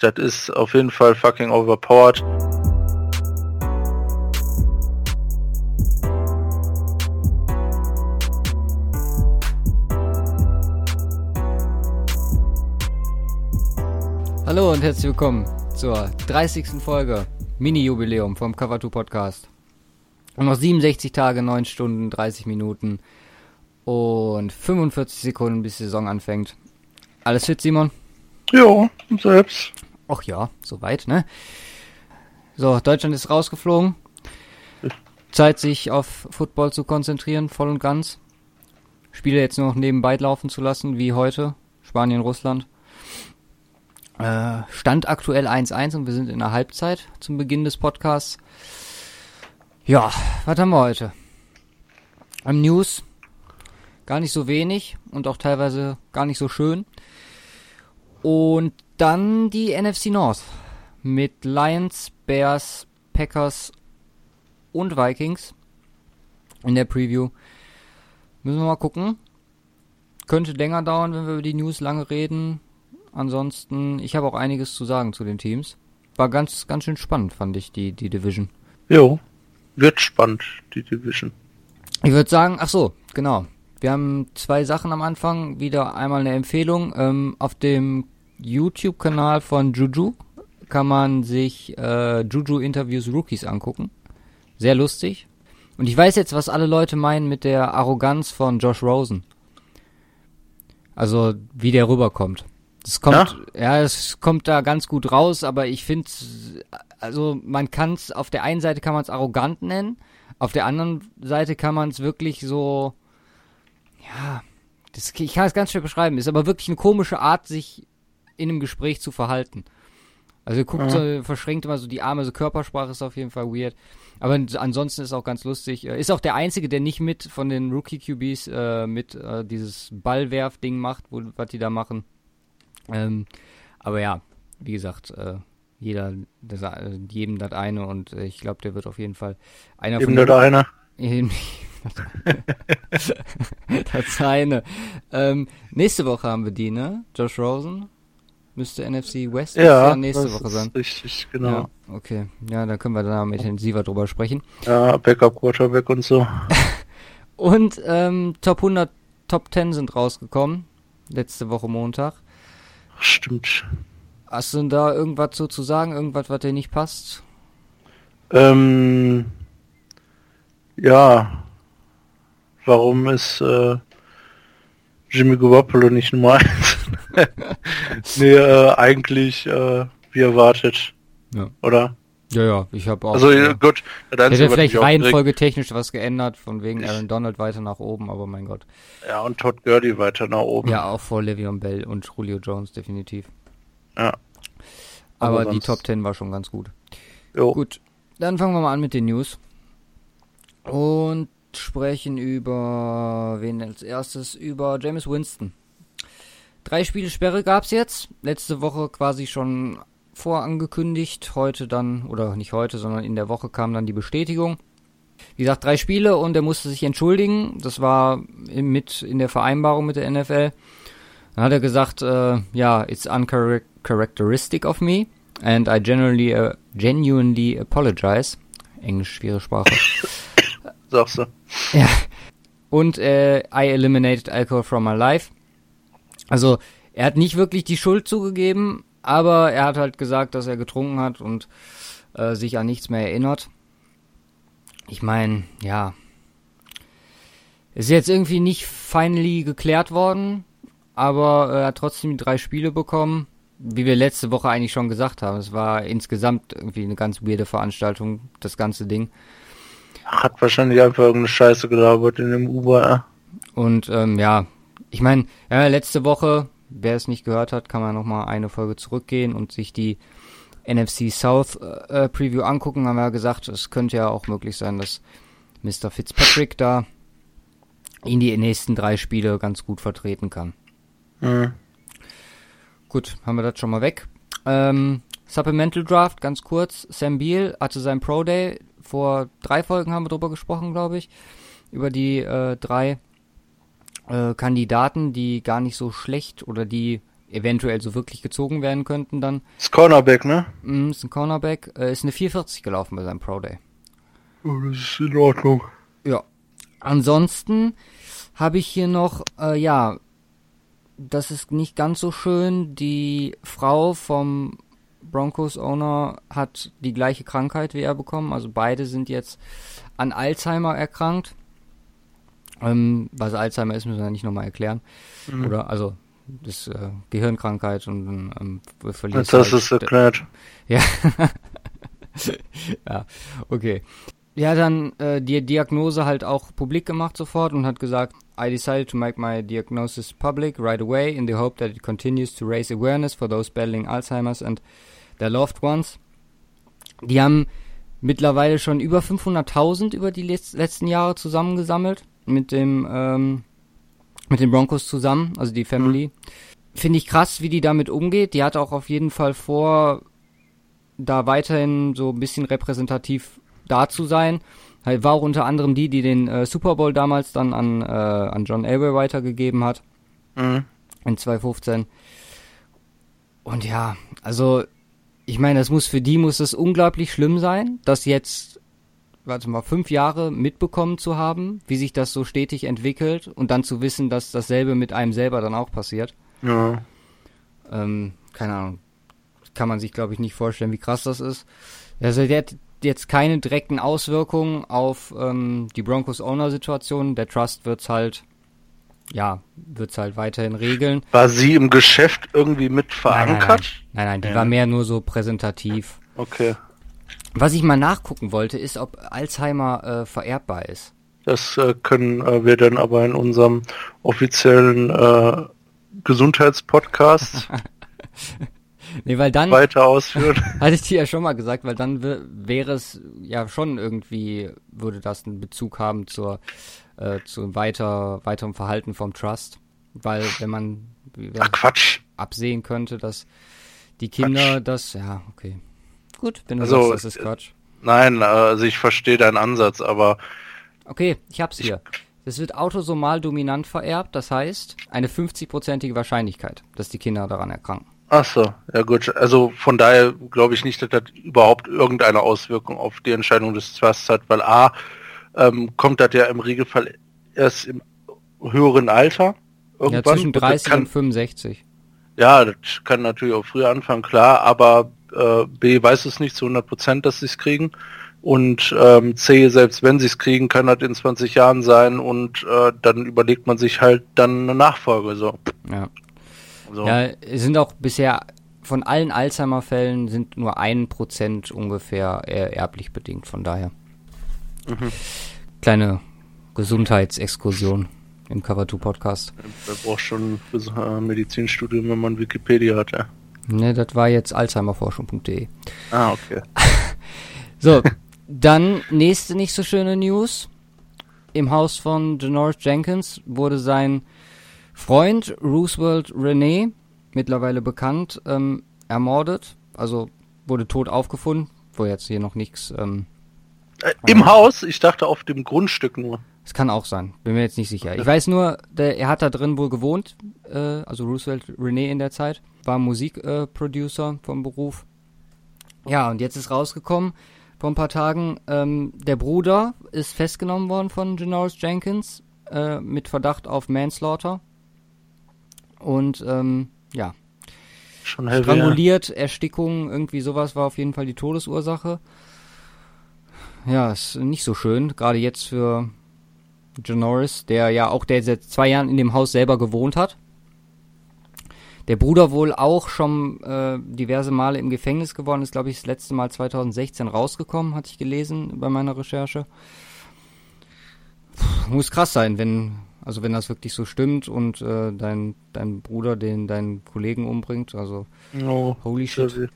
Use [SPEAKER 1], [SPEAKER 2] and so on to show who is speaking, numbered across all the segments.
[SPEAKER 1] das ist auf jeden Fall fucking overpowered.
[SPEAKER 2] Hallo und herzlich willkommen zur 30. Folge Mini-Jubiläum vom Cover 2 Podcast. Und noch 67 Tage, 9 Stunden, 30 Minuten und 45 Sekunden, bis die Saison anfängt. Alles fit, Simon?
[SPEAKER 1] Jo, selbst.
[SPEAKER 2] Ach ja, soweit, ne? So, Deutschland ist rausgeflogen. Zeit, sich auf Football zu konzentrieren, voll und ganz. Spiele jetzt noch nebenbei laufen zu lassen, wie heute. Spanien, Russland. Äh, Stand aktuell 1-1 und wir sind in der Halbzeit zum Beginn des Podcasts. Ja, was haben wir heute? Am News gar nicht so wenig und auch teilweise gar nicht so schön. Und dann die NFC North mit Lions, Bears, Packers und Vikings in der Preview. Müssen wir mal gucken. Könnte länger dauern, wenn wir über die News lange reden. Ansonsten, ich habe auch einiges zu sagen zu den Teams. War ganz, ganz schön spannend, fand ich, die, die Division.
[SPEAKER 1] Jo, wird spannend, die Division.
[SPEAKER 2] Ich würde sagen, ach so, genau. Wir haben zwei Sachen am Anfang. Wieder einmal eine Empfehlung. Ähm, auf dem YouTube-Kanal von Juju kann man sich äh, Juju Interviews Rookies angucken. Sehr lustig. Und ich weiß jetzt, was alle Leute meinen mit der Arroganz von Josh Rosen. Also, wie der rüberkommt. Das kommt, ja, es kommt da ganz gut raus, aber ich finde, also man kann es, auf der einen Seite kann man es arrogant nennen, auf der anderen Seite kann man es wirklich so, ja, das, ich kann es ganz schwer beschreiben, ist aber wirklich eine komische Art, sich in einem Gespräch zu verhalten. Also er guckt ja. so, verschränkt immer so die Arme, so Körpersprache ist auf jeden Fall weird. Aber ansonsten ist auch ganz lustig. Ist auch der Einzige, der nicht mit von den Rookie QBs äh, mit äh, dieses Ballwerf-Ding macht, wo, was die da machen. Ähm, aber ja, wie gesagt, äh, jeder, das, äh, jedem das eine und äh, ich glaube, der wird auf jeden Fall einer
[SPEAKER 1] Eben von das eine.
[SPEAKER 2] das eine. Ähm, nächste Woche haben wir die, ne? Josh Rosen. Müsste NFC West
[SPEAKER 1] ja,
[SPEAKER 2] ja nächste Woche sein.
[SPEAKER 1] Richtig, genau.
[SPEAKER 2] Ja, okay. Ja, dann können wir da intensiver drüber sprechen.
[SPEAKER 1] Ja, Backup Quarterback und so.
[SPEAKER 2] und ähm, Top 100, Top 10 sind rausgekommen. Letzte Woche Montag.
[SPEAKER 1] Stimmt.
[SPEAKER 2] Hast du da irgendwas so zu sagen? Irgendwas, was dir nicht passt?
[SPEAKER 1] Ähm, ja. Warum ist äh, Jimmy Garoppolo nicht Nummer 1? Nee, äh, eigentlich äh, wie erwartet.
[SPEAKER 2] Ja.
[SPEAKER 1] Oder?
[SPEAKER 2] Ja, ja, ich habe auch.
[SPEAKER 1] Also ja, gut,
[SPEAKER 2] dann hätte vielleicht Reihenfolge technisch was geändert, von wegen Aaron Donald weiter nach oben, aber mein Gott.
[SPEAKER 1] Ja, und Todd Gurley weiter nach oben.
[SPEAKER 2] Ja, auch vor Le'Veon Bell und Julio Jones definitiv.
[SPEAKER 1] Ja.
[SPEAKER 2] Aber, aber die Top 10 war schon ganz gut.
[SPEAKER 1] Jo.
[SPEAKER 2] Gut, dann fangen wir mal an mit den News. Und sprechen über, wen als erstes? Über James Winston. Drei Spiele Sperre gab's jetzt. Letzte Woche quasi schon vorangekündigt. Heute dann, oder nicht heute, sondern in der Woche kam dann die Bestätigung. Wie gesagt, drei Spiele und er musste sich entschuldigen. Das war mit in der Vereinbarung mit der NFL. Dann hat er gesagt, äh, ja, it's uncharacteristic of me and I genuinely, uh, genuinely apologize. Englisch, schwere Sprache.
[SPEAKER 1] Sagst du.
[SPEAKER 2] Ja. Und äh, I eliminated alcohol from my life. Also, er hat nicht wirklich die Schuld zugegeben, aber er hat halt gesagt, dass er getrunken hat und äh, sich an nichts mehr erinnert. Ich meine, ja. Ist jetzt irgendwie nicht finally geklärt worden, aber er hat trotzdem drei Spiele bekommen. Wie wir letzte Woche eigentlich schon gesagt haben. Es war insgesamt irgendwie eine ganz weirde Veranstaltung, das ganze Ding.
[SPEAKER 1] Hat wahrscheinlich einfach irgendeine Scheiße gelabert in dem Uber.
[SPEAKER 2] Und ähm, ja, ich meine, ja, letzte Woche wer es nicht gehört hat, kann man nochmal eine Folge zurückgehen und sich die NFC South äh, Preview angucken. Haben wir ja gesagt, es könnte ja auch möglich sein, dass Mr. Fitzpatrick da in die nächsten drei Spiele ganz gut vertreten kann.
[SPEAKER 1] Mhm.
[SPEAKER 2] Gut, haben wir das schon mal weg. Ähm, Supplemental Draft, ganz kurz. Sam Beal hatte sein Pro Day. Vor drei Folgen haben wir drüber gesprochen, glaube ich. Über die äh, drei äh, Kandidaten, die gar nicht so schlecht oder die eventuell so wirklich gezogen werden könnten dann.
[SPEAKER 1] Das Cornerback, ne?
[SPEAKER 2] Mm, ist ein Cornerback, äh, ist eine 440 gelaufen bei seinem Pro Day.
[SPEAKER 1] Oh, das ist in Ordnung.
[SPEAKER 2] Ja. Ansonsten habe ich hier noch, äh, ja, das ist nicht ganz so schön. Die Frau vom Broncos Owner hat die gleiche Krankheit wie er bekommen. Also beide sind jetzt an Alzheimer erkrankt. Ähm, was Alzheimer ist, müssen wir nicht nochmal erklären. Mhm. Oder also das äh, Gehirnkrankheit und ähm,
[SPEAKER 1] verliert. Das halt, ist erklärt.
[SPEAKER 2] Ja. ja, okay. Ja, dann äh, die Diagnose halt auch publik gemacht sofort und hat gesagt, I decided to make my diagnosis public right away in the hope that it continues to raise awareness for those battling Alzheimer's and their loved ones. Die haben mittlerweile schon über 500.000 über die letzten Jahre zusammengesammelt mit dem ähm, mit den Broncos zusammen, also die Family. Mhm. Finde ich krass, wie die damit umgeht. Die hat auch auf jeden Fall vor, da weiterhin so ein bisschen repräsentativ da zu sein. Halt war auch unter anderem die, die den äh, Super Bowl damals dann an, äh, an John Elway weitergegeben hat. Mhm. In 2015. Und ja, also ich meine, das muss für die muss es unglaublich schlimm sein, dass jetzt warte mal, fünf Jahre mitbekommen zu haben, wie sich das so stetig entwickelt und dann zu wissen, dass dasselbe mit einem selber dann auch passiert.
[SPEAKER 1] Ja.
[SPEAKER 2] Ähm, keine Ahnung. Kann man sich, glaube ich, nicht vorstellen, wie krass das ist. Also der hat jetzt keine direkten Auswirkungen auf ähm, die Broncos-Owner-Situation. Der Trust wird's halt, ja, wird's halt weiterhin regeln.
[SPEAKER 1] War sie im Geschäft irgendwie mit verankert?
[SPEAKER 2] Nein, nein, nein, nein die ja. war mehr nur so präsentativ.
[SPEAKER 1] Okay.
[SPEAKER 2] Was ich mal nachgucken wollte, ist, ob Alzheimer äh, vererbbar ist.
[SPEAKER 1] Das äh, können äh, wir dann aber in unserem offiziellen äh, Gesundheitspodcast
[SPEAKER 2] nee, weil dann
[SPEAKER 1] weiter ausführen.
[SPEAKER 2] hatte ich dir ja schon mal gesagt, weil dann wäre es ja schon irgendwie, würde das einen Bezug haben zur, äh, zu weiter, weiterem Verhalten vom Trust. Weil wenn man
[SPEAKER 1] Ach, Quatsch.
[SPEAKER 2] absehen könnte, dass die Kinder Quatsch. das, ja, okay. Gut, wenn du
[SPEAKER 1] also,
[SPEAKER 2] sagst, das ist Quatsch.
[SPEAKER 1] Nein, also ich verstehe deinen Ansatz, aber.
[SPEAKER 2] Okay, ich hab's hier. Es wird autosomal dominant vererbt, das heißt eine 50-prozentige Wahrscheinlichkeit, dass die Kinder daran erkranken.
[SPEAKER 1] Ach so, ja gut. Also von daher glaube ich nicht, dass das überhaupt irgendeine Auswirkung auf die Entscheidung des Trusts hat, weil A, ähm, kommt das ja im Regelfall erst im höheren Alter.
[SPEAKER 2] Irgendwann. Ja, zwischen 30 und, kann, und 65.
[SPEAKER 1] Ja, das kann natürlich auch früher anfangen, klar, aber äh, B weiß es nicht zu 100 Prozent, dass sie es kriegen. Und ähm, C, selbst wenn sie es kriegen, kann das in 20 Jahren sein und äh, dann überlegt man sich halt dann eine Nachfolge. So.
[SPEAKER 2] Ja. So. Ja, es sind auch bisher von allen Alzheimer-Fällen sind nur ein Prozent ungefähr erblich bedingt, von daher. Mhm. Kleine Gesundheitsexkursion im Cover 2 Podcast.
[SPEAKER 1] Wer braucht schon ein Medizinstudium, wenn man Wikipedia hat, ja.
[SPEAKER 2] Ne, das war jetzt alzheimerforschung.de.
[SPEAKER 1] Ah, okay.
[SPEAKER 2] so, dann nächste nicht so schöne News. Im Haus von Janoris Jenkins wurde sein Freund Roosevelt René, mittlerweile bekannt, ähm, ermordet. Also wurde tot aufgefunden, wo jetzt hier noch nichts. Ähm,
[SPEAKER 1] äh, Im Haus? Ich dachte auf dem Grundstück nur.
[SPEAKER 2] Es kann auch sein, bin mir jetzt nicht sicher. Ich weiß nur, der, er hat da drin wohl gewohnt, äh, also Roosevelt René in der Zeit, war Musikproducer äh, vom Beruf. Ja, und jetzt ist rausgekommen, vor ein paar Tagen, ähm, der Bruder ist festgenommen worden von Janoris Jenkins äh, mit Verdacht auf Manslaughter. Und ähm, ja,
[SPEAKER 1] Schon heavy,
[SPEAKER 2] stranguliert, ja. Erstickung, irgendwie sowas war auf jeden Fall die Todesursache. Ja, ist nicht so schön, gerade jetzt für John Norris, der ja auch der seit zwei Jahren in dem Haus selber gewohnt hat. Der Bruder wohl auch schon äh, diverse Male im Gefängnis geworden ist, glaube ich, das letzte Mal 2016 rausgekommen, hatte ich gelesen bei meiner Recherche. Puh, muss krass sein, wenn, also wenn das wirklich so stimmt und äh, dein, dein Bruder den deinen Kollegen umbringt, also
[SPEAKER 1] oh,
[SPEAKER 2] holy shit.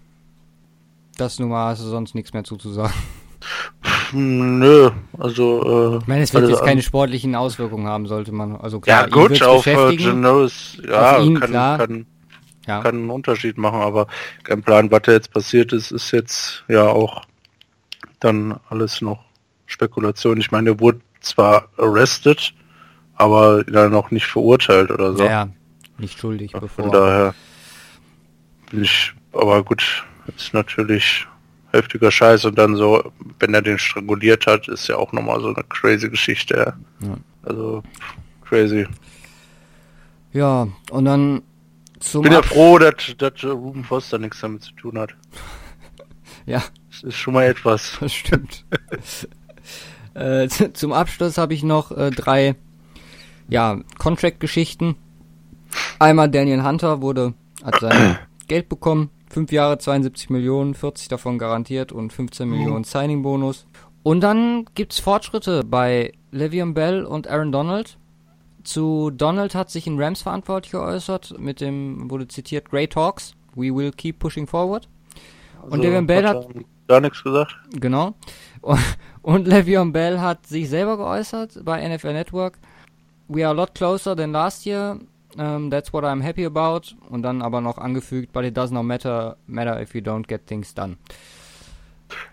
[SPEAKER 2] Das nun mal hast du sonst nichts mehr zuzusagen.
[SPEAKER 1] Nö, also.
[SPEAKER 2] Äh, ich meine, es wird also, jetzt keine sportlichen Auswirkungen haben, sollte man. Also
[SPEAKER 1] klar, ja, gut, auf Genos, ja, ihn, kann, klar. kann, ja. kann einen Unterschied machen, aber kein Plan, was da jetzt passiert ist, ist jetzt ja auch dann alles noch Spekulation. Ich meine, er wurde zwar arrested, aber dann noch nicht verurteilt oder so.
[SPEAKER 2] Ja, nicht schuldig,
[SPEAKER 1] bevor. Von daher. ich, aber gut, ist natürlich heftiger Scheiß und dann so, wenn er den stranguliert hat, ist ja auch nochmal so eine crazy Geschichte. Ja. Also crazy.
[SPEAKER 2] Ja, und dann
[SPEAKER 1] zum Ich bin ja froh, dass, dass Ruben Foster nichts damit zu tun hat.
[SPEAKER 2] ja.
[SPEAKER 1] Das ist schon mal etwas.
[SPEAKER 2] Das stimmt. äh, zum Abschluss habe ich noch äh, drei ja, Contract-Geschichten. Einmal Daniel Hunter wurde, hat sein Geld bekommen. Fünf Jahre, 72 Millionen, 40 davon garantiert und 15 Millionen Signing-Bonus. Und dann gibt's Fortschritte bei Le'Veon Bell und Aaron Donald. Zu Donald hat sich ein Rams-Verantwortlich geäußert, mit dem wurde zitiert, Great Talks, we will keep pushing forward. Also und Le'Veon Bell hat...
[SPEAKER 1] Gar nichts gesagt.
[SPEAKER 2] Genau. Und, und Le'Veon Bell hat sich selber geäußert bei NFL Network. We are a lot closer than last year. Um, that's what I'm happy about. Und dann aber noch angefügt, but it does not matter, matter if you don't get things done.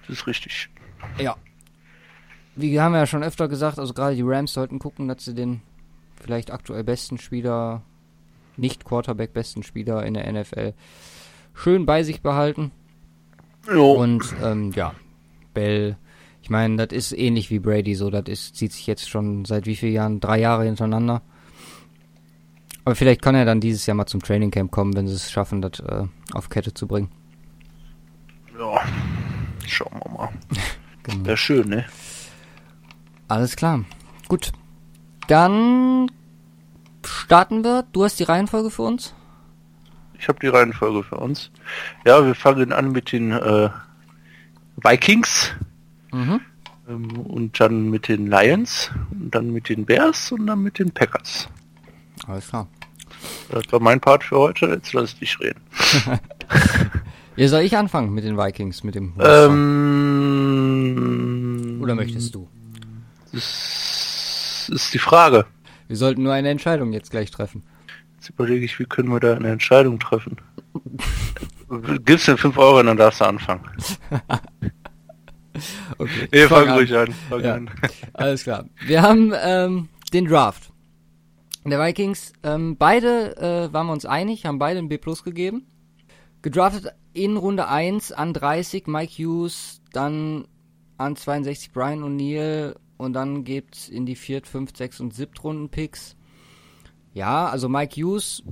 [SPEAKER 1] Das ist richtig.
[SPEAKER 2] Ja. Wie haben wir ja schon öfter gesagt, also gerade die Rams sollten gucken, dass sie den vielleicht aktuell besten Spieler, nicht Quarterback besten Spieler in der NFL schön bei sich behalten. Jo. Und ähm, ja, Bell, ich meine, das ist ähnlich wie Brady so, das ist, zieht sich jetzt schon seit wie vielen Jahren? Drei Jahre hintereinander. Aber vielleicht kann er dann dieses Jahr mal zum Training Camp kommen, wenn sie es schaffen, das äh, auf Kette zu bringen.
[SPEAKER 1] Ja, schauen wir mal. genau. Wäre schön, ne?
[SPEAKER 2] Alles klar. Gut. Dann starten wir. Du hast die Reihenfolge für uns?
[SPEAKER 1] Ich habe die Reihenfolge für uns. Ja, wir fangen an mit den äh, Vikings. Mhm. Ähm, und dann mit den Lions. Und dann mit den Bears und dann mit den Packers.
[SPEAKER 2] Alles klar.
[SPEAKER 1] Das war mein Part für heute, jetzt lass ich dich reden.
[SPEAKER 2] ja, soll ich anfangen mit den Vikings, mit dem
[SPEAKER 1] ähm,
[SPEAKER 2] Oder möchtest du?
[SPEAKER 1] Das ist die Frage.
[SPEAKER 2] Wir sollten nur eine Entscheidung jetzt gleich treffen.
[SPEAKER 1] Jetzt überlege ich, wie können wir da eine Entscheidung treffen? Gibst du 5 Euro, dann darfst du anfangen.
[SPEAKER 2] okay.
[SPEAKER 1] Nee, fang, fang ruhig an. Fang
[SPEAKER 2] ja. an. Alles klar. Wir haben ähm, den Draft der Vikings. Ähm, beide äh, waren wir uns einig, haben beide ein B Plus gegeben. Gedraftet in Runde 1 an 30 Mike Hughes, dann an 62 Brian O'Neill und dann geht's in die 4., 5., 6. und 7. Runden Picks. Ja, also Mike Hughes,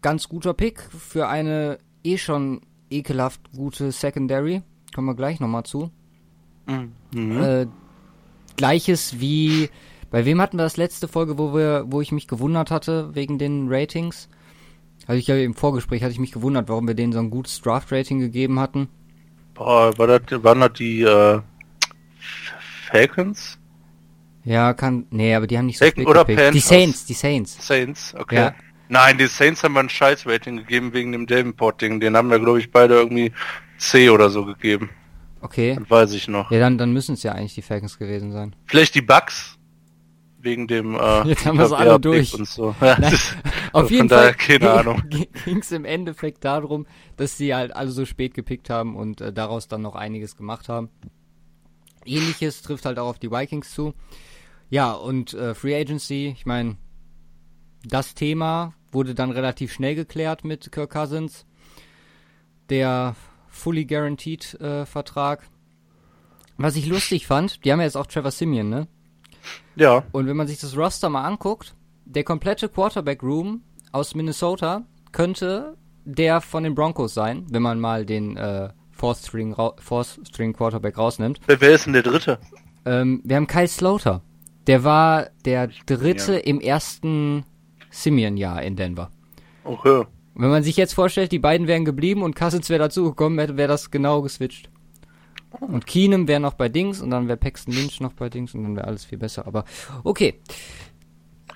[SPEAKER 2] ganz guter Pick für eine eh schon ekelhaft gute Secondary. Kommen wir gleich nochmal zu. Mhm. Äh, Gleiches wie bei wem hatten wir das letzte Folge, wo wir, wo ich mich gewundert hatte wegen den Ratings? Also ich ja im Vorgespräch hatte ich mich gewundert, warum wir denen so ein gutes Draft-Rating gegeben hatten.
[SPEAKER 1] Boah, war das, waren das die äh, Falcons?
[SPEAKER 2] Ja, kann. Nee, aber die haben nicht so
[SPEAKER 1] spät oder gepickt.
[SPEAKER 2] Die Saints, die Saints.
[SPEAKER 1] Saints, okay. Ja. Nein, die Saints haben wir ein Scheiß-Rating gegeben wegen dem Davenport-Ding. Den haben wir, glaube ich, beide irgendwie C oder so gegeben.
[SPEAKER 2] Okay.
[SPEAKER 1] Das weiß ich noch.
[SPEAKER 2] Ja, dann, dann müssen es ja eigentlich die Falcons gewesen sein.
[SPEAKER 1] Vielleicht die Bugs? Wegen dem
[SPEAKER 2] äh, Jetzt haben wir es alle durch.
[SPEAKER 1] Und so.
[SPEAKER 2] Nein, auf jeden Fall
[SPEAKER 1] keine Ahnung.
[SPEAKER 2] ging es im Endeffekt darum, dass sie halt alle so spät gepickt haben und äh, daraus dann noch einiges gemacht haben. Ähnliches trifft halt auch auf die Vikings zu. Ja, und äh, Free Agency, ich meine, das Thema wurde dann relativ schnell geklärt mit Kirk Cousins. Der Fully Guaranteed äh, Vertrag. Was ich lustig fand, die haben ja jetzt auch Trevor Simeon, ne?
[SPEAKER 1] Ja.
[SPEAKER 2] Und wenn man sich das Roster mal anguckt, der komplette Quarterback-Room aus Minnesota könnte der von den Broncos sein, wenn man mal den äh, Fourth String, Fourth String Quarterback rausnimmt.
[SPEAKER 1] Wer, wer ist denn der dritte?
[SPEAKER 2] Ähm, wir haben Kyle Slaughter. Der war der dritte ja. im ersten Simeon-Jahr in Denver.
[SPEAKER 1] Okay.
[SPEAKER 2] Wenn man sich jetzt vorstellt, die beiden wären geblieben und Cousins wäre dazugekommen, wäre wär das genau geswitcht. Und Keenum wäre noch bei Dings und dann wäre Paxton Lynch noch bei Dings und dann wäre alles viel besser. Aber okay.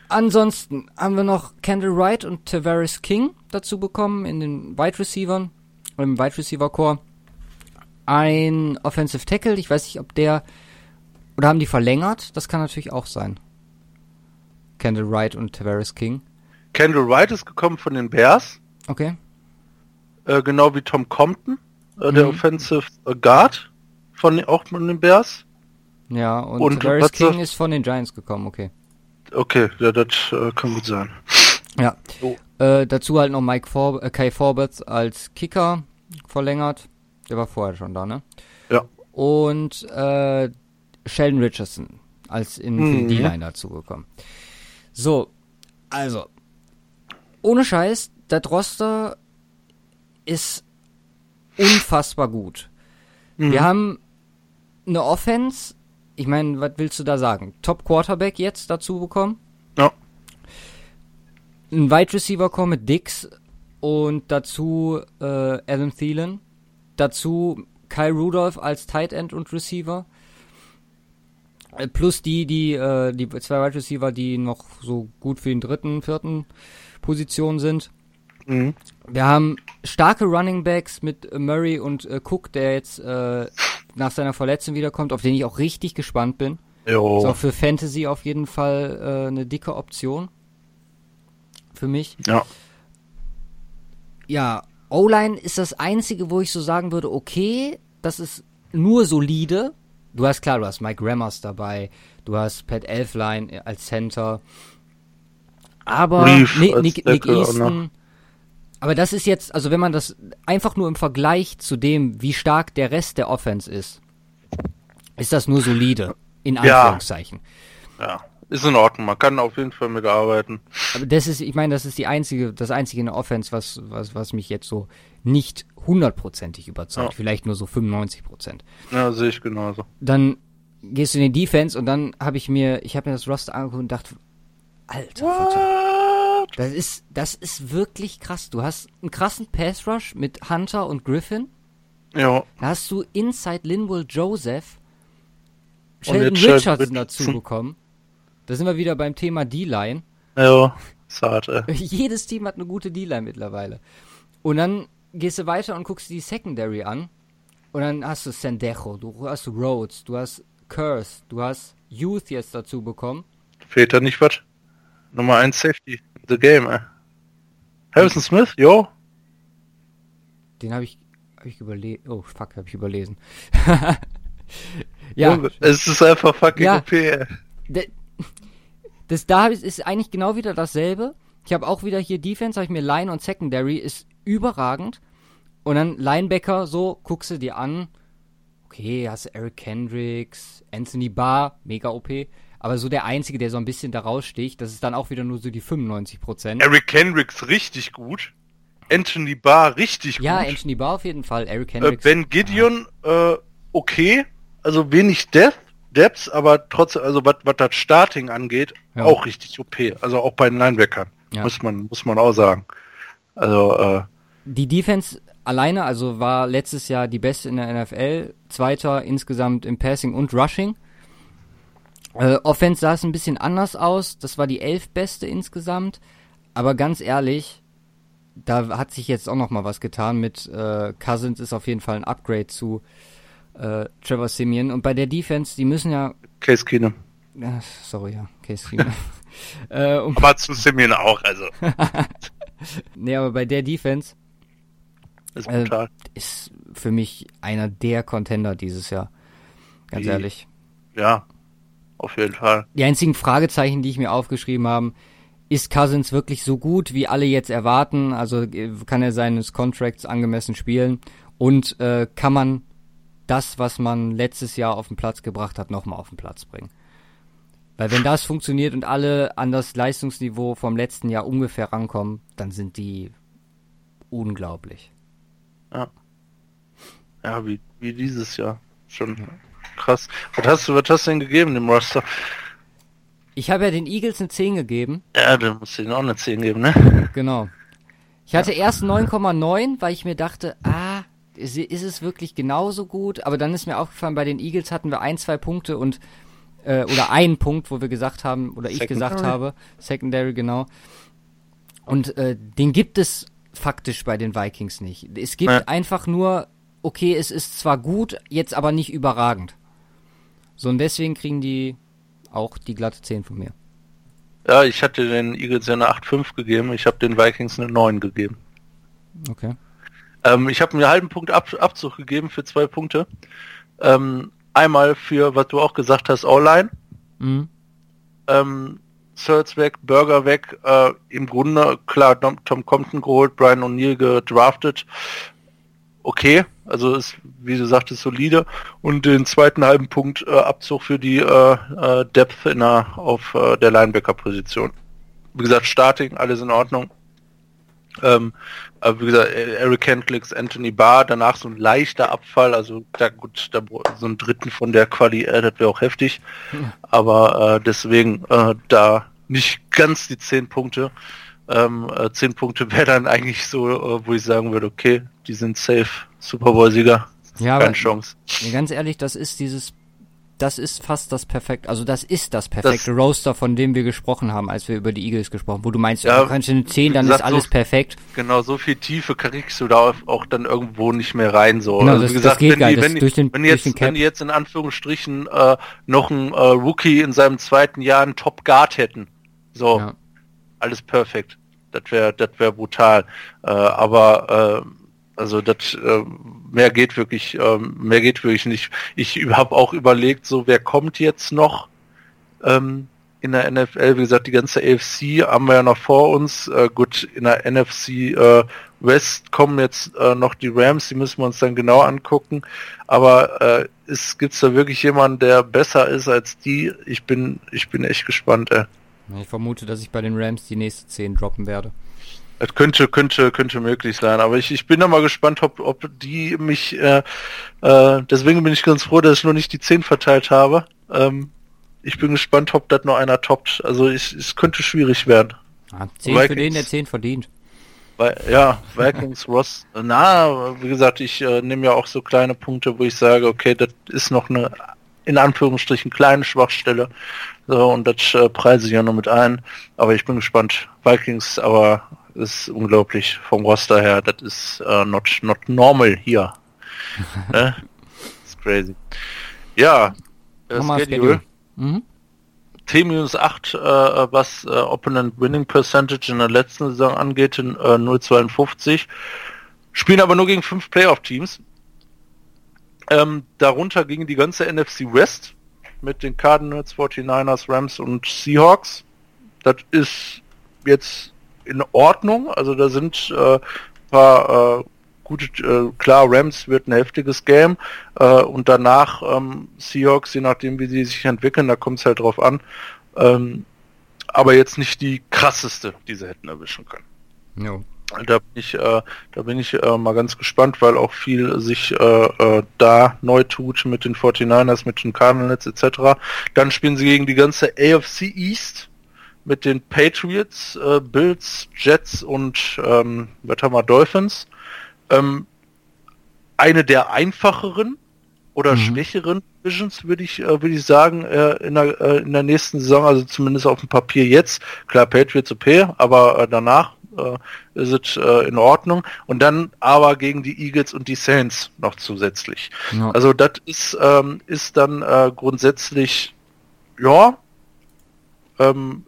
[SPEAKER 2] Ansonsten haben wir noch Kendall Wright und Tavares King dazu bekommen in den Wide Receivern, im Wide Receiver Core. Ein Offensive Tackle, ich weiß nicht, ob der oder haben die verlängert? Das kann natürlich auch sein. Kendall Wright und Tavares King.
[SPEAKER 1] Kendall Wright ist gekommen von den Bears.
[SPEAKER 2] Okay.
[SPEAKER 1] Äh, genau wie Tom Compton, äh, der mhm. Offensive Guard von auch von den Bears.
[SPEAKER 2] Ja, und, und Darius King ist von den Giants gekommen, okay.
[SPEAKER 1] Okay, ja, das äh, kann gut sein.
[SPEAKER 2] Ja. So. Äh, dazu halt noch Mike For äh, Kai Forbes als Kicker verlängert. Der war vorher schon da, ne?
[SPEAKER 1] Ja.
[SPEAKER 2] Und äh, Sheldon Richardson als in mhm. D-Line dazugekommen. So, also, ohne Scheiß, das Roster ist unfassbar gut. Mhm. Wir haben eine Offense, ich meine, was willst du da sagen? Top Quarterback jetzt dazu bekommen?
[SPEAKER 1] Ja.
[SPEAKER 2] Ein Wide Receiver kommen mit Dix und dazu äh, Adam Thielen. Dazu Kyle Rudolph als Tight End und Receiver. Äh, plus die, die, äh, die zwei Wide Receiver, die noch so gut für den dritten, vierten Position sind. Mhm. Wir haben starke Running Backs mit Murray und äh, Cook, der jetzt äh, nach seiner Verletzung wiederkommt, auf den ich auch richtig gespannt bin.
[SPEAKER 1] Jo.
[SPEAKER 2] Ist auch für Fantasy auf jeden Fall äh, eine dicke Option. Für mich.
[SPEAKER 1] Ja.
[SPEAKER 2] Ja, O-Line ist das einzige, wo ich so sagen würde, okay, das ist nur solide. Du hast klar, du hast Mike Rammers dabei, du hast Pat Elfline als Center. Aber Nick, Nick, Nick Easton, aber das ist jetzt, also wenn man das einfach nur im Vergleich zu dem, wie stark der Rest der Offense ist, ist das nur solide, in Anführungszeichen.
[SPEAKER 1] Ja, ja. ist in Ordnung, man kann auf jeden Fall mitarbeiten.
[SPEAKER 2] Aber das ist, ich meine, das ist die einzige, das einzige in der Offense, was, was, was mich jetzt so nicht hundertprozentig überzeugt, ja. vielleicht nur so 95 Prozent.
[SPEAKER 1] Ja, sehe ich genauso.
[SPEAKER 2] Dann gehst du in den Defense und dann habe ich mir, ich habe mir das Roster angeguckt und dachte, Alter? Das ist, das ist wirklich krass. Du hast einen krassen Pass Rush mit Hunter und Griffin.
[SPEAKER 1] Ja.
[SPEAKER 2] Da hast du Inside Linwell Joseph, Sheldon Richardson dazu bekommen. Da sind wir wieder beim Thema D-Line.
[SPEAKER 1] Ja, zart, ey.
[SPEAKER 2] Jedes Team hat eine gute D-Line mittlerweile. Und dann gehst du weiter und guckst die Secondary an. Und dann hast du Sendejo, du hast Rhodes, du hast Curse, du hast Youth jetzt dazu bekommen.
[SPEAKER 1] Fehlt da nicht was? Nummer 1 Safety the game, ey. Harrison Smith, jo.
[SPEAKER 2] Den habe ich, hab ich überlesen. Oh, fuck, habe ich überlesen.
[SPEAKER 1] ja. Es ist einfach fucking ja, OP, ey.
[SPEAKER 2] Das da ist eigentlich genau wieder dasselbe. Ich habe auch wieder hier Defense, habe ich mir Line und Secondary ist überragend. Und dann Linebacker, so, guckst du dir an. Okay, hast Eric Kendricks, Anthony Barr, mega OP. Aber so der Einzige, der so ein bisschen da raussticht, das ist dann auch wieder nur so die 95 Prozent.
[SPEAKER 1] Eric Kendricks richtig gut. Anthony Barr richtig
[SPEAKER 2] ja,
[SPEAKER 1] gut.
[SPEAKER 2] Ja, Anthony Barr auf jeden Fall. Eric
[SPEAKER 1] Kendricks. Äh, ben Gideon, ja. äh, okay. Also wenig Death, Depths, aber trotzdem, also was das Starting angeht, ja. auch richtig OP. Also auch bei den Linebackern. Muss man, muss man auch sagen. Also, äh,
[SPEAKER 2] Die Defense alleine, also war letztes Jahr die beste in der NFL, zweiter insgesamt im Passing und Rushing. Äh, Offense sah es ein bisschen anders aus. Das war die elf beste insgesamt. Aber ganz ehrlich, da hat sich jetzt auch noch mal was getan mit äh, Cousins ist auf jeden Fall ein Upgrade zu äh, Trevor Simeon. Und bei der Defense, die müssen ja...
[SPEAKER 1] Case Keenum.
[SPEAKER 2] Ja, sorry, ja, Case Keenum.
[SPEAKER 1] äh, aber zu Simeon auch, also.
[SPEAKER 2] nee, aber bei der Defense
[SPEAKER 1] ist, äh,
[SPEAKER 2] ist für mich einer der Contender dieses Jahr. Ganz Wie? ehrlich.
[SPEAKER 1] Ja, auf jeden Fall.
[SPEAKER 2] Die einzigen Fragezeichen, die ich mir aufgeschrieben habe, ist Cousins wirklich so gut, wie alle jetzt erwarten? Also äh, kann er seines Contracts angemessen spielen? Und äh, kann man das, was man letztes Jahr auf den Platz gebracht hat, nochmal auf den Platz bringen? Weil wenn das funktioniert und alle an das Leistungsniveau vom letzten Jahr ungefähr rankommen, dann sind die unglaublich.
[SPEAKER 1] Ja. Ja, wie, wie dieses Jahr. Schon. Krass. Was hast du, was hast du denn gegeben dem Roster?
[SPEAKER 2] Ich habe ja den Eagles eine 10 gegeben.
[SPEAKER 1] Ja, du musst ihnen auch eine 10 geben, ne?
[SPEAKER 2] Genau. Ich hatte ja. erst 9,9, weil ich mir dachte, ah, ist, ist, es wirklich genauso gut? Aber dann ist mir aufgefallen, bei den Eagles hatten wir ein, zwei Punkte und äh, oder einen Punkt, wo wir gesagt haben, oder ich gesagt habe, Secondary, genau. Und äh, den gibt es faktisch bei den Vikings nicht. Es gibt ja. einfach nur, okay, es ist zwar gut, jetzt aber nicht überragend. So, und deswegen kriegen die auch die glatte 10 von mir.
[SPEAKER 1] Ja, ich hatte den Eagles ja eine 8,5 gegeben. Ich habe den Vikings eine 9 gegeben.
[SPEAKER 2] Okay.
[SPEAKER 1] Ähm, ich habe mir einen halben Punkt Ab Abzug gegeben für zwei Punkte. Ähm, einmal für, was du auch gesagt hast, All-Line. Mhm. Ähm, Search weg, Burger weg, äh, im Grunde, klar, Tom, Tom Compton geholt, Brian O'Neill gedraftet, okay, also ist, wie du sagtest, solide und den zweiten halben Punkt äh, Abzug für die äh, äh, Depth in der, auf äh, der Linebacker-Position. Wie gesagt, Starting, alles in Ordnung. Ähm, aber wie gesagt, Eric Kendricks, Anthony Barr, danach so ein leichter Abfall, also da gut, da so ein dritten von der Quali, äh, das wäre auch heftig. Ja. Aber äh, deswegen äh, da nicht ganz die zehn Punkte. Ähm, äh, zehn Punkte wäre dann eigentlich so, äh, wo ich sagen würde, okay, die sind safe, Super Bowl-Sieger.
[SPEAKER 2] Ja, Keine aber, Chance. Ganz ehrlich, das ist dieses das ist fast das perfekte, also das ist das perfekte das, Roaster, von dem wir gesprochen haben, als wir über die Eagles gesprochen, wo du meinst, ja, du kannst eine 10, dann gesagt, ist alles so, perfekt.
[SPEAKER 1] Genau, so viel Tiefe kriegst du da auch dann irgendwo nicht mehr rein, so.
[SPEAKER 2] Genau, also, das, wie gesagt, das geht wenn, die, wenn, durch den,
[SPEAKER 1] wenn jetzt, durch den wenn die jetzt in Anführungsstrichen äh, noch ein äh, Rookie in seinem zweiten Jahr einen Top Guard hätten, so, ja. alles perfekt. Das wäre, das wäre brutal. Äh, aber, äh, also das äh, mehr geht wirklich, äh, mehr geht wirklich nicht. Ich habe auch überlegt, so wer kommt jetzt noch ähm, in der NFL. Wie gesagt, die ganze AFC haben wir ja noch vor uns. Äh, gut, in der NFC äh, West kommen jetzt äh, noch die Rams, die müssen wir uns dann genau angucken. Aber äh, ist, gibt's da wirklich jemanden, der besser ist als die? Ich bin, ich bin echt gespannt. Ey.
[SPEAKER 2] Ich vermute, dass ich bei den Rams die nächste 10 droppen werde.
[SPEAKER 1] Es könnte, könnte, könnte möglich sein, aber ich, ich bin da mal gespannt, ob, ob die mich, äh, äh, deswegen bin ich ganz froh, dass ich noch nicht die 10 verteilt habe. Ähm, ich bin gespannt, ob das noch einer toppt. Also ich, es könnte schwierig werden.
[SPEAKER 2] Ah, 10 Vikings, für den, der 10 verdient.
[SPEAKER 1] Weil, ja, Vikings, Ross, na, wie gesagt, ich äh, nehme ja auch so kleine Punkte, wo ich sage, okay, das ist noch eine, in Anführungsstrichen, kleine Schwachstelle. So, und das äh, preise ich ja noch mit ein. Aber ich bin gespannt. Vikings, aber ist unglaublich vom Roster her. Das ist uh, not, not normal hier. ne? Ist crazy. Ja, äh, Schedule. Mhm. T-8, äh, was äh, Opponent Winning Percentage in der letzten Saison angeht, in äh, 0,52. Spielen aber nur gegen fünf Playoff-Teams. Ähm, darunter ging die ganze NFC West mit den Cardinals, 49ers, Rams und Seahawks. Das ist jetzt in Ordnung. Also da sind äh, paar äh, gute, äh, klar, Rams wird ein heftiges Game äh, und danach ähm, Seahawks, je nachdem wie sie sich entwickeln, da kommt es halt drauf an. Ähm, aber jetzt nicht die krasseste, die sie hätten erwischen können. Ja. Da bin ich, äh, da bin ich äh, mal ganz gespannt, weil auch viel sich äh, äh, da neu tut mit den 49ers, mit den Cardinals etc. Dann spielen sie gegen die ganze AFC East mit den Patriots, äh, Bills, Jets und ähm, was haben wir, Dolphins. Ähm, eine der einfacheren oder mhm. schwächeren Divisions, würde ich, äh, würde ich sagen, äh, in, der, in der nächsten Saison, also zumindest auf dem Papier jetzt. Klar, Patriots okay, aber danach äh, ist es äh, in Ordnung. Und dann aber gegen die Eagles und die Saints noch zusätzlich. Ja. Also das ist, ähm, ist dann äh, grundsätzlich, ja, ähm,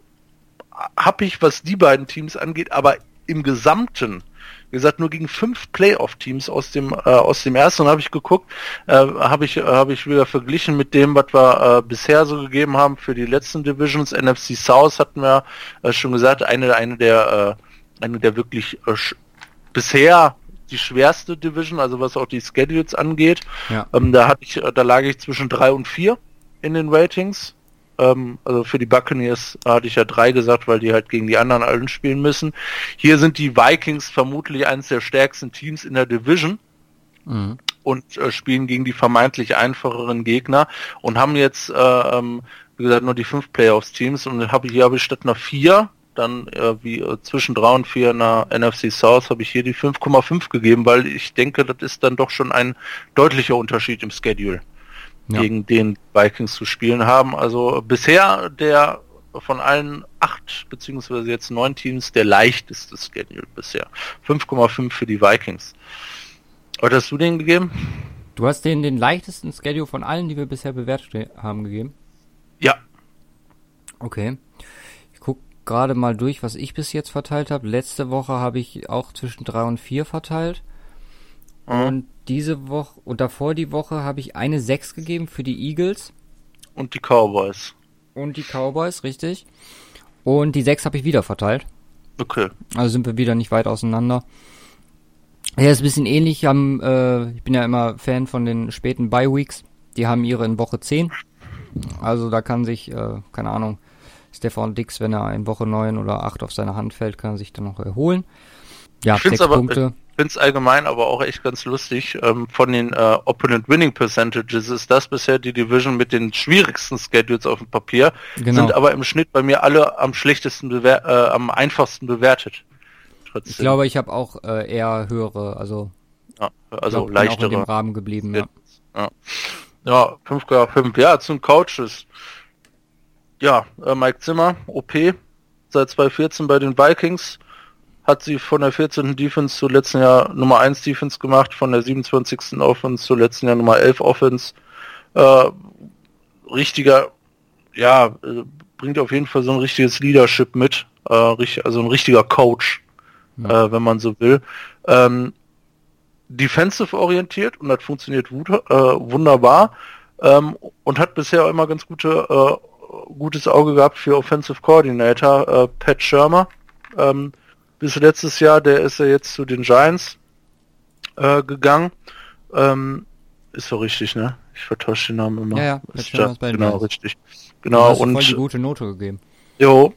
[SPEAKER 1] habe ich, was die beiden Teams angeht, aber im Gesamten, wie gesagt, nur gegen fünf Playoff-Teams aus dem äh, aus dem ersten habe ich geguckt, äh, habe ich habe ich wieder verglichen mit dem, was wir äh, bisher so gegeben haben für die letzten Divisions. NFC South hatten wir äh, schon gesagt, eine eine der äh, eine der wirklich äh, bisher die schwerste Division, also was auch die Schedules angeht. Ja. Ähm, da hatte ich, da lag ich zwischen drei und vier in den Ratings. Ähm, also für die Buccaneers hatte ich ja drei gesagt, weil die halt gegen die anderen allen spielen müssen. Hier sind die Vikings vermutlich eines der stärksten Teams in der Division. Mhm. Und äh, spielen gegen die vermeintlich einfacheren Gegner und haben jetzt, äh, ähm, wie gesagt, nur die fünf Playoffs-Teams und habe hier habe ich statt einer vier dann äh, wie äh, zwischen drei und vier in der NFC South habe ich hier die 5,5 gegeben, weil ich denke, das ist dann doch schon ein deutlicher Unterschied im Schedule ja. gegen den Vikings zu spielen haben. Also bisher der von allen acht beziehungsweise jetzt neun Teams der leichteste Schedule bisher. 5,5 für die Vikings. Was hast du denen gegeben?
[SPEAKER 2] Du hast denen den leichtesten Schedule von allen, die wir bisher bewertet haben, gegeben?
[SPEAKER 1] Ja.
[SPEAKER 2] Okay. Gerade mal durch, was ich bis jetzt verteilt habe. Letzte Woche habe ich auch zwischen drei und vier verteilt. Mhm. Und diese Woche und davor die Woche habe ich eine 6 gegeben für die Eagles.
[SPEAKER 1] Und die Cowboys.
[SPEAKER 2] Und die Cowboys, richtig. Und die 6 habe ich wieder verteilt.
[SPEAKER 1] Okay.
[SPEAKER 2] Also sind wir wieder nicht weit auseinander. Ja, ist ein bisschen ähnlich. Haben, äh, ich bin ja immer Fan von den späten Bye Weeks. Die haben ihre in Woche 10. Also da kann sich, äh, keine Ahnung, Stefan Dix, wenn er in Woche 9 oder 8 auf seine Hand fällt, kann er sich dann noch erholen.
[SPEAKER 1] Ja, ich sechs aber, Punkte. Ich finde es allgemein aber auch echt ganz lustig. Ähm, von den äh, Opponent Winning Percentages ist das bisher die Division mit den schwierigsten Schedules auf dem Papier. Genau. Sind aber im Schnitt bei mir alle am schlechtesten, bewer äh, am einfachsten bewertet.
[SPEAKER 2] Trotzdem. Ich glaube, ich habe auch äh, eher höhere, also,
[SPEAKER 1] ja, also glaub, leichtere. Auch in dem
[SPEAKER 2] Rahmen geblieben, ja.
[SPEAKER 1] Ja, ja 5,5. Ja, zum Coaches. Ja, äh, Mike Zimmer, OP, seit 2014 bei den Vikings hat sie von der 14. Defense zu letzten Jahr Nummer 1 Defense gemacht, von der 27. Offense zu letzten Jahr Nummer 11 Offense. Äh, richtiger, ja, äh, bringt auf jeden Fall so ein richtiges Leadership mit, äh, also ein richtiger Coach, ja. äh, wenn man so will. Ähm, defensive orientiert und das funktioniert äh, wunderbar ähm, und hat bisher auch immer ganz gute, äh, gutes Auge gehabt für Offensive Coordinator äh, Pat Shermer. Ähm, bis letztes Jahr, der ist ja jetzt zu den Giants äh, gegangen. Ähm, ist so richtig, ne? Ich vertausche den Namen immer.
[SPEAKER 2] Ja, ja,
[SPEAKER 1] ist da, genau, Giants. richtig. Genau,
[SPEAKER 2] und voll die gute Note gegeben.
[SPEAKER 1] Jo.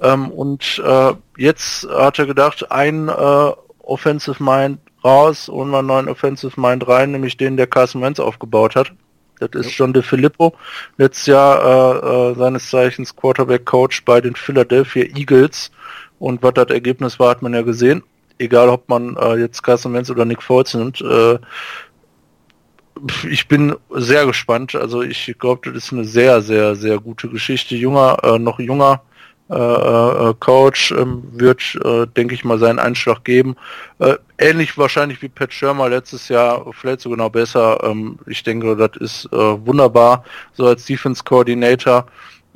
[SPEAKER 1] Ähm, und äh, jetzt hat er gedacht, ein äh, Offensive Mind raus und einen neuen Offensive Mind rein, nämlich den, der Carson Wentz aufgebaut hat. Das ist John DeFilippo, letztes Jahr äh, äh, seines Zeichens Quarterback Coach bei den Philadelphia Eagles und was das Ergebnis war, hat man ja gesehen. Egal, ob man äh, jetzt Carson Wentz oder Nick Foles nimmt. Äh, ich bin sehr gespannt. Also ich glaube, das ist eine sehr, sehr, sehr gute Geschichte. Junger, äh, noch junger Coach ähm, wird, äh, denke ich mal, seinen Einschlag geben. Äh, ähnlich wahrscheinlich wie Pat Schirmer letztes Jahr, vielleicht sogar noch besser. Ähm, ich denke, das ist äh, wunderbar. So als Defense Coordinator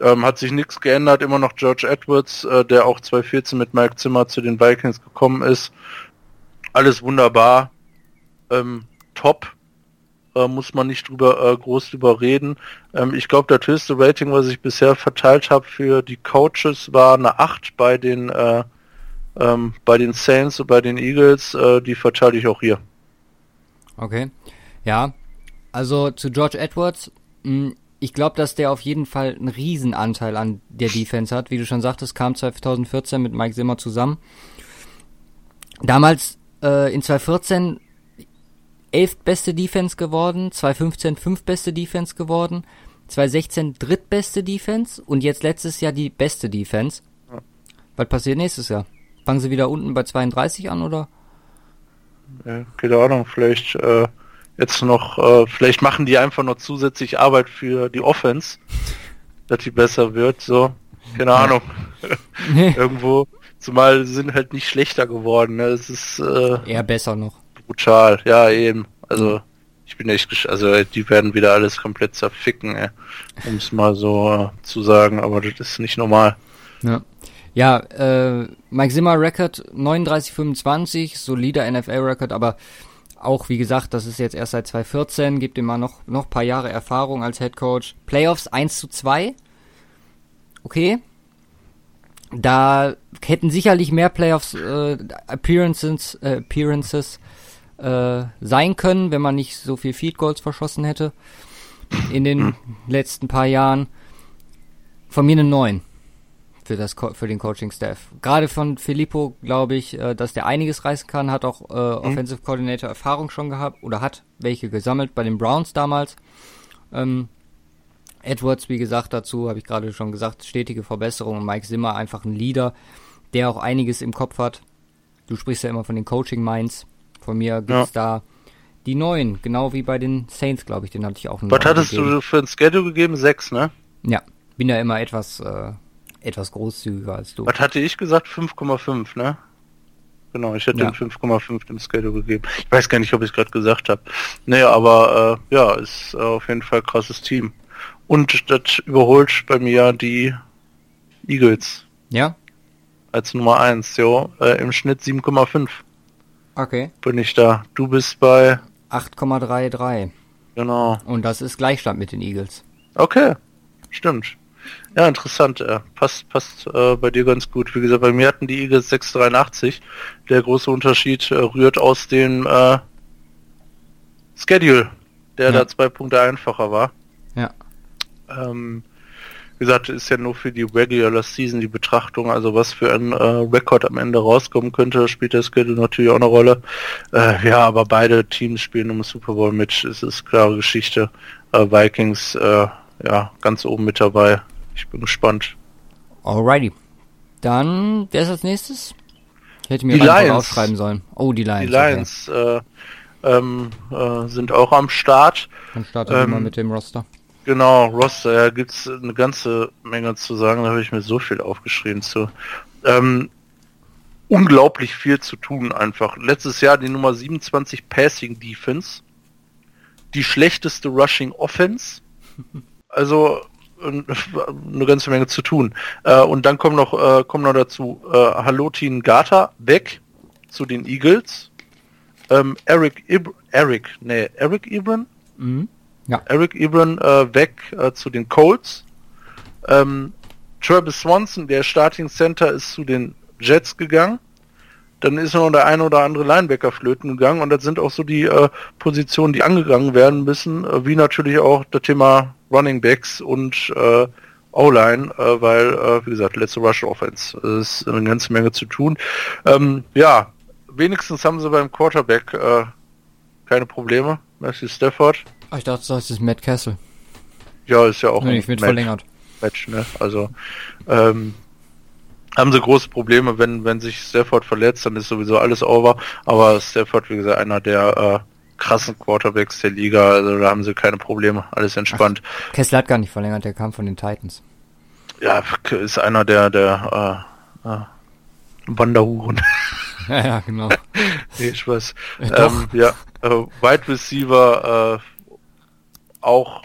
[SPEAKER 1] ähm, hat sich nichts geändert, immer noch George Edwards, äh, der auch 2014 mit Mike Zimmer zu den Vikings gekommen ist. Alles wunderbar. Top. Äh, muss man nicht drüber äh, groß drüber reden. Ähm, ich glaube, das höchste Rating, was ich bisher verteilt habe für die Coaches, war eine 8 bei den äh, ähm, bei den Saints und bei den Eagles. Äh, die verteile ich auch hier.
[SPEAKER 2] Okay. Ja. Also zu George Edwards, mh, hm, ich glaube, dass der auf jeden Fall einen Riesenanteil an der Defense hat. Wie du schon sagtest, kam 2014 mit Mike Zimmer zusammen. Damals äh, in 2014 elf beste Defense geworden, 2015 fünf beste Defense geworden, 2016 drittbeste Defense und jetzt letztes Jahr die beste Defense. Ja. Was passiert nächstes Jahr? Fangen sie wieder unten bei 32 an oder?
[SPEAKER 1] Ja, keine Ahnung, vielleicht äh, jetzt noch, äh, vielleicht machen die einfach noch zusätzlich Arbeit für die Offense, dass die besser wird, so, keine Ahnung. Irgendwo, zumal sind halt nicht schlechter geworden, ne? Es ist äh,
[SPEAKER 2] eher besser noch.
[SPEAKER 1] Brutal, ja eben. Also ich bin echt, also die werden wieder alles komplett zerficken, um es mal so äh, zu sagen, aber das ist nicht normal.
[SPEAKER 2] Ja. Ja, äh, Mike Zimmer Record 39,25, solider NFL-Record, aber auch wie gesagt, das ist jetzt erst seit 2014, gibt ihm mal noch, noch ein paar Jahre Erfahrung als Head Coach. Playoffs 1 zu 2. Okay. Da hätten sicherlich mehr Playoffs äh, Appearances, äh, Appearances äh, sein können, wenn man nicht so viel Field Goals verschossen hätte in den letzten paar Jahren. Von mir eine 9 für das für den Coaching Staff. Gerade von Filippo glaube ich, äh, dass der einiges reißen kann, hat auch äh, mhm. Offensive Coordinator Erfahrung schon gehabt oder hat welche gesammelt bei den Browns damals. Ähm, Edwards, wie gesagt, dazu habe ich gerade schon gesagt, stetige Verbesserung und Mike Zimmer einfach ein Leader, der auch einiges im Kopf hat. Du sprichst ja immer von den Coaching Minds. Von mir gibt's ja. da die neuen, genau wie bei den Saints, glaube ich, den hatte ich auch
[SPEAKER 1] noch. Was hattest gegeben. du für ein Schedule gegeben? Sechs, ne?
[SPEAKER 2] Ja, bin ja immer etwas äh, etwas großzügiger als du.
[SPEAKER 1] Was hatte ich gesagt? 5,5, ne? Genau, ich hätte ja. 5,5 dem Schedule gegeben. Ich weiß gar nicht, ob ich es gerade gesagt habe. Nee, aber äh, ja, ist äh, auf jeden Fall krasses Team. Und das überholt bei mir die Eagles.
[SPEAKER 2] Ja?
[SPEAKER 1] Als Nummer 1, jo. Äh, Im Schnitt 7,5.
[SPEAKER 2] Okay.
[SPEAKER 1] Bin ich da. Du bist bei
[SPEAKER 2] 8,33.
[SPEAKER 1] Genau.
[SPEAKER 2] Und das ist Gleichstand mit den Eagles.
[SPEAKER 1] Okay. Stimmt. Ja, interessant. Ja. Passt, passt äh, bei dir ganz gut. Wie gesagt, bei mir hatten die Eagles 683. Der große Unterschied äh, rührt aus dem äh, Schedule, der ja. da zwei Punkte einfacher war.
[SPEAKER 2] Ja.
[SPEAKER 1] Ähm, wie gesagt, ist ja nur für die Regular Season die Betrachtung, also was für ein äh, Rekord am Ende rauskommen könnte, spielt der Schedule natürlich auch eine Rolle. Äh, ja, aber beide Teams spielen um Super Bowl mit, es ist klare Geschichte. Äh, Vikings, äh, ja, ganz oben mit dabei. Ich bin gespannt.
[SPEAKER 2] Alrighty. Dann, wer ist als nächstes?
[SPEAKER 1] Ich hätte mir die Lions
[SPEAKER 2] aufschreiben sollen. Oh, die Lions.
[SPEAKER 1] Die Lions okay. äh, ähm, äh, sind auch am Start.
[SPEAKER 2] Dann startet ähm, mal mit dem Roster.
[SPEAKER 1] Genau, Roster, ja, gibt's eine ganze Menge zu sagen, da habe ich mir so viel aufgeschrieben zu. Ähm, unglaublich viel zu tun einfach. Letztes Jahr die Nummer 27 Passing Defense, die schlechteste Rushing Offense. Also eine ganze Menge zu tun. Äh, und dann kommen noch, äh, kommen noch dazu äh, Halotin Gata weg zu den Eagles. Ähm, Eric Ib Eric, nee, Eric Ibran? Mhm. Ja. Eric Ebron äh, weg äh, zu den Colts. Ähm, Travis Swanson, der Starting Center, ist zu den Jets gegangen. Dann ist noch der ein oder andere Linebacker flöten gegangen und das sind auch so die äh, Positionen, die angegangen werden müssen, äh, wie natürlich auch das Thema Running Backs und äh, O-Line, äh, weil, wie gesagt, letzte Rush Offense. Ist eine ganze Menge zu tun. Ähm, ja, wenigstens haben sie beim Quarterback keine Probleme. Matthew Stafford
[SPEAKER 2] ich dachte, das ist Matt Castle.
[SPEAKER 1] Ja, ist ja auch
[SPEAKER 2] nee, ein
[SPEAKER 1] wird
[SPEAKER 2] Match, verlängert.
[SPEAKER 1] Match, ne? Also ähm, haben sie große Probleme, wenn wenn sich Stafford verletzt, dann ist sowieso alles over. Aber Stafford, wie gesagt, einer der äh, krassen Quarterbacks der Liga, also da haben sie keine Probleme, alles entspannt.
[SPEAKER 2] Ach, Kessler hat gar nicht verlängert, der kam von den Titans.
[SPEAKER 1] Ja, ist einer der der äh, äh, Wanderhuren.
[SPEAKER 2] Ja, ja, genau.
[SPEAKER 1] nee, ich weiß. Ähm, ja, äh, Wide Receiver äh, auch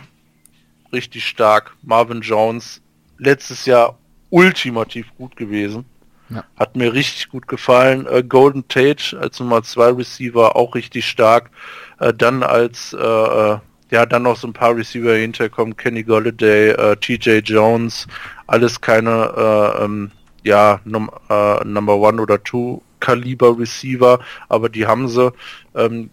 [SPEAKER 1] richtig stark. Marvin Jones letztes Jahr ultimativ gut gewesen. Ja. Hat mir richtig gut gefallen. Äh, Golden Tate als Nummer 2 Receiver auch richtig stark. Äh, dann als äh, äh, ja dann noch so ein paar Receiver hinterkommen, Kenny Golladay, äh, TJ Jones, alles keine äh, ähm, ja num Number One oder Two Kaliber Receiver, aber die haben sie. Ähm,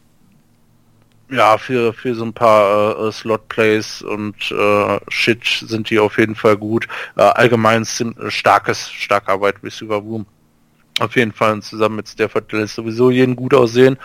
[SPEAKER 1] ja, für, für so ein paar äh, Slot-Plays und äh, Shit sind die auf jeden Fall gut. Äh, allgemein sind äh, starkes, starke Arbeit Receiver Room. Auf jeden Fall und zusammen mit Stafford lässt sowieso jeden gut aussehen.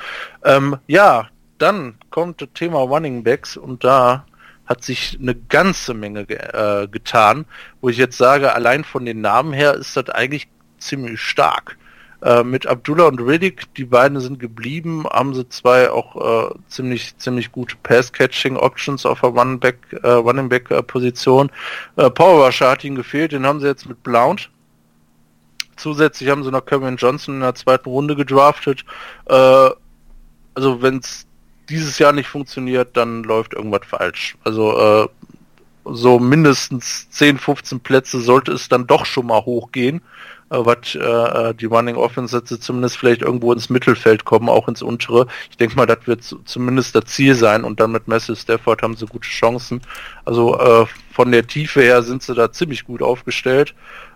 [SPEAKER 1] Ähm, ja, dann kommt das Thema Running Backs und da hat sich eine ganze Menge ge äh, getan, wo ich jetzt sage, allein von den Namen her ist das eigentlich ziemlich stark. Äh, mit Abdullah und Riddick, die beiden sind geblieben, haben sie zwei auch äh, ziemlich ziemlich gute Pass-Catching-Options auf der äh, Running Back, äh, Position. Äh, Power Rusher hat ihnen gefehlt, den haben sie jetzt mit Blount. Zusätzlich haben sie noch Kevin Johnson in der zweiten Runde gedraftet. Also wenn es dieses Jahr nicht funktioniert, dann läuft irgendwas falsch. Also so mindestens 10, 15 Plätze sollte es dann doch schon mal hochgehen. Äh, was äh, äh, die Running Offense zumindest vielleicht irgendwo ins Mittelfeld kommen, auch ins untere. Ich denke mal, das wird zumindest das Ziel sein und dann mit Massive Stafford haben sie gute Chancen. Also äh, von der Tiefe her sind sie da ziemlich gut aufgestellt.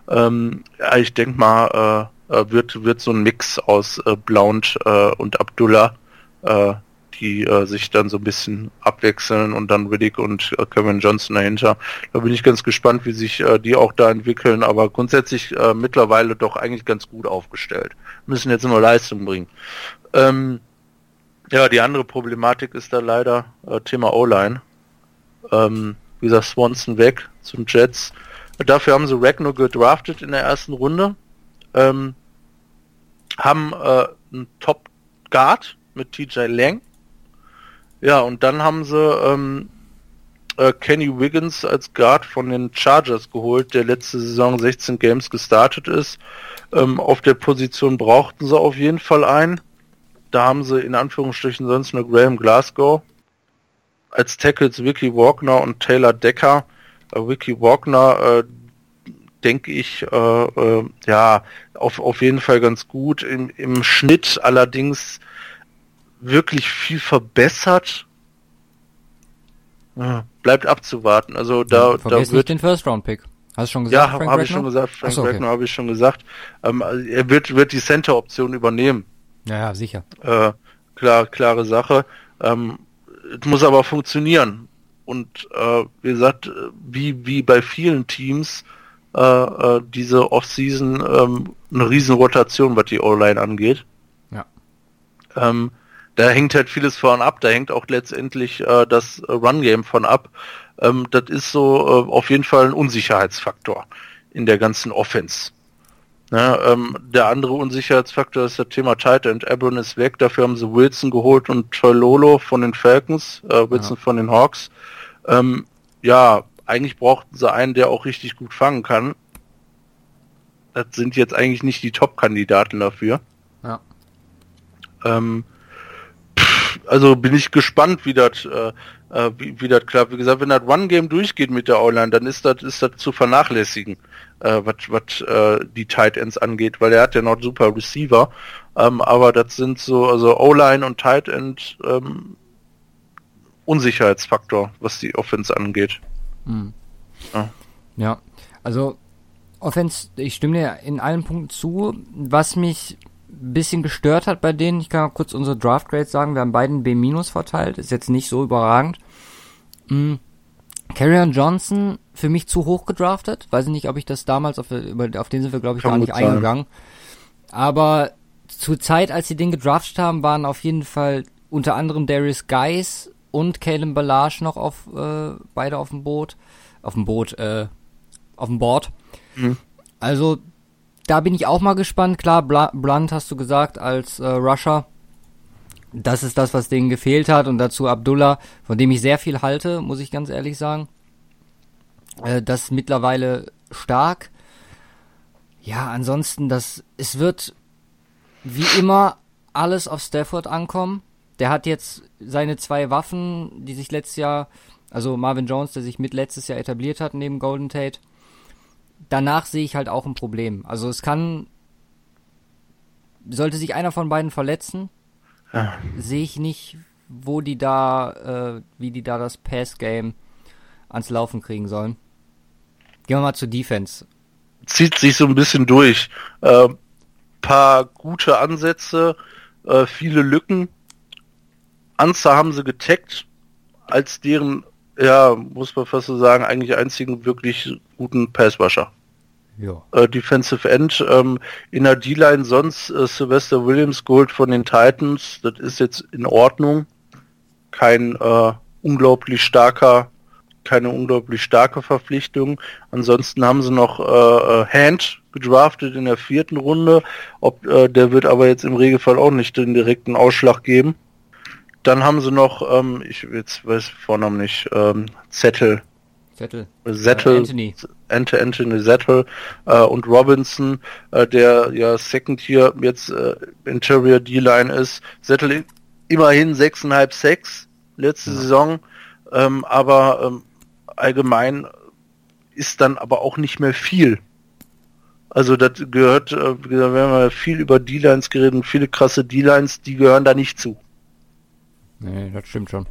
[SPEAKER 1] Ähm, ja, ich denke mal, äh, äh, wird, wird so ein Mix aus äh, Blount äh, und Abdullah äh, die äh, sich dann so ein bisschen abwechseln und dann Riddick und äh, Kevin Johnson dahinter. Da bin ich ganz gespannt, wie sich äh, die auch da entwickeln, aber grundsätzlich äh, mittlerweile doch eigentlich ganz gut aufgestellt. Müssen jetzt nur Leistung bringen. Ähm, ja, die andere Problematik ist da leider äh, Thema O-Line. Ähm, wie gesagt, Swanson weg zum Jets. Dafür haben sie Ragnar gedraftet in der ersten Runde. Ähm, haben äh, einen Top Guard mit TJ Lang. Ja, und dann haben sie ähm, äh, Kenny Wiggins als Guard von den Chargers geholt, der letzte Saison 16 Games gestartet ist. Ähm, auf der Position brauchten sie auf jeden Fall einen. Da haben sie in Anführungsstrichen sonst nur Graham Glasgow. Als Tackles Vicky Wagner und Taylor Decker. Äh, Vicky Wagner, äh, denke ich, äh, äh, ja, auf, auf jeden Fall ganz gut. Im, Im Schnitt allerdings wirklich viel verbessert. Bleibt abzuwarten. Also da,
[SPEAKER 2] ja, da wird den First Round Pick.
[SPEAKER 1] Hast du schon gesagt? Ja, habe ich schon gesagt. Frank so, okay. habe ich schon gesagt. Ähm, er wird, wird die Center-Option übernehmen.
[SPEAKER 2] Ja, ja sicher.
[SPEAKER 1] Äh, klar, klare Sache. Ähm, es muss aber funktionieren. Und äh, wie gesagt, wie, wie bei vielen Teams, äh, äh, diese Offseason ähm, eine riesen Rotation, was die O-Line angeht.
[SPEAKER 2] Ja.
[SPEAKER 1] Ähm, da hängt halt vieles von ab. Da hängt auch letztendlich äh, das Run-Game von ab. Ähm, das ist so äh, auf jeden Fall ein Unsicherheitsfaktor in der ganzen Offense. Ja, ähm, der andere Unsicherheitsfaktor ist das Thema Tight End. Abron ist weg, dafür haben sie Wilson geholt und Lolo von den Falcons, äh, Wilson ja. von den Hawks. Ähm, ja, eigentlich brauchten sie einen, der auch richtig gut fangen kann. Das sind jetzt eigentlich nicht die Top-Kandidaten dafür.
[SPEAKER 2] Ja.
[SPEAKER 1] Ähm, also bin ich gespannt, wie das äh, äh, wie, wie das klappt. Wie gesagt, wenn das One-Game durchgeht mit der O-Line, dann ist das ist das zu vernachlässigen, äh, was äh, die Tight Ends angeht, weil er hat ja noch super Receiver. Ähm, aber das sind so, also O-Line und Tight End ähm, Unsicherheitsfaktor, was die Offense angeht.
[SPEAKER 2] Mhm. Ja. ja, also Offense, ich stimme dir in allen Punkten zu. Was mich bisschen gestört hat bei denen, ich kann mal kurz unsere Draft Grades sagen, wir haben beiden B- verteilt, ist jetzt nicht so überragend. Mhm. Carrion Johnson für mich zu hoch gedraftet. Weiß ich nicht, ob ich das damals auf, auf den sind wir glaube ich Kann gar nicht eingegangen. Aber zur Zeit, als sie den gedraftet haben, waren auf jeden Fall unter anderem Darius Geis und Kalen Balage noch auf äh, beide auf dem Boot, auf dem Boot, äh, auf dem Board. Mhm. Also da bin ich auch mal gespannt. Klar, Blunt hast du gesagt als äh, Rusher. Das ist das, was denen gefehlt hat. Und dazu Abdullah, von dem ich sehr viel halte, muss ich ganz ehrlich sagen. Äh, das ist mittlerweile stark. Ja, ansonsten, das, es wird wie immer alles auf Stafford ankommen. Der hat jetzt seine zwei Waffen, die sich letztes Jahr, also Marvin Jones, der sich mit letztes Jahr etabliert hat neben Golden Tate. Danach sehe ich halt auch ein Problem. Also es kann, sollte sich einer von beiden verletzen, ja. sehe ich nicht, wo die da, äh, wie die da das Pass-Game ans Laufen kriegen sollen. Gehen wir mal zur Defense.
[SPEAKER 1] Zieht sich so ein bisschen durch. Äh, paar gute Ansätze, äh, viele Lücken. Anza haben sie getaggt als deren, ja, muss man fast so sagen, eigentlich einzigen wirklich guten Passwasher. Ja. Äh, Defensive End ähm, in der D-Line sonst äh, Sylvester Williams Gold von den Titans. Das ist jetzt in Ordnung. Kein äh, unglaublich starker, keine unglaublich starke Verpflichtung. Ansonsten haben sie noch äh, äh Hand gedraftet in der vierten Runde. Ob äh, der wird aber jetzt im Regelfall auch nicht den direkten Ausschlag geben. Dann haben sie noch, ähm, ich jetzt weiß Vornamen nicht, ähm, Zettel
[SPEAKER 2] Vettel.
[SPEAKER 1] Zettel, äh, Anthony. Ante, Anthony Zettel äh, und Robinson, äh, der ja Second hier jetzt äh, Interior D-Line ist. Zettel immerhin 6,5 Sex letzte ja. Saison, ähm, aber ähm, allgemein ist dann aber auch nicht mehr viel. Also das gehört, äh, wir haben viel über D-Lines geredet, viele krasse D-Lines, die gehören da nicht zu.
[SPEAKER 2] Nee, das stimmt schon.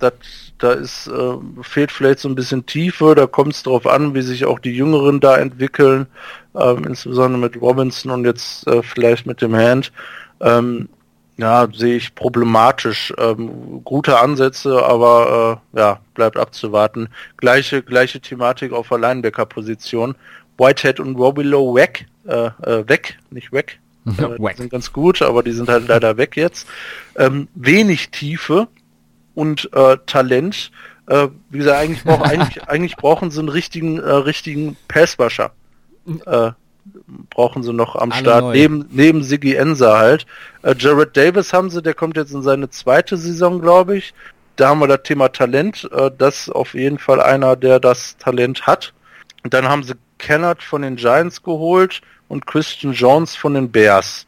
[SPEAKER 1] Das da ist, äh, fehlt vielleicht so ein bisschen Tiefe, da kommt es darauf an, wie sich auch die Jüngeren da entwickeln, ähm, insbesondere mit Robinson und jetzt äh, vielleicht mit dem Hand. Ähm, ja, sehe ich problematisch. Ähm, gute Ansätze, aber äh, ja, bleibt abzuwarten. Gleiche, gleiche Thematik auf der Linebacker-Position. Whitehead und Robillo weg, äh, äh, weg, nicht weg. Äh, sind ganz gut, aber die sind halt leider weg jetzt. Ähm, wenig Tiefe, und äh, Talent. Äh, wie gesagt, eigentlich, brauch, eigentlich, eigentlich brauchen sie einen richtigen, äh, richtigen Passwasher. Äh, brauchen sie noch am Alle Start, neben, neben Siggy Enser halt. Äh, Jared Davis haben sie, der kommt jetzt in seine zweite Saison, glaube ich. Da haben wir das Thema Talent. Das auf jeden Fall einer, der das Talent hat. Und dann haben sie Kennard von den Giants geholt und Christian Jones von den Bears.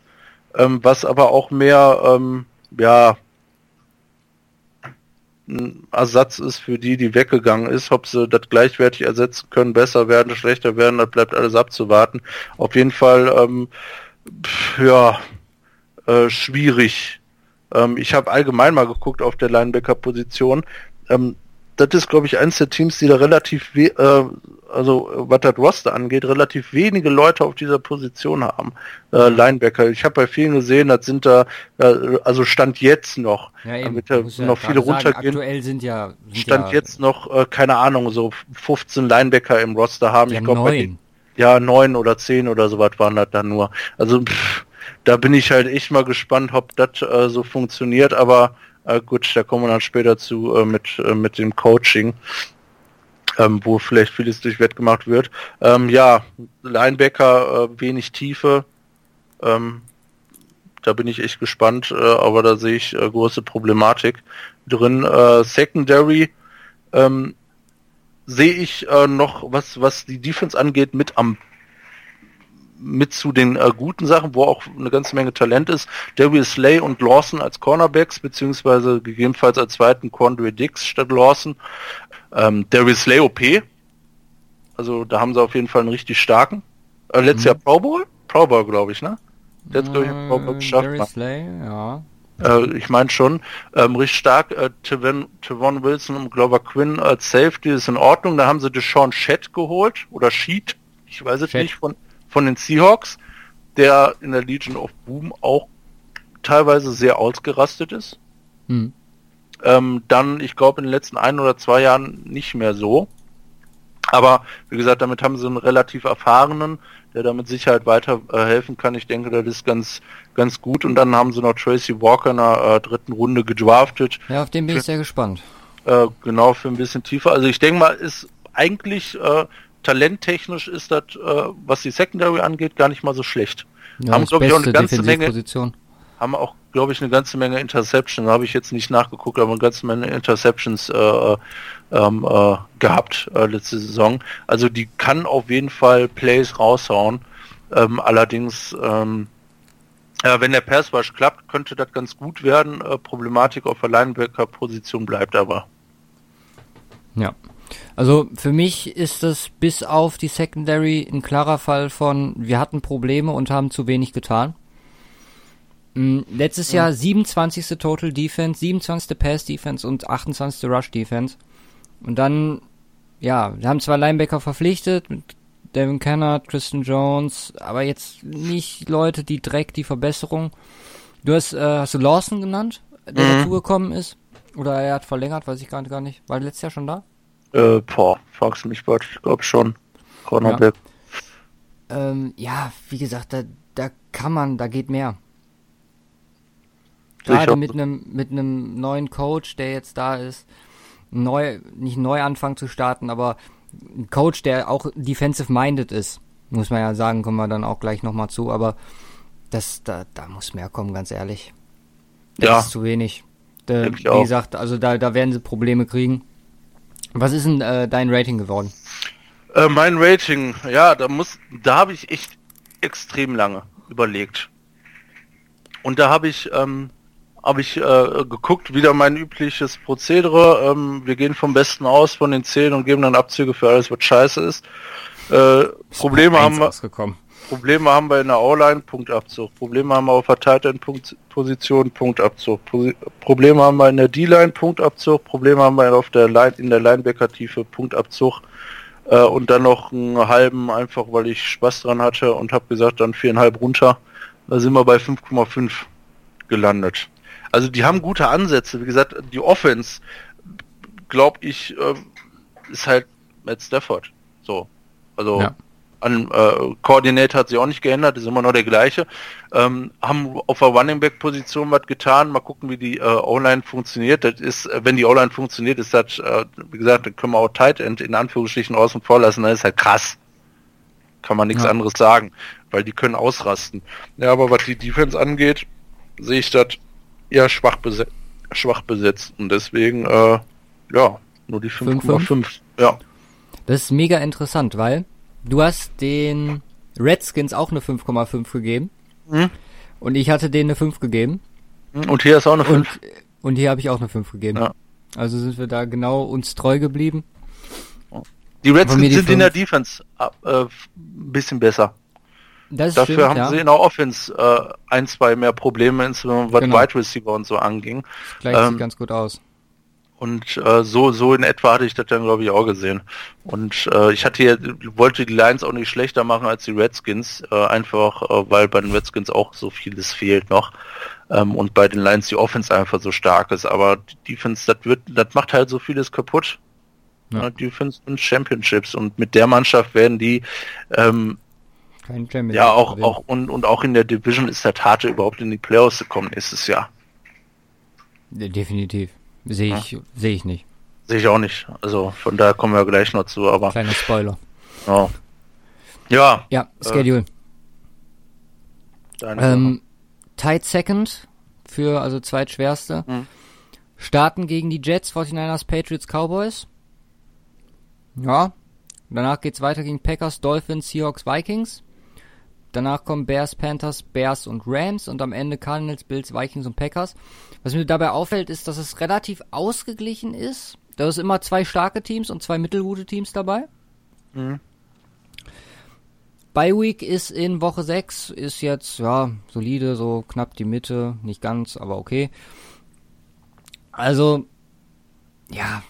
[SPEAKER 1] Ähm, was aber auch mehr, ähm, ja, ein Ersatz ist für die, die weggegangen ist. Ob sie das gleichwertig ersetzen können, besser werden, schlechter werden, das bleibt alles abzuwarten. Auf jeden Fall, ähm, ja, äh, schwierig. Ähm, ich habe allgemein mal geguckt auf der Linebacker-Position. Ähm, das ist, glaube ich, eins der Teams, die da relativ, äh, also was das Roster angeht, relativ wenige Leute auf dieser Position haben. Äh, Linebacker. Ich habe bei vielen gesehen, das sind da, äh, also Stand jetzt noch,
[SPEAKER 2] ja, damit da
[SPEAKER 1] ja noch viele runtergehen.
[SPEAKER 2] aktuell sind ja
[SPEAKER 1] sind Stand ja, jetzt noch, äh, keine Ahnung, so 15 Linebacker im Roster haben.
[SPEAKER 2] Ich glaube,
[SPEAKER 1] ja, neun oder zehn oder sowas waren das dann nur. Also pff, da bin ich halt echt mal gespannt, ob das äh, so funktioniert, aber äh, gut, da kommen wir dann später zu äh, mit, äh, mit dem Coaching, ähm, wo vielleicht vieles durch wettgemacht wird. Ähm, ja, Linebacker, äh, wenig Tiefe. Ähm, da bin ich echt gespannt, äh, aber da sehe ich äh, große Problematik drin. Äh, Secondary ähm, sehe ich äh, noch, was, was die Defense angeht, mit am mit zu den äh, guten Sachen, wo auch eine ganze Menge Talent ist. Darius Slay und Lawson als Cornerbacks, beziehungsweise gegebenenfalls als zweiten Quandre Dix statt Lawson. Ähm, Darius Slay OP. Also da haben sie auf jeden Fall einen richtig starken. Äh, letztes mhm. Jahr Pro Bowl? Pro Bowl, glaube ich, ne?
[SPEAKER 2] Hat, glaube ich, Pro Bowl geschafft. Darius Slay, ja.
[SPEAKER 1] Äh, ich meine schon, ähm, richtig stark. Äh, Tavon Wilson und Glover Quinn als Safety ist in Ordnung. Da haben sie Deshaun Shed geholt oder Sheet, ich weiß es Shed. nicht, von, von den Seahawks, der in der Legion of Boom auch teilweise sehr ausgerastet ist. Hm. Ähm, dann, ich glaube, in den letzten ein oder zwei Jahren nicht mehr so. Aber wie gesagt, damit haben sie einen relativ erfahrenen, der da mit Sicherheit weiterhelfen äh, kann. Ich denke, das ist ganz, ganz gut. Und dann haben sie noch Tracy Walker in der äh, dritten Runde gedraftet.
[SPEAKER 2] Ja, auf den bin ich sehr gespannt.
[SPEAKER 1] Äh, genau, für ein bisschen tiefer. Also ich denke mal, ist eigentlich äh, talenttechnisch ist das, äh, was die Secondary angeht, gar nicht mal so schlecht.
[SPEAKER 2] Ja, haben, glaube ich, auch eine ganze Menge.
[SPEAKER 1] Haben auch, glaube ich, eine ganze Menge Interceptions, habe ich jetzt nicht nachgeguckt, aber eine ganze Menge Interceptions äh, ähm, äh, gehabt äh, letzte Saison. Also die kann auf jeden Fall Plays raushauen. Ähm, allerdings, ähm, ja, wenn der Pass Rush klappt, könnte das ganz gut werden. Äh, Problematik auf der Linebacker-Position bleibt aber.
[SPEAKER 2] Ja, also für mich ist das bis auf die Secondary ein klarer Fall von, wir hatten Probleme und haben zu wenig getan. Hm, letztes ja. Jahr 27. Total Defense, 27. Pass Defense und 28. Rush Defense. Und dann, ja, wir haben zwei Linebacker verpflichtet mit Devin Kennard, Tristan Jones, aber jetzt nicht Leute, die direkt die Verbesserung. Du hast, äh, hast du Lawson genannt, der mhm. dazugekommen ist? Oder er hat verlängert, weiß ich gar nicht. War letztes Jahr schon da?
[SPEAKER 1] Äh, boah, fragst du mich bald, ich glaube schon. Cornerback.
[SPEAKER 2] Ja. Ähm, ja, wie gesagt, da, da kann man, da geht mehr. Gerade mit einem mit einem neuen Coach, der jetzt da ist, neu, nicht neu anfangen zu starten, aber ein Coach, der auch defensive minded ist, muss man ja sagen, kommen wir dann auch gleich nochmal zu, aber das, da, da muss mehr kommen, ganz ehrlich. Das ja. ist zu wenig. Da, wie gesagt, also da, da werden sie Probleme kriegen. Was ist denn äh, dein Rating geworden?
[SPEAKER 1] Äh, mein Rating, ja, da muss, da habe ich echt extrem lange überlegt. Und da habe ich, ähm, habe ich äh, geguckt, wieder mein übliches Prozedere. Ähm, wir gehen vom Besten aus von den 10 und geben dann Abzüge für alles, was scheiße ist. Äh, Probleme haben wir. Probleme haben wir in der O-Line, Punktabzug. Probleme haben wir auf verteilten Position, Punktabzug. Probleme haben wir in der D-Line, Punktabzug. Probleme haben wir auf der Line, in der Linebacker-Tiefe, Punktabzug. Äh, und dann noch einen halben, einfach weil ich Spaß dran hatte und habe gesagt, dann viereinhalb runter. Da sind wir bei 5,5 gelandet. Also die haben gute Ansätze. Wie gesagt, die Offense, glaube ich, äh, ist halt Matt Stafford. So. Also ja an äh, Coordinator hat sich auch nicht geändert, ist immer noch der gleiche. Ähm, haben auf der Running Back Position was getan. Mal gucken, wie die äh, O-Line funktioniert. Das ist, äh, wenn die O-Line funktioniert, ist das, äh, wie gesagt, dann können wir auch Tight End in Anführungsstrichen außen vor lassen. Das ist halt krass. Kann man nichts ja. anderes sagen, weil die können ausrasten. Ja, aber was die Defense angeht, sehe ich das eher schwach, beset schwach besetzt. Und deswegen, äh, ja, nur die 5,5. Ja.
[SPEAKER 2] Das ist mega interessant, weil Du hast den Redskins auch eine 5,5 gegeben. Mhm. Und ich hatte denen eine 5 gegeben.
[SPEAKER 1] Hm, und hier ist auch eine 5.
[SPEAKER 2] Und, und hier habe ich auch eine 5 gegeben. Ja. Also sind wir da genau uns treu geblieben.
[SPEAKER 1] Die Redskins die sind 5. in der Defense äh, ein bisschen besser. Dafür stimmt, haben ja. sie in der Offense äh, ein, zwei mehr Probleme, was genau. Wide Receiver und so anging.
[SPEAKER 2] Das gleicht ähm, sich ganz gut aus.
[SPEAKER 1] Und äh, so so in etwa hatte ich das dann glaube ich auch gesehen. Und äh, ich hatte hier wollte die Lions auch nicht schlechter machen als die Redskins, äh, einfach äh, weil bei den Redskins auch so vieles fehlt noch ähm, und bei den Lions die Offense einfach so stark ist. Aber die Defense, das wird, das macht halt so vieles kaputt. Ja. Ja, Defense und Championships und mit der Mannschaft werden die ähm, ja auch auch und, und auch in der Division ist der Tate überhaupt in die Playoffs zu kommen nächstes Jahr.
[SPEAKER 2] Definitiv. Sehe ich, ja. sehe ich nicht.
[SPEAKER 1] Sehe ich auch nicht. Also von daher kommen wir gleich noch zu, aber.
[SPEAKER 2] Kleiner Spoiler.
[SPEAKER 1] Ja. Ja.
[SPEAKER 2] Ja, äh, Schedule. Äh, ähm, tight Second für, also zweitschwerste. Hm. Starten gegen die Jets, 49ers, Patriots, Cowboys. Ja. Danach geht's weiter gegen Packers, Dolphins, Seahawks, Vikings. Danach kommen Bears, Panthers, Bears und Rams und am Ende Cardinals, Bills, Vikings und Packers. Was mir dabei auffällt, ist, dass es relativ ausgeglichen ist. Da ist immer zwei starke Teams und zwei mittelgute Teams dabei. Mhm. Bye Week ist in Woche 6, ist jetzt, ja, solide, so knapp die Mitte, nicht ganz, aber okay. Also, ja,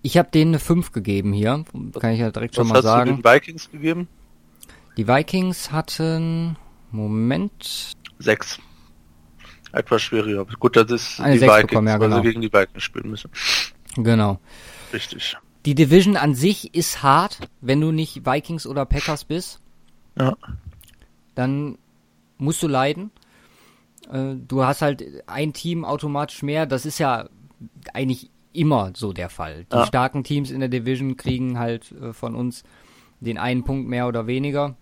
[SPEAKER 2] ich habe denen eine 5 gegeben hier, kann ich ja direkt Was schon mal sagen. Was hast
[SPEAKER 1] du den Vikings gegeben?
[SPEAKER 2] Die Vikings hatten, Moment.
[SPEAKER 1] 6 etwas schwieriger. Gut, das ist
[SPEAKER 2] Eine die Vikings, bekommen, ja, genau.
[SPEAKER 1] weil sie gegen die Vikings spielen müssen.
[SPEAKER 2] Genau.
[SPEAKER 1] Richtig.
[SPEAKER 2] Die Division an sich ist hart, wenn du nicht Vikings oder Packers bist.
[SPEAKER 1] Ja.
[SPEAKER 2] Dann musst du leiden. Äh, du hast halt ein Team automatisch mehr. Das ist ja eigentlich immer so der Fall. Die ja. starken Teams in der Division kriegen halt äh, von uns den einen Punkt mehr oder weniger.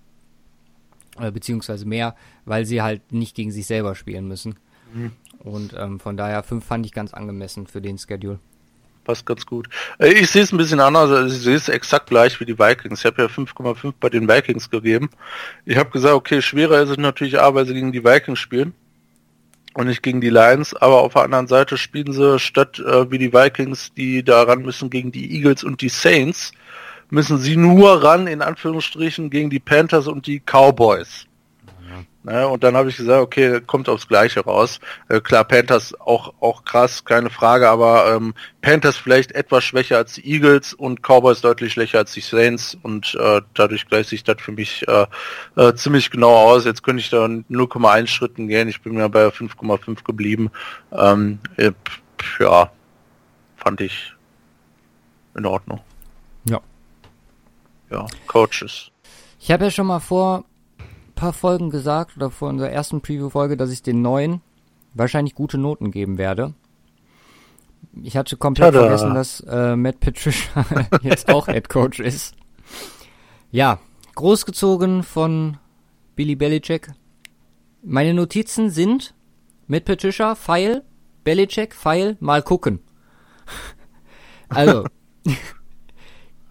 [SPEAKER 2] Äh, beziehungsweise mehr, weil sie halt nicht gegen sich selber spielen müssen. Mhm. Und ähm, von daher 5 fand ich ganz angemessen für den Schedule.
[SPEAKER 1] Passt ganz gut. Äh, ich sehe es ein bisschen anders. Also ich sehe es exakt gleich wie die Vikings. Ich habe ja 5,5 bei den Vikings gegeben. Ich habe gesagt, okay, schwerer ist es natürlich A, weil sie gegen die Vikings spielen und nicht gegen die Lions, aber auf der anderen Seite spielen sie statt äh, wie die Vikings, die da ran müssen gegen die Eagles und die Saints, müssen sie nur ran, in Anführungsstrichen, gegen die Panthers und die Cowboys. Ne? Und dann habe ich gesagt, okay, kommt aufs Gleiche raus. Äh, klar, Panthers auch auch krass, keine Frage, aber ähm, Panthers vielleicht etwas schwächer als die Eagles und Cowboys deutlich schwächer als die Saints und äh, dadurch gleicht sich das für mich äh, äh, ziemlich genau aus. Jetzt könnte ich da 0,1 Schritten gehen. Ich bin mir bei 5,5 geblieben. Ähm, äh, ja, fand ich in Ordnung.
[SPEAKER 2] Ja.
[SPEAKER 1] Ja, Coaches.
[SPEAKER 2] Ich habe ja schon mal vor paar Folgen gesagt, oder vor unserer ersten Preview-Folge, dass ich den neuen wahrscheinlich gute Noten geben werde. Ich hatte komplett Tada. vergessen, dass äh, Matt Patricia jetzt auch Head Coach ist. Ja, großgezogen von Billy Belichick. Meine Notizen sind Matt Patricia, Pfeil, Belichick, Pfeil, mal gucken. also,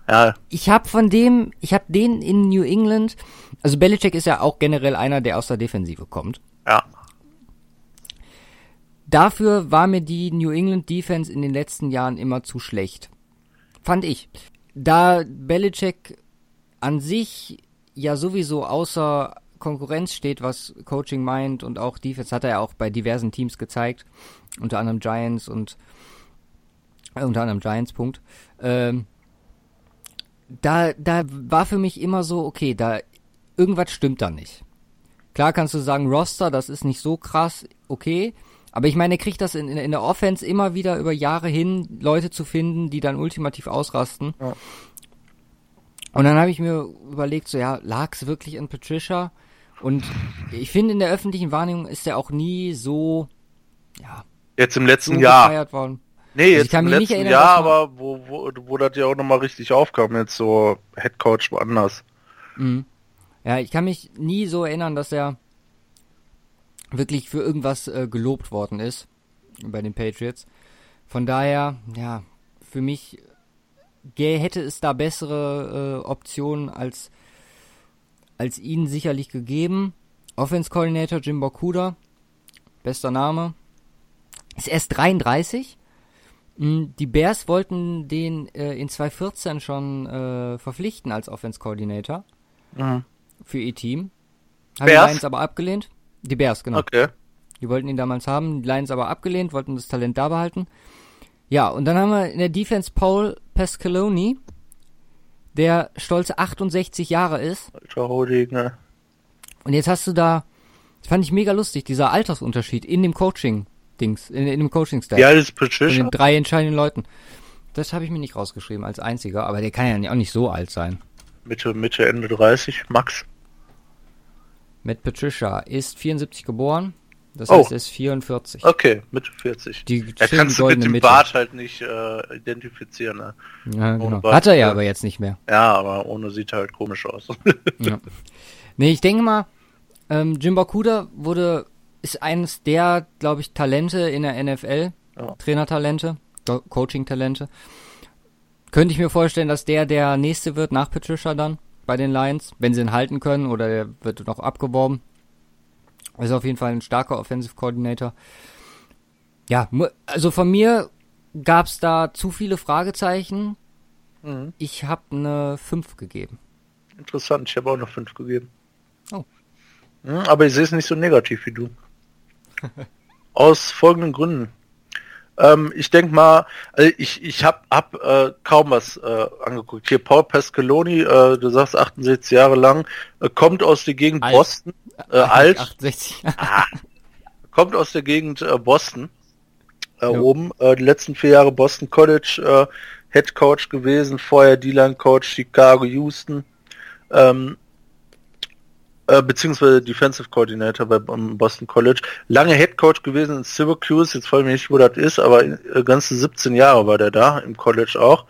[SPEAKER 2] ja. Ich habe von dem, ich habe den in New England, also Belichick ist ja auch generell einer, der aus der Defensive kommt.
[SPEAKER 1] Ja.
[SPEAKER 2] Dafür war mir die New England Defense in den letzten Jahren immer zu schlecht. Fand ich. Da Belichick an sich ja sowieso außer Konkurrenz steht, was Coaching meint und auch Defense hat er ja auch bei diversen Teams gezeigt, unter anderem Giants und äh, unter anderem Giants Punkt. Ähm, da, da war für mich immer so, okay, da irgendwas stimmt da nicht. Klar kannst du sagen, Roster, das ist nicht so krass, okay. Aber ich meine, er kriegt das in, in, in der Offense immer wieder über Jahre hin, Leute zu finden, die dann ultimativ ausrasten. Ja. Und dann habe ich mir überlegt, so ja, lag's wirklich an Patricia? Und ich finde, in der öffentlichen Wahrnehmung ist er auch nie so, ja.
[SPEAKER 1] Jetzt im letzten so Jahr.
[SPEAKER 2] Worden.
[SPEAKER 1] Nee, also jetzt im letzten erinnern, Jahr, aber wo, wo, wo das ja auch nochmal richtig aufkam, jetzt so Head Coach woanders.
[SPEAKER 2] Mhm. Ja, ich kann mich nie so erinnern, dass er wirklich für irgendwas äh, gelobt worden ist bei den Patriots. Von daher, ja, für mich hätte es da bessere äh, Optionen als, als ihn sicherlich gegeben. Offense Coordinator Jim Bokuda, bester Name, ist erst 33 hm, die Bears wollten den äh, in 2014 schon äh, verpflichten als Offense Coordinator mhm. Für ihr Team. Haben Bears? die Lions aber abgelehnt. Die Bears, genau.
[SPEAKER 1] Okay.
[SPEAKER 2] Die wollten ihn damals haben, die Lions aber abgelehnt, wollten das Talent da behalten. Ja, und dann haben wir in der Defense Paul Pascaloni, der stolze 68 Jahre ist.
[SPEAKER 1] Alter Holding, ne?
[SPEAKER 2] Und jetzt hast du da, das fand ich mega lustig, dieser Altersunterschied in dem Coaching-Dings, in, in dem Coaching-Style.
[SPEAKER 1] Ja, das ist Patricia.
[SPEAKER 2] Von den drei entscheidenden Leuten. Das habe ich mir nicht rausgeschrieben als einziger, aber der kann ja auch nicht so alt sein.
[SPEAKER 1] Mitte, Mitte, Ende 30, Max.
[SPEAKER 2] Matt Patricia ist 74 geboren, das oh. heißt, er ist 44.
[SPEAKER 1] Okay, Mitte 40. Die er kannst du mit dem Mitte. Bart halt nicht äh, identifizieren. Ne?
[SPEAKER 2] Ja, genau. Hat er ja aber jetzt nicht mehr.
[SPEAKER 1] Ja, aber ohne sieht er halt komisch aus.
[SPEAKER 2] ja. Nee, ich denke mal, ähm, Jim Bakuda wurde, ist eines der, glaube ich, Talente in der NFL. Ja. Trainertalente, Coaching-Talente. Könnte ich mir vorstellen, dass der der nächste wird nach Patricia dann bei den Lions, wenn sie ihn halten können oder der wird noch abgeworben. Ist auf jeden Fall ein starker Offensive Coordinator. Ja, also von mir gab es da zu viele Fragezeichen. Mhm. Ich habe eine 5 gegeben.
[SPEAKER 1] Interessant, ich habe auch eine 5 gegeben. Oh. Mhm, aber ich sehe es nicht so negativ wie du. Aus folgenden Gründen. Ähm, ich denke mal, also ich, ich habe hab, äh, kaum was äh, angeguckt. Hier Paul Pascaloni, äh, du sagst 68 Jahre lang, äh, kommt aus der Gegend alt. Boston, äh, alt, 68. ah, kommt aus der Gegend Boston, ja. oben, die letzten vier Jahre Boston College Head Coach gewesen, vorher D-Line Coach Chicago, Houston, ähm, äh, beziehungsweise Defensive Coordinator bei Boston College. Lange Head Coach gewesen in Syracuse, jetzt frage ich mich nicht, wo das ist, aber äh, ganze 17 Jahre war der da, im College auch.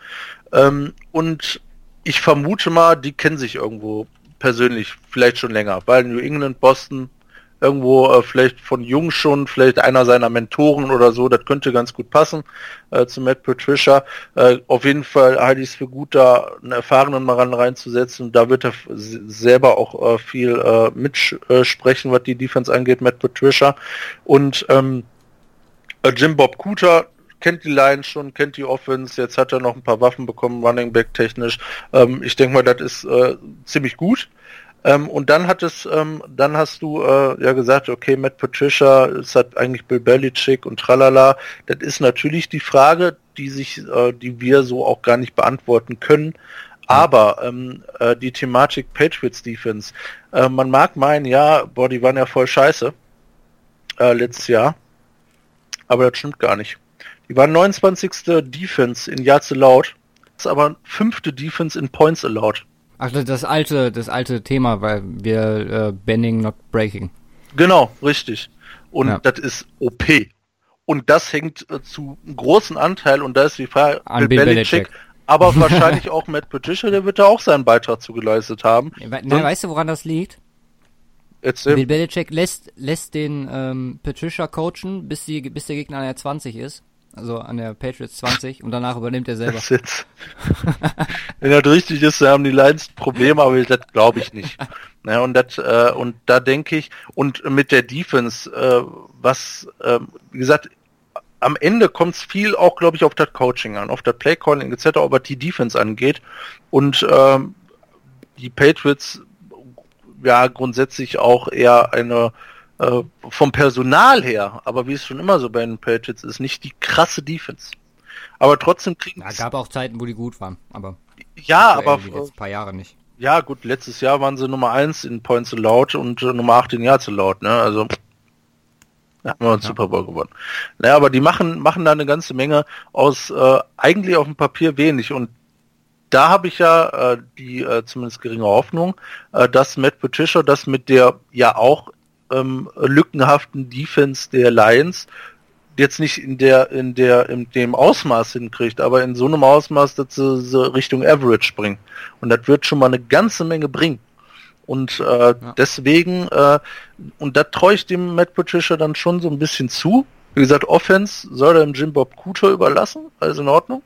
[SPEAKER 1] Ähm, und ich vermute mal, die kennen sich irgendwo persönlich, vielleicht schon länger, weil New England, Boston, irgendwo äh, vielleicht von Jung schon, vielleicht einer seiner Mentoren oder so, das könnte ganz gut passen äh, zu Matt Patricia. Äh, auf jeden Fall halte ich es für gut, da einen erfahrenen mal ran reinzusetzen. Da wird er selber auch äh, viel äh, mitsprechen, was die Defense angeht, Matt Patricia. Und ähm, äh, Jim Bob Cooter, kennt die Line schon, kennt die Offense, jetzt hat er noch ein paar Waffen bekommen, Running Back technisch. Ähm, ich denke mal, das ist äh, ziemlich gut. Ähm, und dann hat es, ähm, dann hast du äh, ja gesagt, okay, Matt Patricia, es hat eigentlich Bill Belichick und tralala. Das ist natürlich die Frage, die sich, äh, die wir so auch gar nicht beantworten können. Aber ähm, äh, die Thematik Patriots Defense, äh, man mag meinen, ja, boah, die waren ja voll scheiße äh, letztes Jahr, aber das stimmt gar nicht. Die waren 29. Defense in Yards allowed, ist aber fünfte Defense in Points allowed.
[SPEAKER 2] Ach, das alte, das alte Thema, weil wir äh, Bending not breaking.
[SPEAKER 1] Genau, richtig. Und ja. das ist OP. Und das hängt äh, zu einem großen Anteil, und da ist die Frage,
[SPEAKER 2] An Bill Belichick,
[SPEAKER 1] aber wahrscheinlich auch Matt Patricia, der wird da auch seinen Beitrag zu geleistet haben.
[SPEAKER 2] Na, weißt du, woran das liegt?
[SPEAKER 1] Erzähl.
[SPEAKER 2] Bill Belichick lässt, lässt den ähm, Patricia coachen, bis, die, bis der Gegner an der 20 ist also an der Patriots 20 und danach übernimmt er selber.
[SPEAKER 1] Wenn das richtig ist, haben die Lions Probleme, aber das glaube ich nicht. Ja, und das äh, und da denke ich und mit der Defense, äh, was äh, wie gesagt, am Ende kommt es viel auch, glaube ich, auf das Coaching an, auf das Playcalling etc., was die Defense angeht und ähm, die Patriots ja grundsätzlich auch eher eine äh, vom Personal her, aber wie es schon immer so bei den Patriots ist, nicht die krasse Defense. Aber trotzdem kriegen
[SPEAKER 2] es. Ja, gab auch Zeiten, wo die gut waren, aber.
[SPEAKER 1] Ja, aber.
[SPEAKER 2] Die letzten paar Jahre nicht.
[SPEAKER 1] Ja, gut, letztes Jahr waren sie Nummer 1 in Points allowed und äh, Nummer 8 in Yards allowed, ne? Also. Da haben wir einen ja. Super Bowl gewonnen. Naja, aber die machen, machen da eine ganze Menge aus äh, eigentlich auf dem Papier wenig und da habe ich ja äh, die äh, zumindest geringe Hoffnung, äh, dass Matt Patricia das mit der ja auch ähm, lückenhaften Defense der Lions jetzt nicht in der in der in dem Ausmaß hinkriegt, aber in so einem Ausmaß, dass sie, sie Richtung Average bringen. Und das wird schon mal eine ganze Menge bringen. Und äh, ja. deswegen, äh, und da traue ich dem Matt Patricia dann schon so ein bisschen zu. Wie gesagt, Offense soll er dem Jim Bob Cooter überlassen, alles in Ordnung.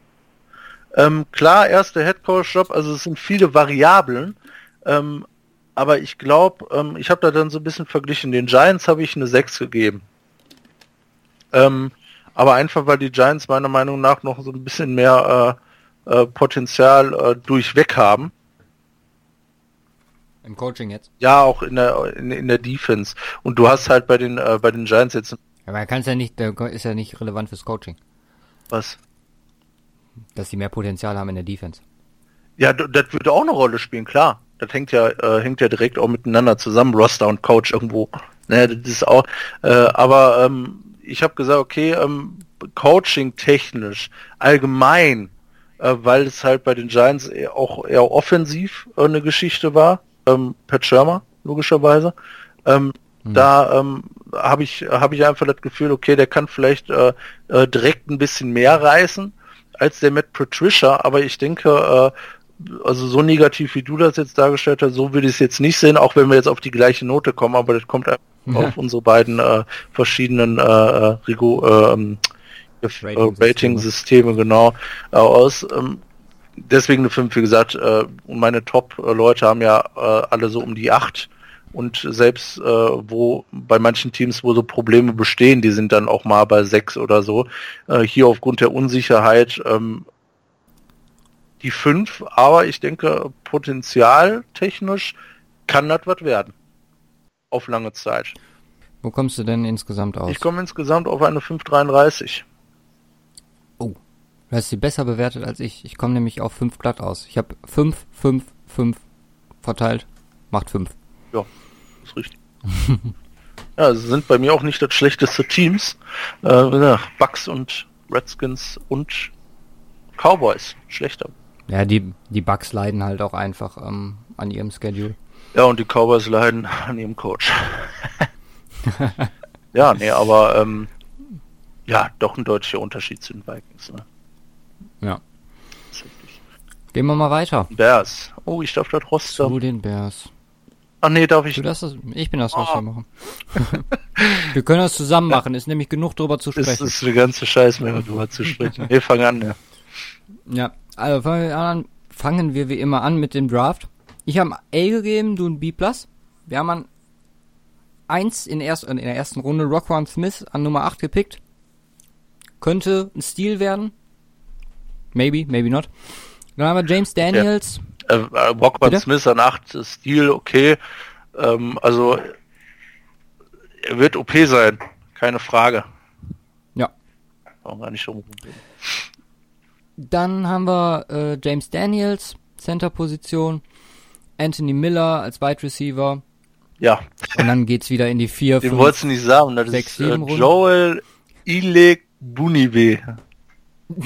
[SPEAKER 1] Ähm, klar, erster Headcoach-Job, also es sind viele Variablen, ähm, aber ich glaube, ähm, ich habe da dann so ein bisschen verglichen. Den Giants habe ich eine 6 gegeben. Ähm, aber einfach, weil die Giants meiner Meinung nach noch so ein bisschen mehr äh, äh, Potenzial äh, durchweg haben.
[SPEAKER 2] Im Coaching jetzt?
[SPEAKER 1] Ja, auch in der in, in der Defense. Und du hast halt bei den äh, bei den Giants jetzt.
[SPEAKER 2] Aber er kann es ja nicht, der ist ja nicht relevant fürs Coaching.
[SPEAKER 1] Was?
[SPEAKER 2] dass sie mehr Potenzial haben in der Defense.
[SPEAKER 1] Ja, das würde auch eine Rolle spielen, klar. Das hängt ja, äh, hängt ja direkt auch miteinander zusammen, Roster und Coach irgendwo. Ne, das ist auch, äh, aber ähm, ich habe gesagt, okay, ähm, Coaching technisch, allgemein, äh, weil es halt bei den Giants auch eher offensiv äh, eine Geschichte war, ähm, Pat Shermer, logischerweise. Ähm, mhm. Da ähm, habe ich, hab ich einfach das Gefühl, okay, der kann vielleicht äh, äh, direkt ein bisschen mehr reißen als der Matt Patricia, aber ich denke, äh, also so negativ wie du das jetzt dargestellt hast, so würde ich es jetzt nicht sehen, auch wenn wir jetzt auf die gleiche Note kommen, aber das kommt ja. auf unsere beiden äh, verschiedenen äh, Rigo, äh, Rating-Systeme genau äh, aus. Ähm, deswegen eine 5, wie gesagt, äh, meine Top-Leute haben ja äh, alle so um die 8 und selbst äh, wo bei manchen Teams, wo so Probleme bestehen, die sind dann auch mal bei 6 oder so. Äh, hier aufgrund der Unsicherheit ähm, die 5, aber ich denke, potenzialtechnisch kann das was werden. Auf lange Zeit.
[SPEAKER 2] Wo kommst du denn insgesamt aus?
[SPEAKER 1] Ich komme insgesamt auf eine 5,33.
[SPEAKER 2] Oh, du hast sie besser bewertet als ich. Ich komme nämlich auf 5 glatt aus. Ich habe 5, 5, 5 verteilt. Macht 5.
[SPEAKER 1] Ja, ist richtig. ja, sie sind bei mir auch nicht das schlechteste Teams. Äh, Bucks und Redskins und Cowboys. Schlechter.
[SPEAKER 2] Ja, die, die Bucks leiden halt auch einfach ähm, an ihrem Schedule.
[SPEAKER 1] Ja, und die Cowboys leiden an ihrem Coach. ja, nee, aber ähm, ja, doch ein deutlicher Unterschied zu den Vikings. Ne?
[SPEAKER 2] Ja. Gehen wir mal weiter.
[SPEAKER 1] Bears. Oh, ich darf das Roster.
[SPEAKER 2] Zu den Bears.
[SPEAKER 1] Ach nee, darf ich.
[SPEAKER 2] Du das, ich bin das Roster oh. machen. wir können das zusammen machen, ist nämlich genug drüber zu sprechen. Das
[SPEAKER 1] ist eine ganze Scheißmenge drüber zu sprechen. Wir fangen an, ja.
[SPEAKER 2] Ja, also fangen wir, wie immer an mit dem Draft. Ich habe A gegeben, du ein B+. Wir haben an 1 in, erst, in der ersten Runde Rockwan Smith an Nummer 8 gepickt. Könnte ein Stil werden. Maybe, maybe not. Dann haben wir James Daniels.
[SPEAKER 1] Ja. Äh, äh, Rockwan Smith an 8 Stil, okay. Ähm, also er wird OP sein, keine Frage.
[SPEAKER 2] Ja.
[SPEAKER 1] Warum gar nicht schon
[SPEAKER 2] Dann haben wir äh, James Daniels, Center-Position. Anthony Miller als Wide Receiver.
[SPEAKER 1] Ja.
[SPEAKER 2] Und dann geht's wieder in die vier,
[SPEAKER 1] Den wolltest du nicht sagen, das 6, ist äh, Joel Ilek Buniwe.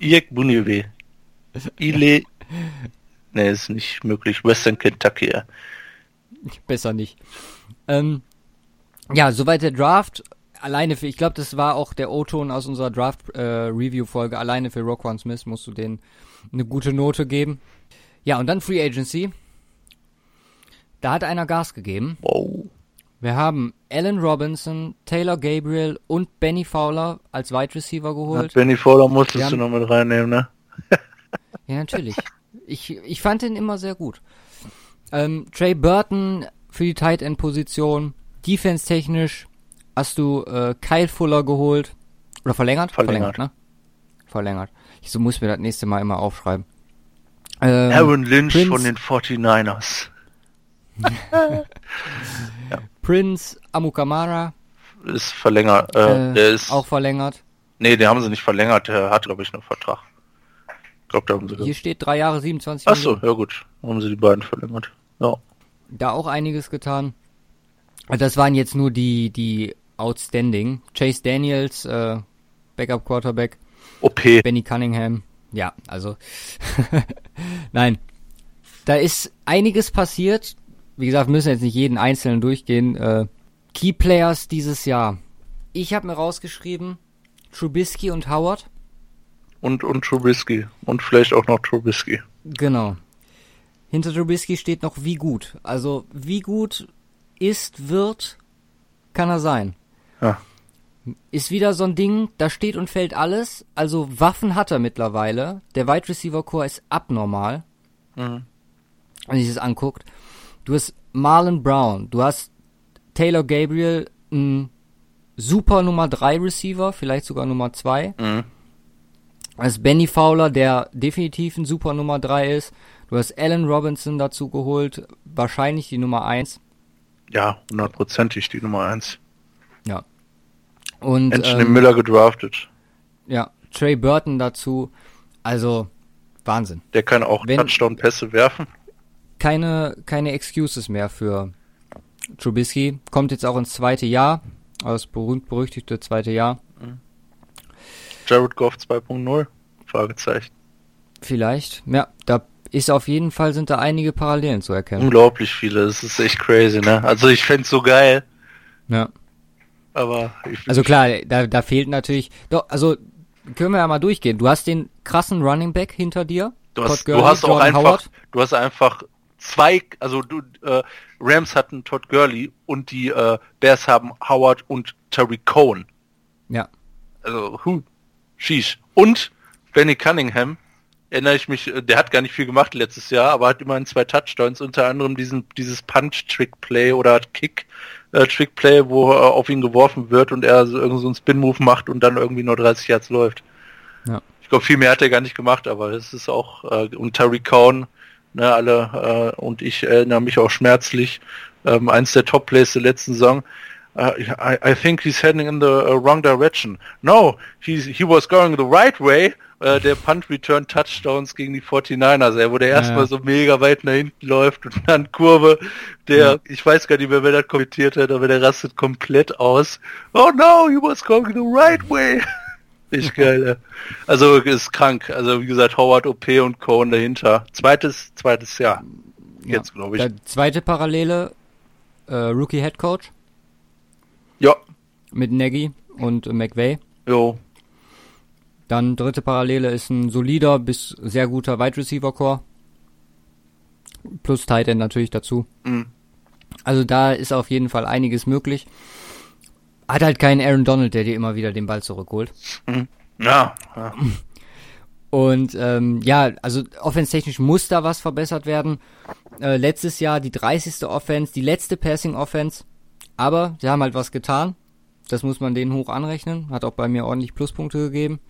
[SPEAKER 1] Ilek Buniwe. Ile. Ne, ist nicht möglich. Western Kentucky. Ja.
[SPEAKER 2] Besser nicht. Ähm, ja, soweit der Draft. Alleine für, ich glaube, das war auch der O-Ton aus unserer Draft-Review-Folge. Äh, Alleine für Rockwan Smith musst du denen eine gute Note geben. Ja, und dann Free Agency. Da hat einer Gas gegeben.
[SPEAKER 1] Wow.
[SPEAKER 2] Wir haben Allen Robinson, Taylor Gabriel und Benny Fowler als Wide Receiver geholt.
[SPEAKER 1] Ja, Benny Fowler musstest du noch mit reinnehmen, ne?
[SPEAKER 2] ja, natürlich. Ich, ich fand ihn immer sehr gut. Ähm, Trey Burton für die Tight End Position. Defense technisch hast du äh, Kyle Fuller geholt. Oder verlängert?
[SPEAKER 1] Verlängert, verlängert ne?
[SPEAKER 2] Verlängert. Ich so muss mir das nächste Mal immer aufschreiben.
[SPEAKER 1] Ähm, Aaron Lynch Prince, von den 49ers
[SPEAKER 2] ja. Prince Amukamara.
[SPEAKER 1] Ist verlängert. Äh,
[SPEAKER 2] äh, der ist auch verlängert.
[SPEAKER 1] Nee, den haben sie nicht verlängert. Der hat, glaube ich, einen Vertrag. Ich glaube, da haben sie.
[SPEAKER 2] Hier steht drei Jahre 27
[SPEAKER 1] Ach so, ja gut. Haben sie die beiden verlängert. Ja.
[SPEAKER 2] Da auch einiges getan. Das waren jetzt nur die, die Outstanding. Chase Daniels, äh, Backup Quarterback.
[SPEAKER 1] OP.
[SPEAKER 2] Benny Cunningham. Ja, also. Nein. Da ist einiges passiert wie gesagt, müssen jetzt nicht jeden einzelnen durchgehen. Äh, Key Players dieses Jahr. Ich habe mir rausgeschrieben, Trubisky und Howard.
[SPEAKER 1] Und, und Trubisky. Und vielleicht auch noch Trubisky.
[SPEAKER 2] Genau. Hinter Trubisky steht noch wie gut. Also wie gut ist, wird, kann er sein.
[SPEAKER 1] Ja.
[SPEAKER 2] Ist wieder so ein Ding, da steht und fällt alles. Also Waffen hat er mittlerweile. Der Wide Receiver Core ist abnormal. Mhm. Wenn sich das anguckt. Du hast Marlon Brown, du hast Taylor Gabriel, ein super Nummer 3 Receiver, vielleicht sogar Nummer 2. Mhm. Du hast Benny Fowler, der definitiv ein super Nummer 3 ist. Du hast Allen Robinson dazu geholt, wahrscheinlich die Nummer 1.
[SPEAKER 1] Ja, hundertprozentig die Nummer 1.
[SPEAKER 2] Ja. Und
[SPEAKER 1] Anthony ähm, Miller gedraftet.
[SPEAKER 2] Ja, Trey Burton dazu. Also, Wahnsinn.
[SPEAKER 1] Der kann auch Touchdown-Pässe werfen.
[SPEAKER 2] Keine, keine Excuses mehr für Trubisky. Kommt jetzt auch ins zweite Jahr. Das berühmt-berüchtigte zweite Jahr. Mhm.
[SPEAKER 1] Jared Goff 2.0? Fragezeichen.
[SPEAKER 2] Vielleicht. Ja, da ist auf jeden Fall, sind da einige Parallelen zu erkennen.
[SPEAKER 1] Unglaublich viele. Das ist echt crazy, ne? Also ich fände so geil.
[SPEAKER 2] Ja.
[SPEAKER 1] Aber
[SPEAKER 2] Also klar, da, da fehlt natürlich. Doch, also können wir ja mal durchgehen. Du hast den krassen Running Back hinter dir.
[SPEAKER 1] Du hast, Gurley, du hast auch einfach, Howard. du hast einfach zwei, also du, äh, Rams hatten Todd Gurley und die äh, Bears haben Howard und Terry Cohen.
[SPEAKER 2] Ja.
[SPEAKER 1] Also, hu, sheesh. Und Benny Cunningham, erinnere ich mich, äh, der hat gar nicht viel gemacht letztes Jahr, aber hat immerhin zwei Touchdowns, unter anderem diesen, dieses Punch-Trick-Play oder Kick-Trick-Play, äh, wo äh, auf ihn geworfen wird und er so irgendwie so einen Spin-Move macht und dann irgendwie nur 30 Yards läuft.
[SPEAKER 2] Ja.
[SPEAKER 1] Ich glaube, viel mehr hat er gar nicht gemacht, aber es ist auch, äh, und Terry Cohn, ne, alle, äh, und ich erinnere mich auch schmerzlich, ähm, eins der Top-Plays der letzten Saison, Uh, I, I, think he's heading in the uh, wrong direction. No, he, he was going the right way, äh, der Punt Return Touchdowns gegen die 49ers, ey, wo der erstmal ja. so mega weit nach hinten läuft und dann Kurve, der, ja. ich weiß gar nicht mehr, wer das kommentiert hat, aber der rastet komplett aus. Oh no, he was going the right way. Ich geil. Also ist krank. Also wie gesagt, Howard OP und Cohen dahinter. Zweites, zweites Jahr. Jetzt, ja. glaube ich. Der
[SPEAKER 2] zweite Parallele, äh, Rookie Head Coach.
[SPEAKER 1] Ja.
[SPEAKER 2] Mit Nagy und McVay.
[SPEAKER 1] Jo.
[SPEAKER 2] Dann dritte Parallele ist ein solider bis sehr guter Wide Receiver Core. Plus Tight End natürlich dazu. Mhm. Also da ist auf jeden Fall einiges möglich. Hat halt keinen Aaron Donald, der dir immer wieder den Ball zurückholt.
[SPEAKER 1] Mhm. Ja, ja.
[SPEAKER 2] Und ähm, ja, also offense-technisch muss da was verbessert werden. Äh, letztes Jahr die 30. Offense, die letzte Passing-Offense. Aber sie haben halt was getan. Das muss man denen hoch anrechnen. Hat auch bei mir ordentlich Pluspunkte gegeben.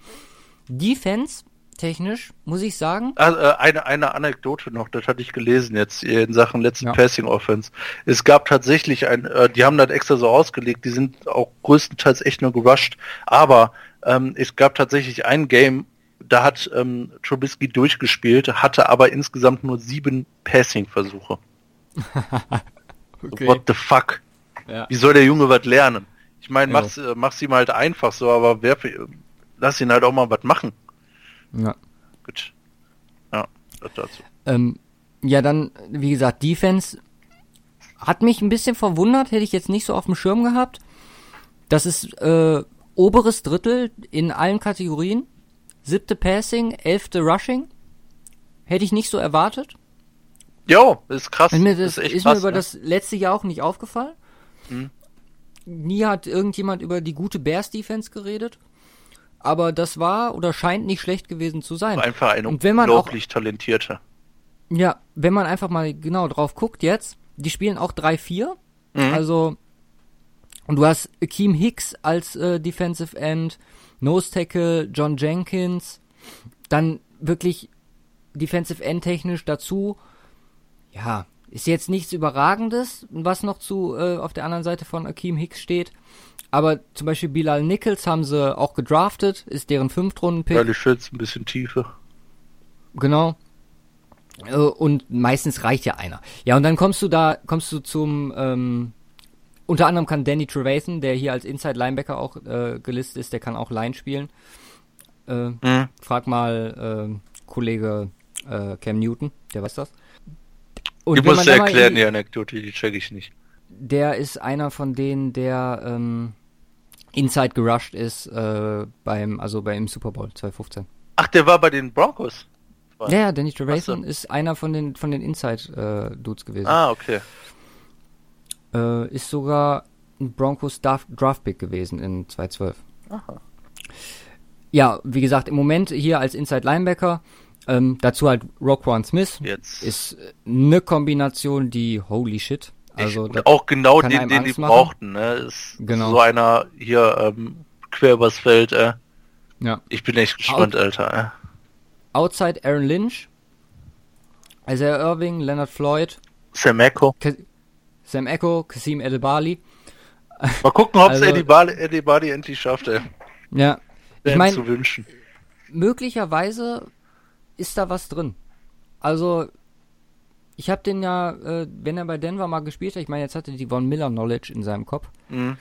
[SPEAKER 2] Defense technisch, muss ich sagen.
[SPEAKER 1] Also, äh, eine, eine Anekdote noch, das hatte ich gelesen jetzt in Sachen letzten ja. Passing Offense. Es gab tatsächlich ein, äh, die haben das extra so ausgelegt, die sind auch größtenteils echt nur gerusht, aber ähm, es gab tatsächlich ein Game, da hat ähm, Trubisky durchgespielt, hatte aber insgesamt nur sieben Passing-Versuche. okay. What the fuck? Ja. Wie soll der Junge was lernen? Ich meine, mach's, ja. Äh, mach's ihm halt einfach so, aber wer, lass ihn halt auch mal was machen.
[SPEAKER 2] Ja.
[SPEAKER 1] Gut. Ja, das
[SPEAKER 2] dazu. Ähm, ja, dann, wie gesagt, Defense hat mich ein bisschen verwundert, hätte ich jetzt nicht so auf dem Schirm gehabt. Das ist äh, oberes Drittel in allen Kategorien. Siebte Passing, elfte Rushing. Hätte ich nicht so erwartet.
[SPEAKER 1] Jo, ist krass.
[SPEAKER 2] Ist mir, das, ist, ist krass, mir über ne? das letzte Jahr auch nicht aufgefallen. Nie hat irgendjemand über die gute Bears Defense geredet aber das war oder scheint nicht schlecht gewesen zu sein.
[SPEAKER 1] Einfach eine und wenn man unglaublich auch, talentierte.
[SPEAKER 2] Ja, wenn man einfach mal genau drauf guckt jetzt, die spielen auch 3-4, mhm. also und du hast Akeem Hicks als äh, Defensive End, Nose Tackle, John Jenkins, dann wirklich Defensive End technisch dazu. Ja, ist jetzt nichts Überragendes, was noch zu äh, auf der anderen Seite von Akeem Hicks steht. Aber zum Beispiel Bilal Nichols haben sie auch gedraftet, ist deren Fünftrunden-Pick.
[SPEAKER 1] Ja, die Schütz ein bisschen tiefer.
[SPEAKER 2] Genau. Äh, und meistens reicht ja einer. Ja, und dann kommst du da, kommst du zum, ähm, unter anderem kann Danny Trevathan, der hier als Inside Linebacker auch äh, gelistet ist, der kann auch Line spielen. Äh, mhm. Frag mal äh, Kollege äh, Cam Newton, der weiß das.
[SPEAKER 1] Und die musst du erklären, die Anekdote, die check ich nicht.
[SPEAKER 2] Der ist einer von denen, der ähm, Inside gerusht ist äh, beim, also beim Super Bowl 2015.
[SPEAKER 1] Ach, der war bei den Broncos?
[SPEAKER 2] Ja, ja, Danny Trevathan ist einer von den von den Inside äh, Dudes gewesen.
[SPEAKER 1] Ah, okay.
[SPEAKER 2] Äh, ist sogar ein Broncos Draft Pick gewesen in 2012. Aha. Ja, wie gesagt, im Moment hier als Inside Linebacker. Ähm, dazu halt Roquan Smith.
[SPEAKER 1] Jetzt.
[SPEAKER 2] Ist eine Kombination, die holy shit. Also
[SPEAKER 1] ich, auch genau den, den die brauchten. Ne? Ist genau. so einer hier ähm, quer übers Feld. Äh.
[SPEAKER 2] Ja.
[SPEAKER 1] Ich bin echt gespannt, Out Alter. Äh.
[SPEAKER 2] Outside Aaron Lynch, Isaiah Irving, Leonard Floyd,
[SPEAKER 1] Sam Echo,
[SPEAKER 2] Ka Sam Echo, Kasim Edebali.
[SPEAKER 1] Mal gucken, ob es also, Eddie, Bali, Eddie Bali endlich schafft. Ey.
[SPEAKER 2] Ja. Ich meine,
[SPEAKER 1] zu wünschen.
[SPEAKER 2] möglicherweise ist da was drin. Also, ich habe den ja, äh, wenn er bei Denver mal gespielt hat, ich meine, jetzt hatte die Von Miller Knowledge in seinem Kopf. Mhm.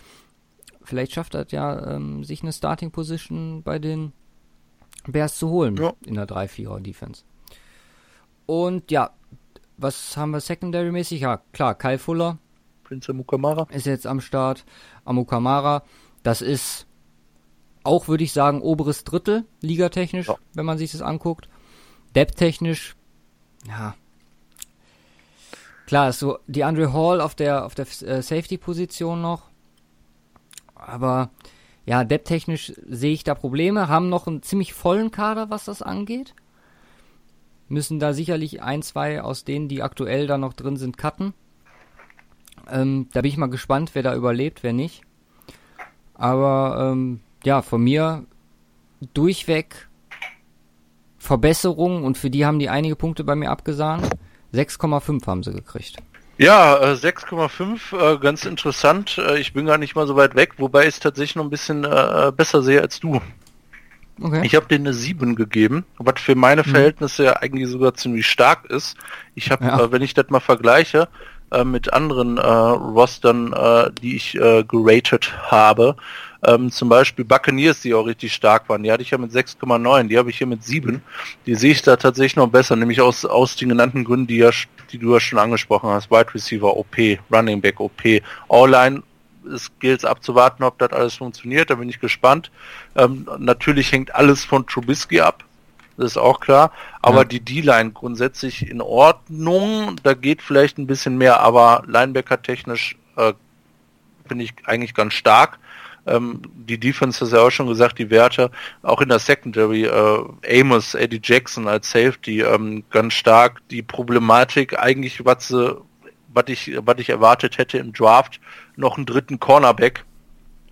[SPEAKER 2] Vielleicht schafft er ja, ähm, sich eine Starting Position bei den Bears zu holen ja. in der 3-4er Defense. Und ja, was haben wir secondary-mäßig? Ja, klar, Kyle Fuller.
[SPEAKER 1] Prince Amukamara.
[SPEAKER 2] Ist jetzt am Start. Amukamara. Das ist auch, würde ich sagen, oberes Drittel, ligatechnisch, ja. wenn man sich das anguckt. Depth-technisch, ja. Klar, ist so die Andre Hall auf der, auf der äh, Safety-Position noch. Aber ja, depth-technisch sehe ich da Probleme. Haben noch einen ziemlich vollen Kader, was das angeht müssen da sicherlich ein, zwei aus denen, die aktuell da noch drin sind, cutten. Ähm, da bin ich mal gespannt, wer da überlebt, wer nicht. Aber ähm, ja, von mir durchweg Verbesserungen und für die haben die einige Punkte bei mir abgesahnt. 6,5 haben sie gekriegt.
[SPEAKER 1] Ja, äh, 6,5, äh, ganz interessant. Äh, ich bin gar nicht mal so weit weg, wobei ich es tatsächlich noch ein bisschen äh, besser sehe als du. Okay. Ich habe denen eine 7 gegeben, was für meine mhm. Verhältnisse ja eigentlich sogar ziemlich stark ist. Ich habe, ja. äh, wenn ich das mal vergleiche äh, mit anderen äh, Rostern, äh, die ich äh, geratet habe, ähm, zum Beispiel Buccaneers, die auch richtig stark waren, die hatte ich ja mit 6,9, die habe ich hier mit 7. Die sehe ich da tatsächlich noch besser, nämlich aus, aus den genannten Gründen, die, ja, die du ja schon angesprochen hast. Wide Receiver OP, Running Back OP, All-Line es gilt abzuwarten, ob das alles funktioniert. Da bin ich gespannt. Ähm, natürlich hängt alles von Trubisky ab. Das ist auch klar. Aber ja. die D-Line grundsätzlich in Ordnung. Da geht vielleicht ein bisschen mehr, aber Linebacker technisch äh, bin ich eigentlich ganz stark. Ähm, die Defense hast ja auch schon gesagt, die Werte, auch in der Secondary, äh, Amos, Eddie Jackson als Safety, ähm, ganz stark. Die Problematik eigentlich, was sie was ich, was ich erwartet hätte im Draft, noch einen dritten Cornerback.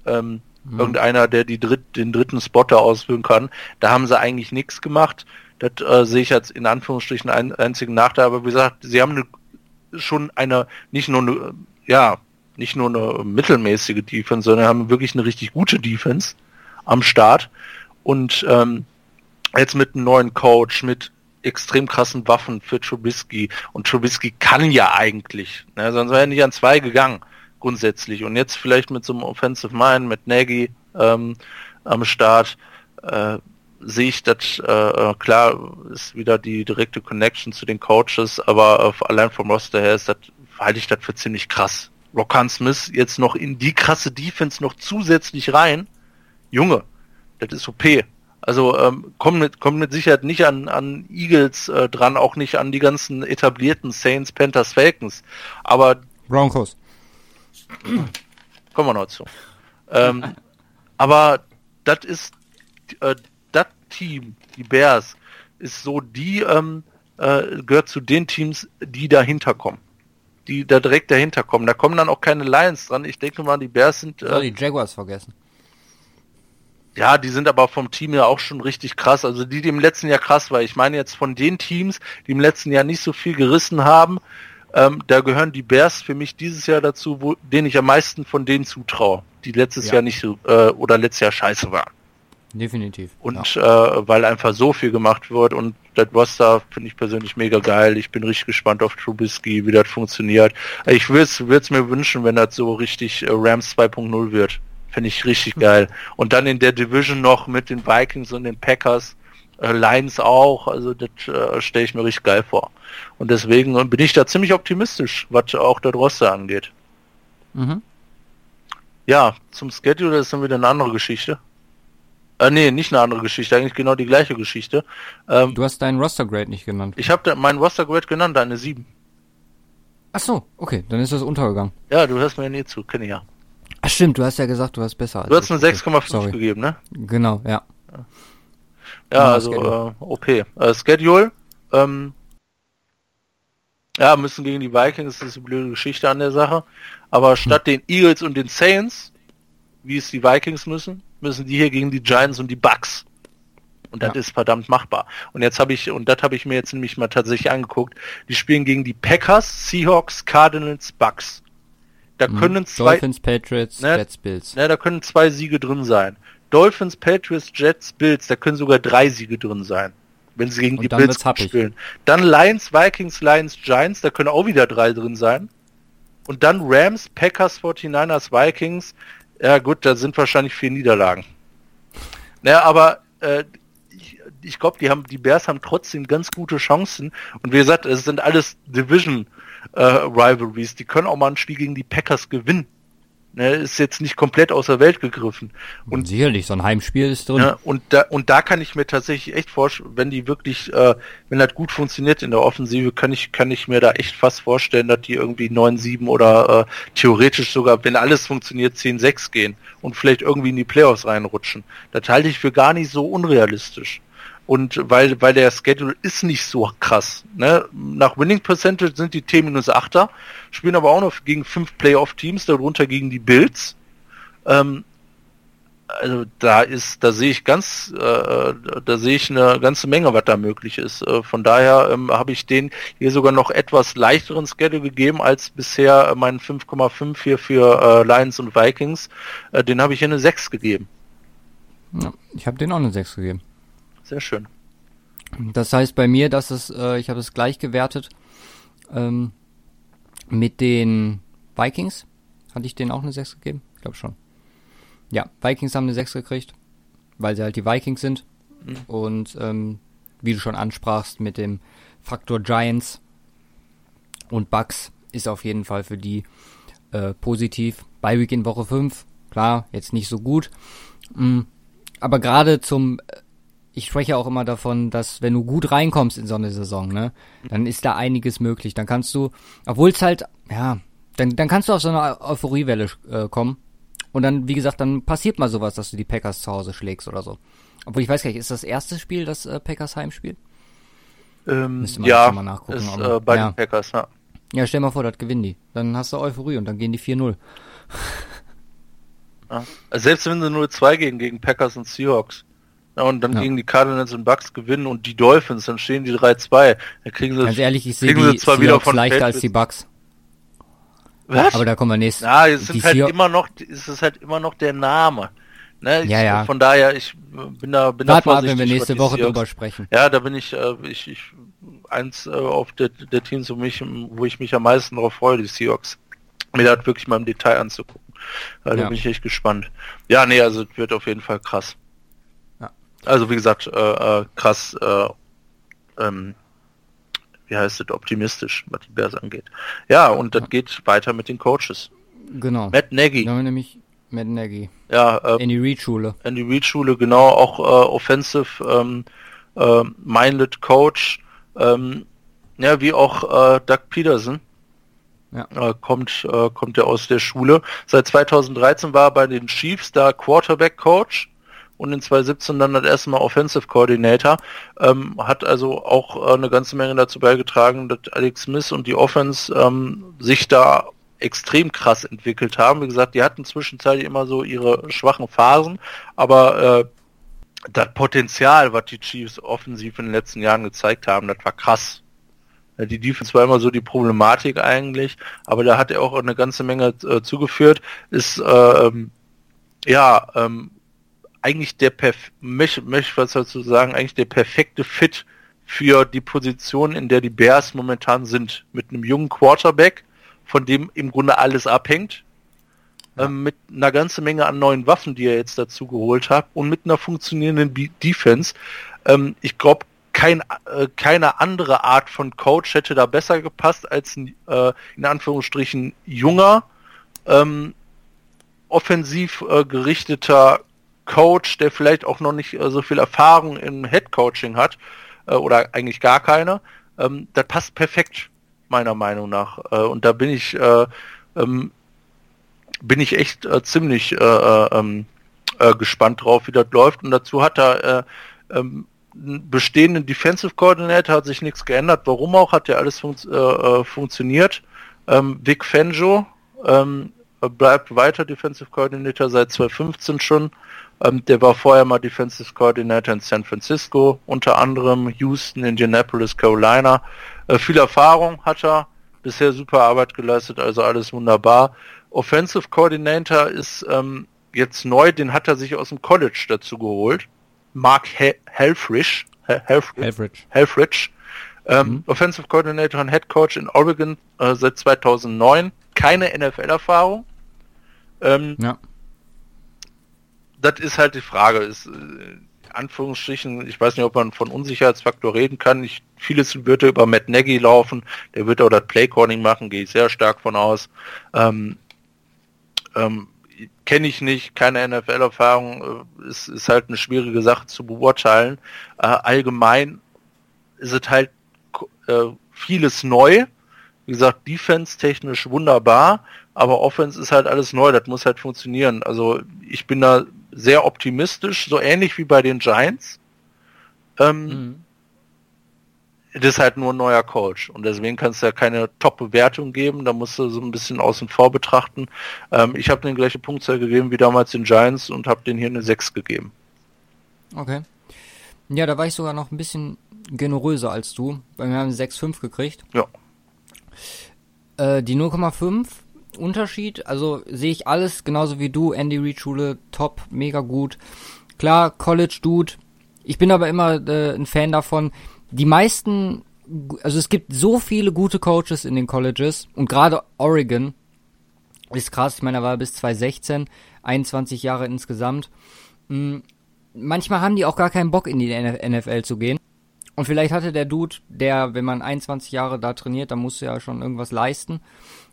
[SPEAKER 1] Ähm, mhm. Irgendeiner, der die dritt, den dritten Spotter ausführen kann. Da haben sie eigentlich nichts gemacht. Das äh, sehe ich als in Anführungsstrichen einen einzigen Nachteil. Aber wie gesagt, sie haben eine, schon eine, nicht nur eine, ja, nicht nur eine mittelmäßige Defense, sondern haben wirklich eine richtig gute Defense am Start. Und ähm, jetzt mit einem neuen Coach, mit extrem krassen Waffen für Trubisky. Und Trubisky kann ja eigentlich, ne, sonst wäre er nicht an zwei gegangen, grundsätzlich. Und jetzt vielleicht mit so einem Offensive Mind, mit Nagy ähm, am Start, äh, sehe ich das, äh, klar, ist wieder die direkte Connection zu den Coaches, aber äh, allein vom Roster her ist das, halte ich das für ziemlich krass. Rockan Smith jetzt noch in die krasse Defense noch zusätzlich rein. Junge, das ist OP. Also ähm, kommen, mit, kommen mit Sicherheit nicht an, an Eagles äh, dran, auch nicht an die ganzen etablierten Saints, Panthers, Falcons. Aber
[SPEAKER 2] Broncos.
[SPEAKER 1] Kommen wir noch zu. Ähm, aber das ist äh, das Team, die Bears, ist so die ähm, äh, gehört zu den Teams, die dahinter kommen. Die da direkt dahinter kommen. Da kommen dann auch keine Lions dran. Ich denke mal, die Bears sind.
[SPEAKER 2] Äh, die Jaguars vergessen.
[SPEAKER 1] Ja, die sind aber vom Team ja auch schon richtig krass. Also die, die im letzten Jahr krass war. Ich meine jetzt von den Teams, die im letzten Jahr nicht so viel gerissen haben, ähm, da gehören die Bears für mich dieses Jahr dazu, wo, denen ich am meisten von denen zutraue, die letztes ja. Jahr nicht so äh, oder letztes Jahr scheiße waren.
[SPEAKER 2] Definitiv.
[SPEAKER 1] Und ja. äh, weil einfach so viel gemacht wird und das Roster finde ich persönlich mega geil. Ich bin richtig gespannt auf Trubisky, wie das funktioniert. Ich würde es mir wünschen, wenn das so richtig äh, Rams 2.0 wird. Finde ich richtig geil. Und dann in der Division noch mit den Vikings und den Packers, äh, Lions auch. Also das äh, stelle ich mir richtig geil vor. Und deswegen bin ich da ziemlich optimistisch, was auch der Roster angeht. Mhm. Ja, zum Schedule das ist dann wieder eine andere Geschichte. Äh, nee, nicht eine andere Geschichte, eigentlich genau die gleiche Geschichte.
[SPEAKER 2] Ähm, du hast deinen Roster Grade nicht genannt.
[SPEAKER 1] Ich habe meinen Roster Grade genannt, eine 7.
[SPEAKER 2] Ach so, okay, dann ist das untergegangen.
[SPEAKER 1] Ja, du hörst mir ja nie zu, kenne ich ja.
[SPEAKER 2] Ach stimmt, du hast ja gesagt, du hast besser.
[SPEAKER 1] Du hast eine 6,5 gegeben, ne?
[SPEAKER 2] Genau, ja.
[SPEAKER 1] Ja, ja also äh, OP. Äh, Schedule, ähm, ja, müssen gegen die Vikings, das ist eine blöde Geschichte an der Sache. Aber statt hm. den Eagles und den Saints, wie es die Vikings müssen, müssen die hier gegen die Giants und die Bucks. Und das ja. ist verdammt machbar. Und jetzt habe ich, und das habe ich mir jetzt nämlich mal tatsächlich angeguckt, die spielen gegen die Packers, Seahawks, Cardinals, Bucks. Da mhm. können zwei
[SPEAKER 2] Dolphins, Patriots, ne, Bills.
[SPEAKER 1] Ne, da können zwei Siege drin sein. Dolphins, Patriots, Jets, Bills, da können sogar drei Siege drin sein. wenn sie gegen und die Bills spielen. Dann Lions, Vikings, Lions, Giants, da können auch wieder drei drin sein. Und dann Rams, Packers, 49ers, Vikings. Ja gut, da sind wahrscheinlich vier Niederlagen. Naja, aber äh, ich, ich glaube, die haben die Bears haben trotzdem ganz gute Chancen. Und wie gesagt, es sind alles Division äh, Rivalries. Die können auch mal ein Spiel gegen die Packers gewinnen. Ne, ist jetzt nicht komplett aus der Welt gegriffen.
[SPEAKER 2] Und sicherlich, so ein Heimspiel ist drin.
[SPEAKER 1] Ja, und da und da kann ich mir tatsächlich echt vorstellen, wenn die wirklich, äh, wenn das gut funktioniert in der Offensive, kann ich kann ich mir da echt fast vorstellen, dass die irgendwie 9-7 oder äh, theoretisch sogar, wenn alles funktioniert, 10-6 gehen und vielleicht irgendwie in die Playoffs reinrutschen. Das halte ich für gar nicht so unrealistisch. Und weil, weil der Schedule ist nicht so krass. Ne? Nach Winning Percentage sind die T-8er, spielen aber auch noch gegen fünf Playoff-Teams, darunter gegen die Bills. Ähm, also da ist, da sehe ich ganz, äh, da sehe ich eine ganze Menge, was da möglich ist. Äh, von daher ähm, habe ich den hier sogar noch etwas leichteren Schedule gegeben als bisher meinen 5,5 hier für äh, Lions und Vikings. Äh, den habe ich hier eine 6 gegeben.
[SPEAKER 2] Ja, ich habe den auch eine 6 gegeben.
[SPEAKER 1] Sehr schön.
[SPEAKER 2] Das heißt bei mir, dass es, äh, ich habe es gleich gewertet ähm, mit den Vikings. Hatte ich denen auch eine 6 gegeben? Ich glaube schon. Ja, Vikings haben eine 6 gekriegt, weil sie halt die Vikings sind. Mhm. Und ähm, wie du schon ansprachst, mit dem Faktor Giants und Bucks ist auf jeden Fall für die äh, positiv. Bei Week in Woche 5, klar, jetzt nicht so gut. Mhm. Aber gerade zum äh, ich spreche auch immer davon, dass wenn du gut reinkommst in so eine Saison, ne, dann ist da einiges möglich. Dann kannst du, obwohl es halt, ja, dann, dann kannst du auf so eine Euphoriewelle äh, kommen. Und dann, wie gesagt, dann passiert mal sowas, dass du die Packers zu Hause schlägst oder so. Obwohl ich weiß gar nicht, ist das erste Spiel das äh, Packers Heimspiel?
[SPEAKER 1] Ähm, ja, mal nachgucken, ist, aber, äh, bei ja. den Packers, ja.
[SPEAKER 2] Ja, stell mal vor, das gewinnen die. Dann hast du Euphorie und dann gehen die 4-0.
[SPEAKER 1] Ja. Selbst wenn sie 0-2 gehen gegen Packers und Seahawks, und dann ja. gegen die Cardinals und Bucks gewinnen und die Dolphins, dann stehen die 3-2. Dann kriegen sie,
[SPEAKER 2] Ganz ehrlich, ich sehe die zwar wieder von leichter als die Bucks. Was? Aber da kommen wir nächstes.
[SPEAKER 1] Ja, es sind halt immer noch, es ist halt immer noch der Name. Ne, ich,
[SPEAKER 2] ja, ja.
[SPEAKER 1] Von daher, ich bin da, bin
[SPEAKER 2] Warte da mal, wenn wir nächste Woche drüber sprechen.
[SPEAKER 1] Ja, da bin ich, äh, ich, ich eins äh, auf der, der Teams, wo, mich, wo ich mich am meisten darauf freue, die Seahawks. Mir das wirklich mal im Detail anzugucken. Ja. Da bin ich echt gespannt. Ja, nee, also es wird auf jeden Fall krass. Also wie gesagt, äh, äh, krass, äh, ähm, wie heißt es, optimistisch, was die Bears angeht. Ja, und das ja. geht weiter mit den Coaches.
[SPEAKER 2] Genau.
[SPEAKER 1] Matt Nagy.
[SPEAKER 2] Ja, nämlich Matt Nagy.
[SPEAKER 1] Ja,
[SPEAKER 2] äh, in die Reed-Schule.
[SPEAKER 1] In die Reed-Schule, genau, auch äh, offensive ähm, äh, minded Coach, ähm, ja, wie auch äh, Doug Peterson. Ja. Äh, kommt, äh, kommt er aus der Schule. Seit 2013 war er bei den Chiefs da Quarterback Coach und in 2017 dann das erste Mal Offensive Coordinator. Ähm, hat also auch äh, eine ganze Menge dazu beigetragen, dass Alex Smith und die Offense ähm, sich da extrem krass entwickelt haben. Wie gesagt, die hatten zwischenzeitlich immer so ihre schwachen Phasen, aber äh, das Potenzial, was die Chiefs offensiv in den letzten Jahren gezeigt haben, das war krass. Die Defense war immer so die Problematik eigentlich, aber da hat er auch eine ganze Menge äh, zugeführt. Ist äh, ähm, ja ähm, eigentlich der Perf möchte möcht was dazu sagen, eigentlich der perfekte Fit für die Position, in der die Bears momentan sind. Mit einem jungen Quarterback, von dem im Grunde alles abhängt. Ja. Ähm, mit einer ganzen Menge an neuen Waffen, die er jetzt dazu geholt hat und mit einer funktionierenden B Defense. Ähm, ich glaube, kein, äh, keine andere Art von Coach hätte da besser gepasst als ein, äh, in Anführungsstrichen, junger, ähm, offensiv äh, gerichteter Coach, der vielleicht auch noch nicht äh, so viel Erfahrung im Head Coaching hat äh, oder eigentlich gar keine, ähm, das passt perfekt meiner Meinung nach. Äh, und da bin ich äh, ähm, bin ich echt äh, ziemlich äh, ähm, gespannt drauf, wie das läuft. Und dazu hat er bestehenden Defensive Coordinator, hat sich nichts geändert. Warum auch? Hat ja alles fun funktioniert. Ähm, Vic Fangio ähm, bleibt weiter Defensive Coordinator seit 2015 schon. Ähm, der war vorher mal Defensive Coordinator in San Francisco, unter anderem Houston, Indianapolis, Carolina. Äh, viel Erfahrung hat er, bisher super Arbeit geleistet, also alles wunderbar. Offensive Coordinator ist ähm, jetzt neu, den hat er sich aus dem College dazu geholt. Mark He Helfrich Helfrich, Helfrich ähm, mhm. Offensive Coordinator und Head Coach in Oregon äh, seit 2009, keine NFL-Erfahrung. Ähm, ja. Das ist halt die Frage. Ist, äh, Anführungsstrichen, ich weiß nicht, ob man von Unsicherheitsfaktor reden kann. Ich, vieles wird über Matt Nagy laufen, der wird auch das Playcalling machen, gehe ich sehr stark von aus. Ähm, ähm, Kenne ich nicht, keine NFL-Erfahrung, äh, ist, ist halt eine schwierige Sache zu beurteilen. Äh, allgemein ist es halt äh, vieles neu. Wie gesagt, defense-technisch wunderbar, aber Offense ist halt alles neu, das muss halt funktionieren. Also ich bin da sehr optimistisch, so ähnlich wie bei den Giants. Ähm, mhm. Das ist halt nur ein neuer Coach und deswegen kannst du ja keine Top-Bewertung geben, da musst du so ein bisschen außen vor betrachten. Ähm, ich habe den gleiche Punktzahl gegeben wie damals den Giants und habe den hier eine 6 gegeben.
[SPEAKER 2] Okay. Ja, da war ich sogar noch ein bisschen generöser als du, weil wir haben 6,5 gekriegt.
[SPEAKER 1] Ja.
[SPEAKER 2] Äh, die 0,5 Unterschied, also sehe ich alles genauso wie du, Andy Reid Schule, top, mega gut. Klar, College Dude. Ich bin aber immer äh, ein Fan davon. Die meisten, also es gibt so viele gute Coaches in den Colleges und gerade Oregon ist krass. Ich meine, er war bis 2016, 21 Jahre insgesamt. Hm, manchmal haben die auch gar keinen Bock in die NFL zu gehen. Und vielleicht hatte der Dude, der, wenn man 21 Jahre da trainiert, dann muss er ja schon irgendwas leisten.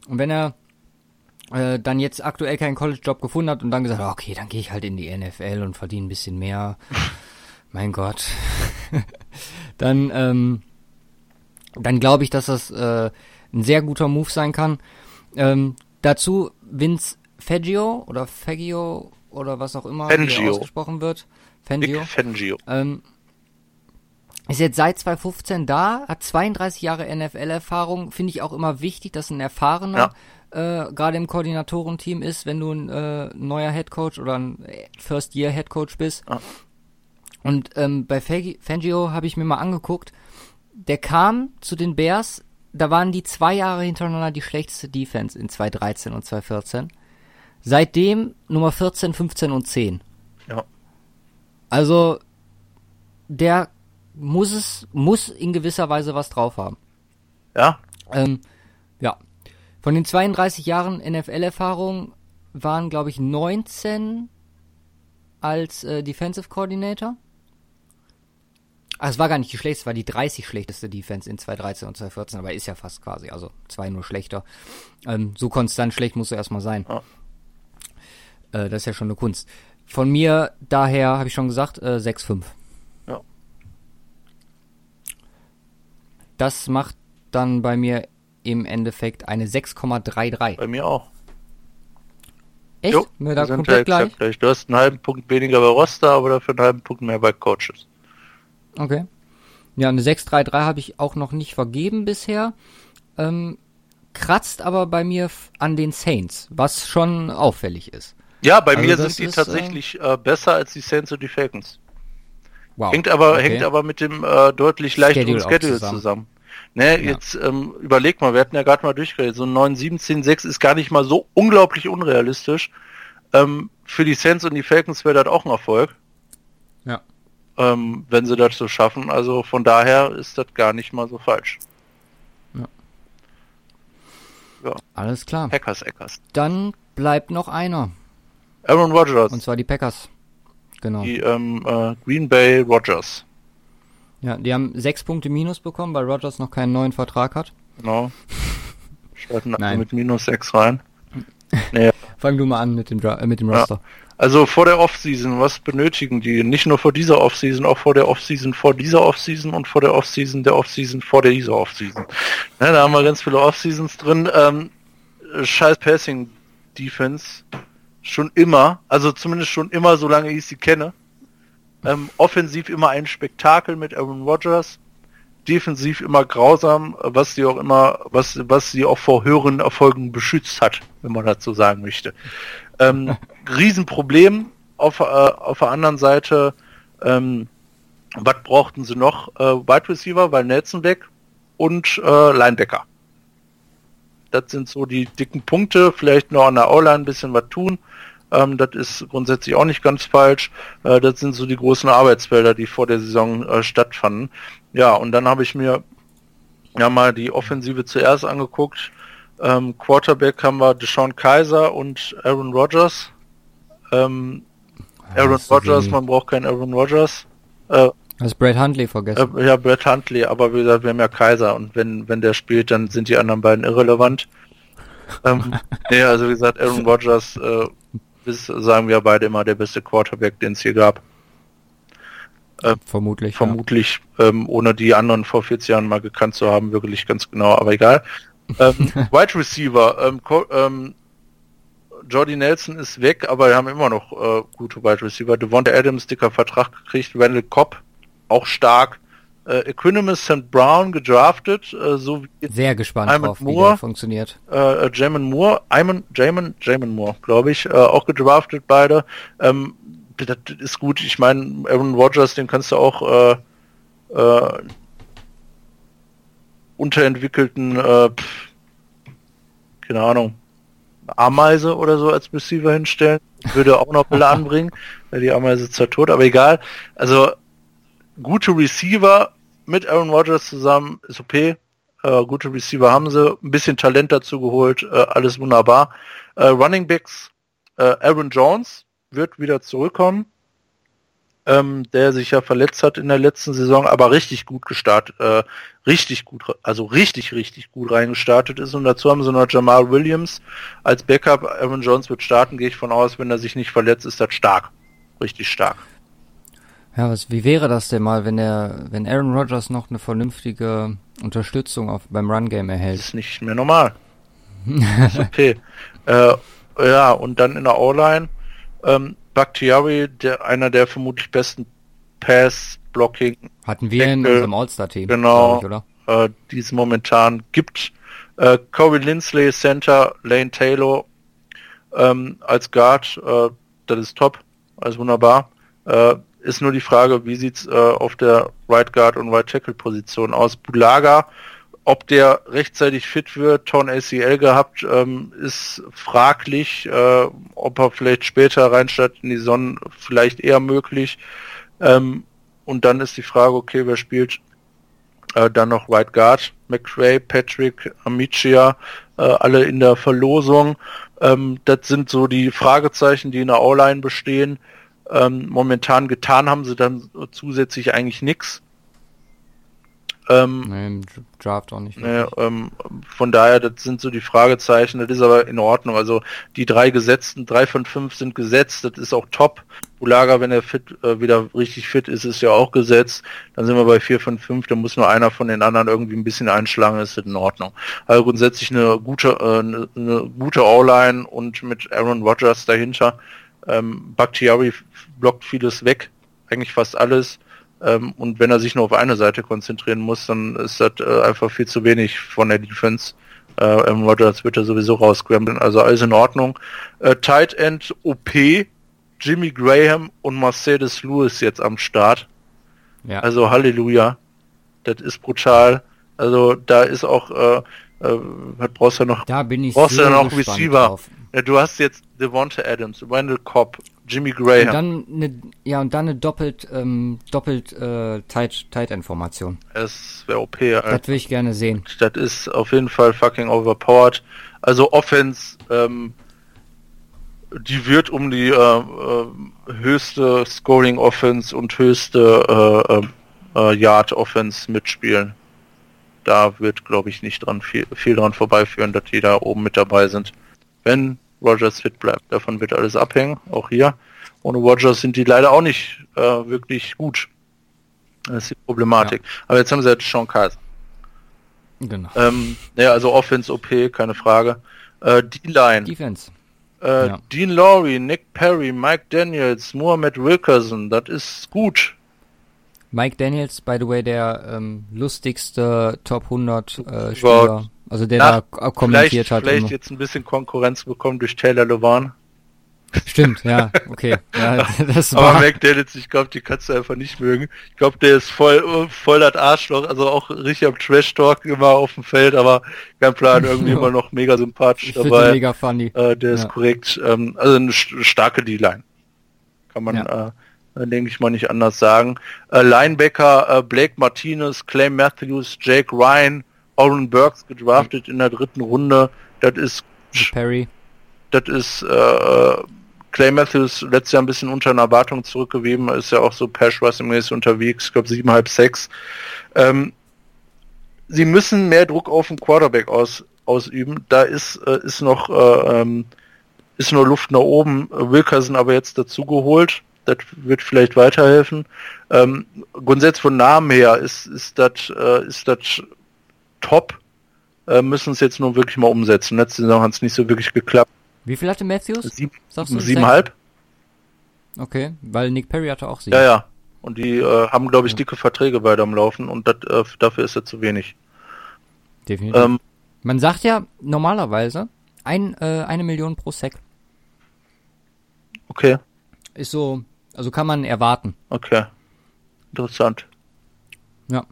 [SPEAKER 2] Und wenn er äh, dann jetzt aktuell keinen College-Job gefunden hat und dann gesagt, okay, dann gehe ich halt in die NFL und verdiene ein bisschen mehr. mein Gott. dann, ähm, dann glaube ich, dass das äh, ein sehr guter Move sein kann. Ähm, dazu Vince Faggio oder Faggio oder was auch immer ausgesprochen wird.
[SPEAKER 1] Fangio. Fangio.
[SPEAKER 2] Ähm, ist jetzt seit 2015 da, hat 32 Jahre NFL-Erfahrung. Finde ich auch immer wichtig, dass ein erfahrener ja äh, gerade im Koordinatorenteam ist, wenn du ein äh, neuer Headcoach oder ein First-Year-Headcoach bist. Ah. Und ähm, bei Fangio habe ich mir mal angeguckt, der kam zu den Bears, da waren die zwei Jahre hintereinander die schlechteste Defense in 2013 und 2014. Seitdem Nummer 14, 15 und 10.
[SPEAKER 1] Ja.
[SPEAKER 2] Also, der muss es, muss in gewisser Weise was drauf haben.
[SPEAKER 1] Ja.
[SPEAKER 2] Ähm, ja. Von den 32 Jahren NFL-Erfahrung waren, glaube ich, 19 als äh, Defensive Coordinator. Ah, es war gar nicht die schlechteste, es war die 30 schlechteste Defense in 2013 und 2014, aber ist ja fast quasi, also zwei nur schlechter. Ähm, so konstant schlecht muss er erstmal sein. Ja. Äh, das ist ja schon eine Kunst. Von mir daher, habe ich schon gesagt, äh, 6,5.
[SPEAKER 1] Ja.
[SPEAKER 2] Das macht dann bei mir im Endeffekt eine 6,33.
[SPEAKER 1] Bei mir auch.
[SPEAKER 2] Echt? Jo,
[SPEAKER 1] wir da komplett gleich? gleich? Du hast einen halben Punkt weniger bei Roster, aber dafür einen halben Punkt mehr bei Coaches.
[SPEAKER 2] Okay. Ja, eine 6,33 habe ich auch noch nicht vergeben bisher. Ähm, kratzt aber bei mir an den Saints, was schon auffällig ist.
[SPEAKER 1] Ja, bei also mir sind die ist, tatsächlich äh, besser als die Saints und die Falcons. Wow. Hängt aber, okay. hängt aber mit dem äh, deutlich leichteren Schedule, Schedule zusammen. zusammen. Ne, ja. jetzt ähm, überleg mal, wir hatten ja gerade mal durchgeredet, so ein 9, 7, 10, 6 ist gar nicht mal so unglaublich unrealistisch. Ähm, für die Saints und die Falcons wäre das auch ein Erfolg.
[SPEAKER 2] Ja.
[SPEAKER 1] Ähm, wenn sie das so schaffen. Also von daher ist das gar nicht mal so falsch.
[SPEAKER 2] Ja. ja. Alles klar.
[SPEAKER 1] Packers, Eckers.
[SPEAKER 2] Dann bleibt noch einer.
[SPEAKER 1] Aaron Rodgers.
[SPEAKER 2] Und zwar die Packers. Genau.
[SPEAKER 1] Die ähm, äh, Green Bay Rodgers.
[SPEAKER 2] Ja, die haben sechs Punkte Minus bekommen, weil Rogers noch keinen neuen Vertrag hat.
[SPEAKER 1] Genau. Starten mit minus sechs rein.
[SPEAKER 2] Nee. Fang du mal an mit dem, äh, mit dem Roster. Ja.
[SPEAKER 1] Also vor der Offseason, was benötigen die? Nicht nur vor dieser Offseason, auch vor der Offseason, vor dieser Offseason und vor der Offseason, der Offseason, vor der dieser Offseason. Ne, da haben wir ganz viele Offseasons drin. Ähm, scheiß Passing Defense. Schon immer, also zumindest schon immer, solange ich sie kenne. Ähm, offensiv immer ein Spektakel mit Aaron Rodgers. Defensiv immer grausam, was sie auch immer, was, was sie auch vor höheren Erfolgen beschützt hat, wenn man dazu sagen möchte. Ähm, Riesenproblem. Auf, äh, auf der anderen Seite, ähm, was brauchten sie noch? Äh, Wide Receiver, weil Nelson weg und äh, Linebacker. Das sind so die dicken Punkte. Vielleicht noch an der O-Line ein bisschen was tun. Ähm, das ist grundsätzlich auch nicht ganz falsch. Äh, das sind so die großen Arbeitsfelder, die vor der Saison äh, stattfanden. Ja, und dann habe ich mir ja mal die Offensive zuerst angeguckt. Ähm, Quarterback haben wir Deshaun Kaiser und Aaron Rodgers. Ähm, Aaron Rodgers, man braucht keinen Aaron Rodgers.
[SPEAKER 2] Äh, Hast Brad Huntley vergessen?
[SPEAKER 1] Äh, ja, Brad Huntley, aber wie gesagt, wir haben ja Kaiser und wenn, wenn der spielt, dann sind die anderen beiden irrelevant. ähm, nee, also wie gesagt, Aaron Rodgers äh, ist, sagen wir beide immer, der beste Quarterback, den es hier gab.
[SPEAKER 2] Äh, vermutlich.
[SPEAKER 1] Vermutlich, ja. ähm, ohne die anderen vor 40 Jahren mal gekannt zu haben, wirklich ganz genau, aber egal. Ähm, Wide Receiver, ähm, ähm, Jordy Nelson ist weg, aber wir haben immer noch äh, gute Wide Receiver. Devonta Adams, dicker Vertrag gekriegt, Randall Cobb, auch stark. Äh, Equinimus St. Brown gedraftet, äh, so
[SPEAKER 2] wie Sehr gespannt Ayman drauf, Moore, wie der funktioniert.
[SPEAKER 1] Äh, Jamin Moore, Ayman, Jamin, Jamin Moore, glaube ich, äh, auch gedraftet beide. Ähm, das ist gut. Ich meine, Aaron Rodgers, den kannst du auch äh, äh, unterentwickelten, äh, pff, keine Ahnung, Ameise oder so als Receiver hinstellen. Würde auch noch Bälle anbringen, weil die Ameise zwar tot, aber egal. Also gute Receiver mit Aaron Rodgers zusammen ist okay. Äh, gute Receiver haben sie, ein bisschen Talent dazu geholt, äh, alles wunderbar. Äh, Running Backs, äh, Aaron Jones wird wieder zurückkommen ähm, der sich ja verletzt hat in der letzten Saison, aber richtig gut gestartet, äh, richtig gut, also richtig, richtig gut reingestartet ist. Und dazu haben sie noch Jamal Williams als Backup. Aaron Jones wird starten, gehe ich von aus, wenn er sich nicht verletzt, ist das stark. Richtig stark.
[SPEAKER 2] Ja, was, wie wäre das denn mal, wenn er, wenn Aaron Rodgers noch eine vernünftige Unterstützung auf, beim Run-Game erhält?
[SPEAKER 1] Das ist nicht mehr normal. okay. äh, ja, und dann in der O-Line, ähm, Bakhtiari, der, einer der vermutlich besten Pass-Blocking.
[SPEAKER 2] Hatten wir Deckel, in unserem All-Star-Team.
[SPEAKER 1] Genau, oder? Äh, die es momentan gibt. Äh, Corey Lindsley, Center, Lane Taylor ähm, als Guard, äh, das ist top, alles wunderbar. Äh, ist nur die Frage, wie sieht's äh, auf der Right Guard und Right Tackle Position aus? Bulaga ob der rechtzeitig fit wird, Ton ACL gehabt, ähm, ist fraglich. Äh, ob er vielleicht später reinstatt in die Sonne, vielleicht eher möglich. Ähm, und dann ist die Frage, okay, wer spielt äh, dann noch White Guard? McRae, Patrick, Amicia, äh, alle in der Verlosung. Ähm, das sind so die Fragezeichen, die in der O-Line bestehen. Ähm, momentan getan haben sie dann zusätzlich eigentlich nichts.
[SPEAKER 2] Ähm, nee, im Draft auch nicht.
[SPEAKER 1] Nee, ähm, von daher, das sind so die Fragezeichen, das ist aber in Ordnung. Also die drei gesetzten, drei von fünf sind gesetzt, das ist auch top. Ulaga, wenn er fit, äh, wieder richtig fit ist, ist ja auch gesetzt. Dann sind wir bei vier von fünf, da muss nur einer von den anderen irgendwie ein bisschen einschlagen, ist das in Ordnung. Also grundsätzlich eine gute, äh, eine, eine gute O-Line und mit Aaron Rodgers dahinter. Ähm, Bakhtiari blockt vieles weg, eigentlich fast alles. Ähm, und wenn er sich nur auf eine Seite konzentrieren muss, dann ist das äh, einfach viel zu wenig von der Defense. Äh, Aaron Rodgers wird er sowieso rausgrambeln, also alles in Ordnung. Äh, Tight End OP, Jimmy Graham und Mercedes Lewis jetzt am Start. Ja. Also Halleluja. Das ist brutal. Also da ist auch, äh, äh, was brauchst du noch?
[SPEAKER 2] Da bin ich
[SPEAKER 1] brauchst du noch Receiver. Ja, du hast jetzt Devonta Adams, Randall Cobb, Jimmy Graham.
[SPEAKER 2] Und dann eine, ja, und dann eine doppelt, ähm, doppelt äh, Tight, Tight Information.
[SPEAKER 1] Es wäre OP. Alter.
[SPEAKER 2] Das würde ich gerne sehen.
[SPEAKER 1] Das ist auf jeden Fall fucking overpowered. Also Offense, ähm, die wird um die äh, äh, höchste Scoring Offense und höchste äh, äh, äh, Yard Offense mitspielen. Da wird, glaube ich, nicht dran viel, viel dran vorbeiführen, dass die da oben mit dabei sind. Wenn Rogers fit bleibt. Davon wird alles abhängen, auch hier. Ohne Rogers sind die leider auch nicht äh, wirklich gut. Das ist die Problematik. Ja. Aber jetzt haben sie jetzt Sean Kaiser. Genau. Ähm, ja, also Offense OP, keine Frage. Äh, D-Line.
[SPEAKER 2] Defense.
[SPEAKER 1] Äh, ja. Dean Laurie, Nick Perry, Mike Daniels, Mohamed Wilkerson, das ist gut.
[SPEAKER 2] Mike Daniels, by the way, der ähm, lustigste Top 100 äh, Spieler also der Na, da kommentiert
[SPEAKER 1] vielleicht, hat. Vielleicht immer. jetzt ein bisschen Konkurrenz bekommen durch Taylor Lewan.
[SPEAKER 2] Stimmt, ja, okay. Ja,
[SPEAKER 1] das Aber McDaniels, ich glaube, die kannst du einfach nicht mögen. Ich glaube, der ist voll, voll das Arschloch, also auch richtig am Trash-Talk immer auf dem Feld, aber kein Plan, irgendwie immer noch mega sympathisch ich dabei.
[SPEAKER 2] mega funny.
[SPEAKER 1] Äh, der ist korrekt. Ähm, also eine starke D-Line. Kann man, ja. äh, denke ich mal, nicht anders sagen. Äh, Linebacker äh, Blake Martinez, Clay Matthews, Jake Ryan, Oren Burks gedraftet mhm. in der dritten Runde. Das ist
[SPEAKER 2] Perry.
[SPEAKER 1] Das ist äh, Clay Matthews letztes Jahr ein bisschen unter einer Erwartung zurückgegeben, ist ja auch so Pass mäßig unterwegs, ich glaube siebeneinhalb, sechs. Ähm, sie müssen mehr Druck auf den Quarterback aus, ausüben. Da ist, äh, ist noch äh, ähm, ist nur Luft nach oben. Wilkerson aber jetzt dazu geholt. Das wird vielleicht weiterhelfen. Ähm, grundsätzlich von Namen her ist, ist das äh, ist das top. Äh, müssen es jetzt nur wirklich mal umsetzen. Letzte Saison hat es nicht so wirklich geklappt.
[SPEAKER 2] Wie viel hatte Matthews?
[SPEAKER 1] Sieb, siebenhalb.
[SPEAKER 2] Okay, weil Nick Perry hatte auch sieben.
[SPEAKER 1] Ja, ja. Und die äh, haben, glaube ich, dicke Verträge weiter am Laufen und dat, äh, dafür ist er zu wenig.
[SPEAKER 2] Definitiv. Ähm, Man sagt ja normalerweise ein, äh, eine Million pro Sec.
[SPEAKER 1] Okay.
[SPEAKER 2] Ist so, also kann man erwarten.
[SPEAKER 1] Okay. Interessant.
[SPEAKER 2] Ja.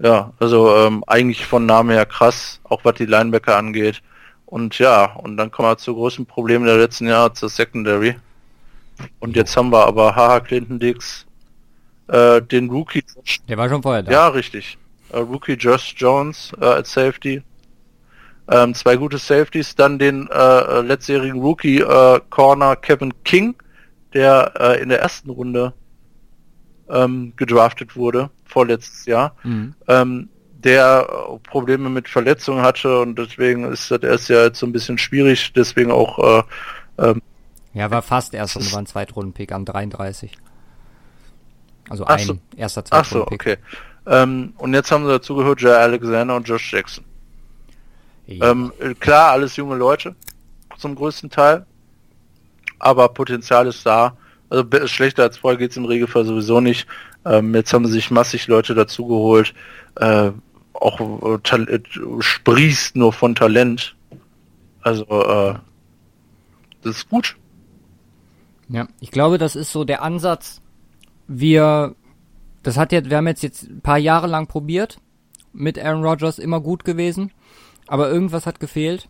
[SPEAKER 1] Ja, also ähm, eigentlich von Namen her krass, auch was die Linebacker angeht. Und ja, und dann kommen wir zu großen Problemen der letzten Jahre zur Secondary. Und jetzt haben wir aber Haha Clinton Dix, äh, den Rookie.
[SPEAKER 2] Der war schon vorher da.
[SPEAKER 1] Ja, richtig. Äh, Rookie Josh Jones äh, als Safety. Ähm, zwei gute Safeties, dann den äh, letztjährigen Rookie äh, Corner Kevin King, der äh, in der ersten Runde ähm, gedraftet wurde, vorletztes Jahr. Mhm. Ähm, der Probleme mit Verletzungen hatte und deswegen ist das erst ja jetzt so ein bisschen schwierig, deswegen auch äh, ähm,
[SPEAKER 2] ja, war fast erst und war ein Zweitrunden-Pick am 33. Also ein so, erster
[SPEAKER 1] Zweitrunden-Pick. Ach so, okay. Ähm, und jetzt haben sie dazu gehört, Jay Alexander und Josh Jackson. Ja. Ähm, klar, alles junge Leute zum größten Teil, aber Potenzial ist da. Also schlechter als vorher geht's im Regelfall sowieso nicht. Ähm, jetzt haben sich massig Leute dazu geholt. Äh, auch äh, äh, sprießt nur von Talent. Also äh, das ist gut.
[SPEAKER 2] Ja, ich glaube, das ist so der Ansatz. Wir, das hat jetzt, wir haben jetzt jetzt ein paar Jahre lang probiert mit Aaron Rodgers immer gut gewesen, aber irgendwas hat gefehlt.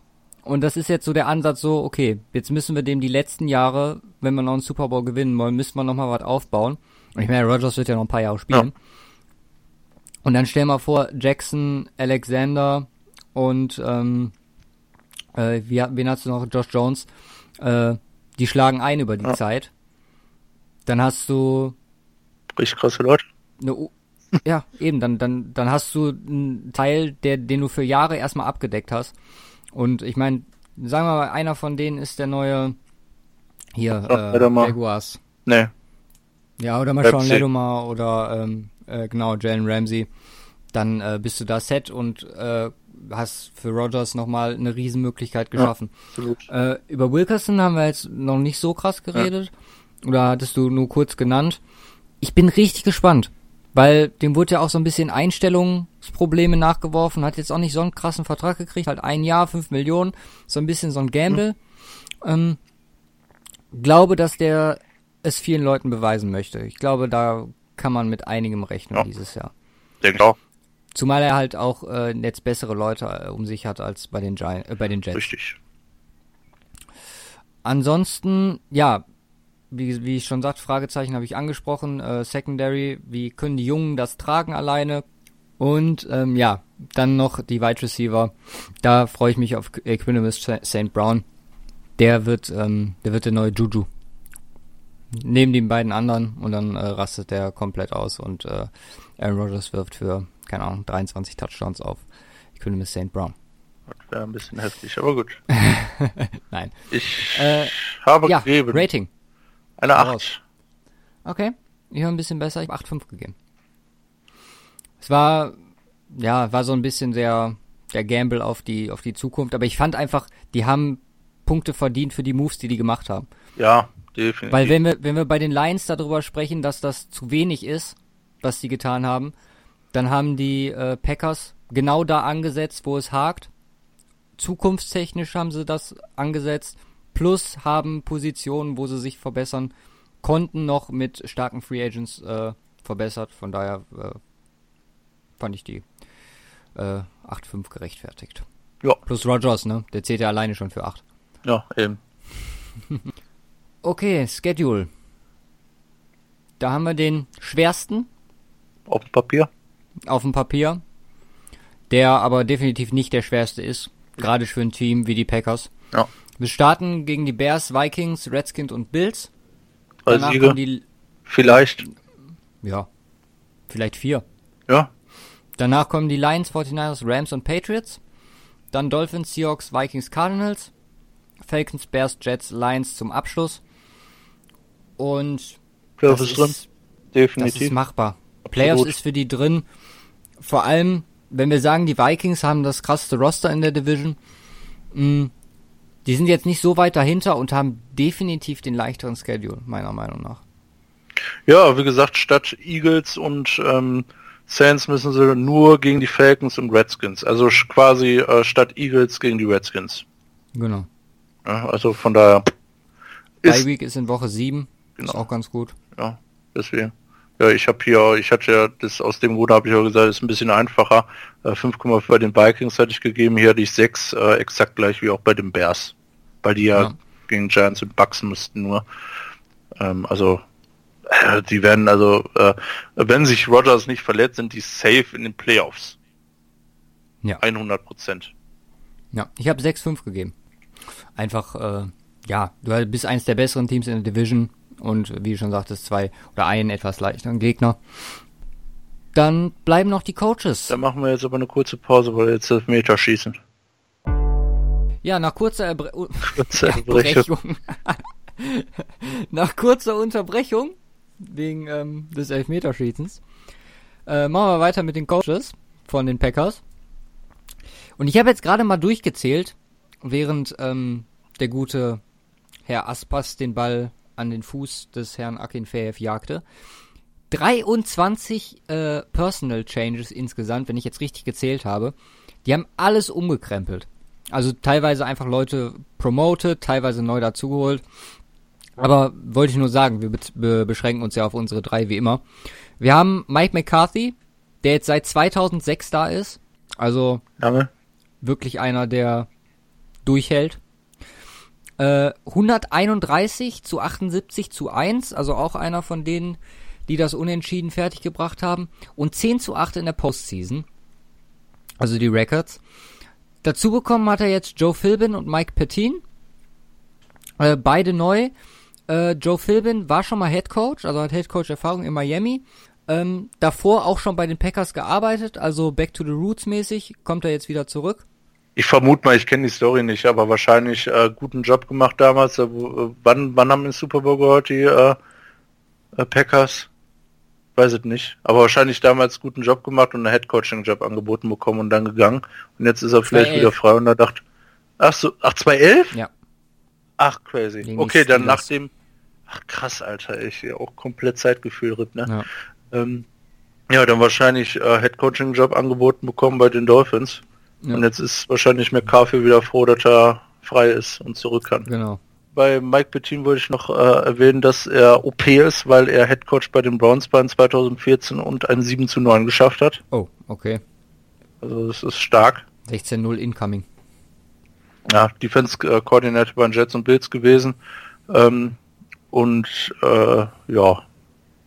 [SPEAKER 2] Und das ist jetzt so der Ansatz so, okay, jetzt müssen wir dem die letzten Jahre, wenn wir noch einen Super Bowl gewinnen wollen, müssen wir noch mal was aufbauen. Und ich meine, Rodgers wird ja noch ein paar Jahre spielen. Ja. Und dann stell mal vor, Jackson, Alexander und ähm, äh, wie, wen hast du noch? Josh Jones. Äh, die schlagen ein über die ja. Zeit. Dann hast du
[SPEAKER 1] richtig krasse Leute.
[SPEAKER 2] Eine, ja, eben, dann, dann, dann hast du einen Teil, der, den du für Jahre erstmal abgedeckt hast. Und ich meine, sagen wir mal, einer von denen ist der neue hier, Ach, äh, Jaguars.
[SPEAKER 1] Nee.
[SPEAKER 2] Ja, oder mal Sean Ledumar oder ähm, äh, genau, Jalen Ramsey, dann äh, bist du da set und äh, hast für Rogers nochmal eine Riesenmöglichkeit geschaffen. Ja, äh, über Wilkerson haben wir jetzt noch nicht so krass geredet. Ja. Oder hattest du nur kurz genannt. Ich bin richtig gespannt, weil dem wurde ja auch so ein bisschen Einstellungsprobleme nachgeworfen, hat jetzt auch nicht so einen krassen Vertrag gekriegt, halt ein Jahr, fünf Millionen, so ein bisschen so ein Gamble. Mhm. Ähm, glaube, dass der es vielen Leuten beweisen möchte. Ich glaube, da kann man mit einigem rechnen ja. dieses Jahr.
[SPEAKER 1] Denke auch.
[SPEAKER 2] Zumal er halt auch äh, jetzt bessere Leute äh, um sich hat als bei den, Gi äh, bei den Jets.
[SPEAKER 1] Richtig.
[SPEAKER 2] Ansonsten, ja, wie, wie ich schon sagte, Fragezeichen habe ich angesprochen. Äh, Secondary, wie können die Jungen das tragen alleine? Und ähm, ja, dann noch die Wide Receiver. Da freue ich mich auf Equinimus St. Brown. Der wird, ähm, der wird der neue Juju neben den beiden anderen und dann äh, rastet der komplett aus und äh, Aaron Rodgers wirft für, keine Ahnung, 23 Touchdowns auf. Mit St. Brown.
[SPEAKER 1] Das wäre ein bisschen heftig, aber gut.
[SPEAKER 2] Nein.
[SPEAKER 1] Ich äh, habe
[SPEAKER 2] ja, gegeben. Rating.
[SPEAKER 1] Eine 8.
[SPEAKER 2] Okay. Ich habe ein bisschen besser. Ich habe 8,5 gegeben. Es war, ja, war so ein bisschen der, der Gamble auf die, auf die Zukunft, aber ich fand einfach, die haben Punkte verdient für die Moves, die die gemacht haben.
[SPEAKER 1] Ja, Definitiv.
[SPEAKER 2] Weil wenn wir, wenn wir bei den Lions darüber sprechen, dass das zu wenig ist, was die getan haben, dann haben die äh, Packers genau da angesetzt, wo es hakt. Zukunftstechnisch haben sie das angesetzt. Plus haben Positionen, wo sie sich verbessern konnten, noch mit starken Free Agents äh, verbessert. Von daher äh, fand ich die äh, 8-5 gerechtfertigt. Ja. Plus Rogers, ne? Der zählt ja alleine schon für 8.
[SPEAKER 1] Ja, eben.
[SPEAKER 2] okay, Schedule. Da haben wir den schwersten.
[SPEAKER 1] Auf dem Papier.
[SPEAKER 2] Auf dem Papier. Der aber definitiv nicht der schwerste ist. Gerade für ein Team wie die Packers. Ja. Wir starten gegen die Bears, Vikings, Redskins und Bills.
[SPEAKER 1] Drei Danach Siege. Die, vielleicht.
[SPEAKER 2] Ja. Vielleicht vier.
[SPEAKER 1] Ja.
[SPEAKER 2] Danach kommen die Lions, 49ers, Rams und Patriots. Dann Dolphins, Seahawks, Vikings, Cardinals. Falcons, Bears, Jets, Lions zum Abschluss. Und
[SPEAKER 1] Playoffs ist drin.
[SPEAKER 2] Definitiv. Das ist machbar. Playoffs ist für die drin. Vor allem, wenn wir sagen, die Vikings haben das krasseste Roster in der Division. Mh, mm, die sind jetzt nicht so weit dahinter und haben definitiv den leichteren Schedule, meiner Meinung nach.
[SPEAKER 1] Ja, wie gesagt, statt Eagles und ähm, Saints müssen sie nur gegen die Falcons und Redskins. Also quasi äh, statt Eagles gegen die Redskins.
[SPEAKER 2] Genau.
[SPEAKER 1] Ja, also von daher.
[SPEAKER 2] Ist, Week ist in Woche 7. Genau. Ist auch ganz gut.
[SPEAKER 1] Ja, deswegen. Ja, ich habe hier, ich hatte ja das aus dem Grund habe ich auch gesagt, ist ein bisschen einfacher. Äh, 5,5 bei den Vikings hatte ich gegeben, hier hatte ich 6, äh, exakt gleich wie auch bei den Bears. Weil die ja, ja. gegen Giants und Bucks mussten nur. Ähm, also äh, die werden also, äh, wenn sich Rogers nicht verletzt, sind die safe in den Playoffs. Ja. 100 Prozent.
[SPEAKER 2] Ja, ich habe 6-5 gegeben. Einfach, äh, ja, du bist eins der besseren Teams in der Division und wie du schon sagtest, zwei oder einen etwas leichteren Gegner. Dann bleiben noch die Coaches.
[SPEAKER 1] Dann machen wir jetzt aber eine kurze Pause, weil wir jetzt das Meter schießen.
[SPEAKER 2] Ja, nach kurzer Erbre Kurze Erbrechung. nach kurzer Unterbrechung wegen ähm, des Elfmeterschießens. Äh, machen wir weiter mit den Coaches von den Packers. Und ich habe jetzt gerade mal durchgezählt, während ähm, der gute Herr Aspas den Ball an den Fuß des Herrn Akinfeev jagte. 23 äh, Personal Changes insgesamt, wenn ich jetzt richtig gezählt habe. Die haben alles umgekrempelt. Also teilweise einfach Leute promoted, teilweise neu dazugeholt. Aber wollte ich nur sagen, wir be beschränken uns ja auf unsere drei wie immer. Wir haben Mike McCarthy, der jetzt seit 2006 da ist. Also
[SPEAKER 1] Lange.
[SPEAKER 2] wirklich einer, der durchhält. Äh, 131 zu 78 zu 1, also auch einer von denen, die das unentschieden fertiggebracht haben. Und 10 zu 8 in der Postseason. Also die Records. Dazu bekommen hat er jetzt Joe Philbin und Mike Petin. Äh, beide neu. Äh, Joe Philbin war schon mal Head Coach, also hat Head Coach Erfahrung in Miami. Ähm, davor auch schon bei den Packers gearbeitet, also Back to the Roots mäßig. Kommt er jetzt wieder zurück?
[SPEAKER 1] Ich vermute mal, ich kenne die Story nicht, aber wahrscheinlich äh, guten Job gemacht damals. Äh, wann, wann haben den Super Bowl gehört, die äh, äh, Packers? Weiß es nicht. Aber wahrscheinlich damals guten Job gemacht und einen Head-Coaching-Job angeboten bekommen und dann gegangen. Und jetzt ist er vielleicht 2011. wieder frei und er dachte, ach so, ach 2011?
[SPEAKER 2] Ja.
[SPEAKER 1] Ach, crazy. Gegen okay, dann nach dem, Ach krass, Alter, ich auch komplett Zeitgefühl ne? Ja. Ähm, ja, dann wahrscheinlich äh, Head-Coaching-Job angeboten bekommen bei den Dolphins. Ja. Und jetzt ist wahrscheinlich McCarthy wieder froh, dass er frei ist und zurück kann.
[SPEAKER 2] Genau.
[SPEAKER 1] Bei Mike Bettin wollte ich noch äh, erwähnen, dass er OP ist, weil er Head Coach bei den Browns bei 2014 und ein 7 zu 9 geschafft hat.
[SPEAKER 2] Oh, okay.
[SPEAKER 1] Also das ist stark.
[SPEAKER 2] 16-0 incoming.
[SPEAKER 1] Ja, Defense äh, Coordinator bei den Jets und Bills gewesen. Ähm, und äh, ja,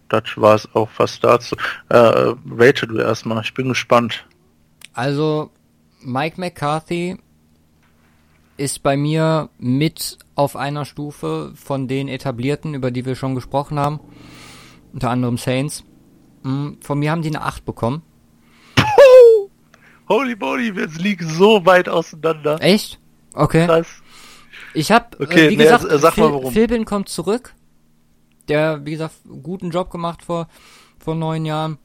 [SPEAKER 1] das war es auch fast dazu. Äh, rate du erstmal, ich bin gespannt.
[SPEAKER 2] Also, Mike McCarthy ist bei mir mit auf einer Stufe von den etablierten, über die wir schon gesprochen haben. Unter anderem Saints. Hm, von mir haben die eine 8 bekommen.
[SPEAKER 1] Holy moly, wir liegen so weit auseinander.
[SPEAKER 2] Echt? Okay. Krass. Ich habe, äh, okay, äh, wie nee, gesagt, sag Phil, mal warum. Philbin kommt zurück. Der, wie gesagt, guten Job gemacht vor, vor neun Jahren.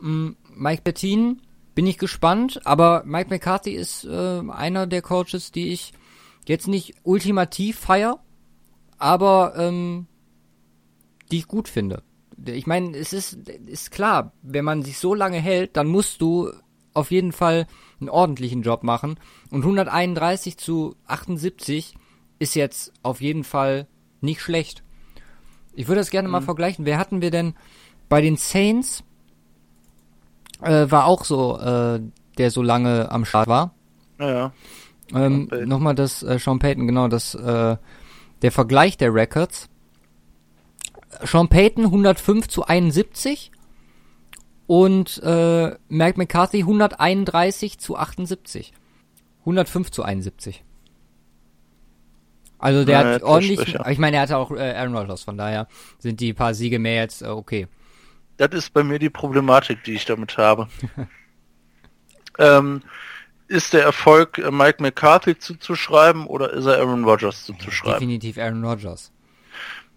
[SPEAKER 2] Mhm, Mike Bettin, bin ich gespannt, aber Mike McCarthy ist äh, einer der Coaches, die ich jetzt nicht ultimativ feier, aber ähm, die ich gut finde. Ich meine, es ist, ist klar, wenn man sich so lange hält, dann musst du auf jeden Fall einen ordentlichen Job machen. Und 131 zu 78 ist jetzt auf jeden Fall nicht schlecht. Ich würde das gerne mhm. mal vergleichen. Wer hatten wir denn bei den Saints? Äh, war auch so, äh, der so lange am Start war.
[SPEAKER 1] Ja, ja.
[SPEAKER 2] Ähm, Nochmal das äh, Sean Payton, genau, das äh, der Vergleich der Records. Sean Payton 105 zu 71 und äh, Mike McCarthy 131 zu 78. 105 zu 71. Also der ja, hat ordentlich, ich meine, er hatte auch äh, Aaron Rodgers, von daher sind die paar Siege mehr jetzt äh, okay.
[SPEAKER 1] Das ist bei mir die Problematik, die ich damit habe. ähm, ist der Erfolg äh, Mike McCarthy zuzuschreiben oder ist er Aaron Rodgers zuzuschreiben?
[SPEAKER 2] Definitiv Aaron Rodgers.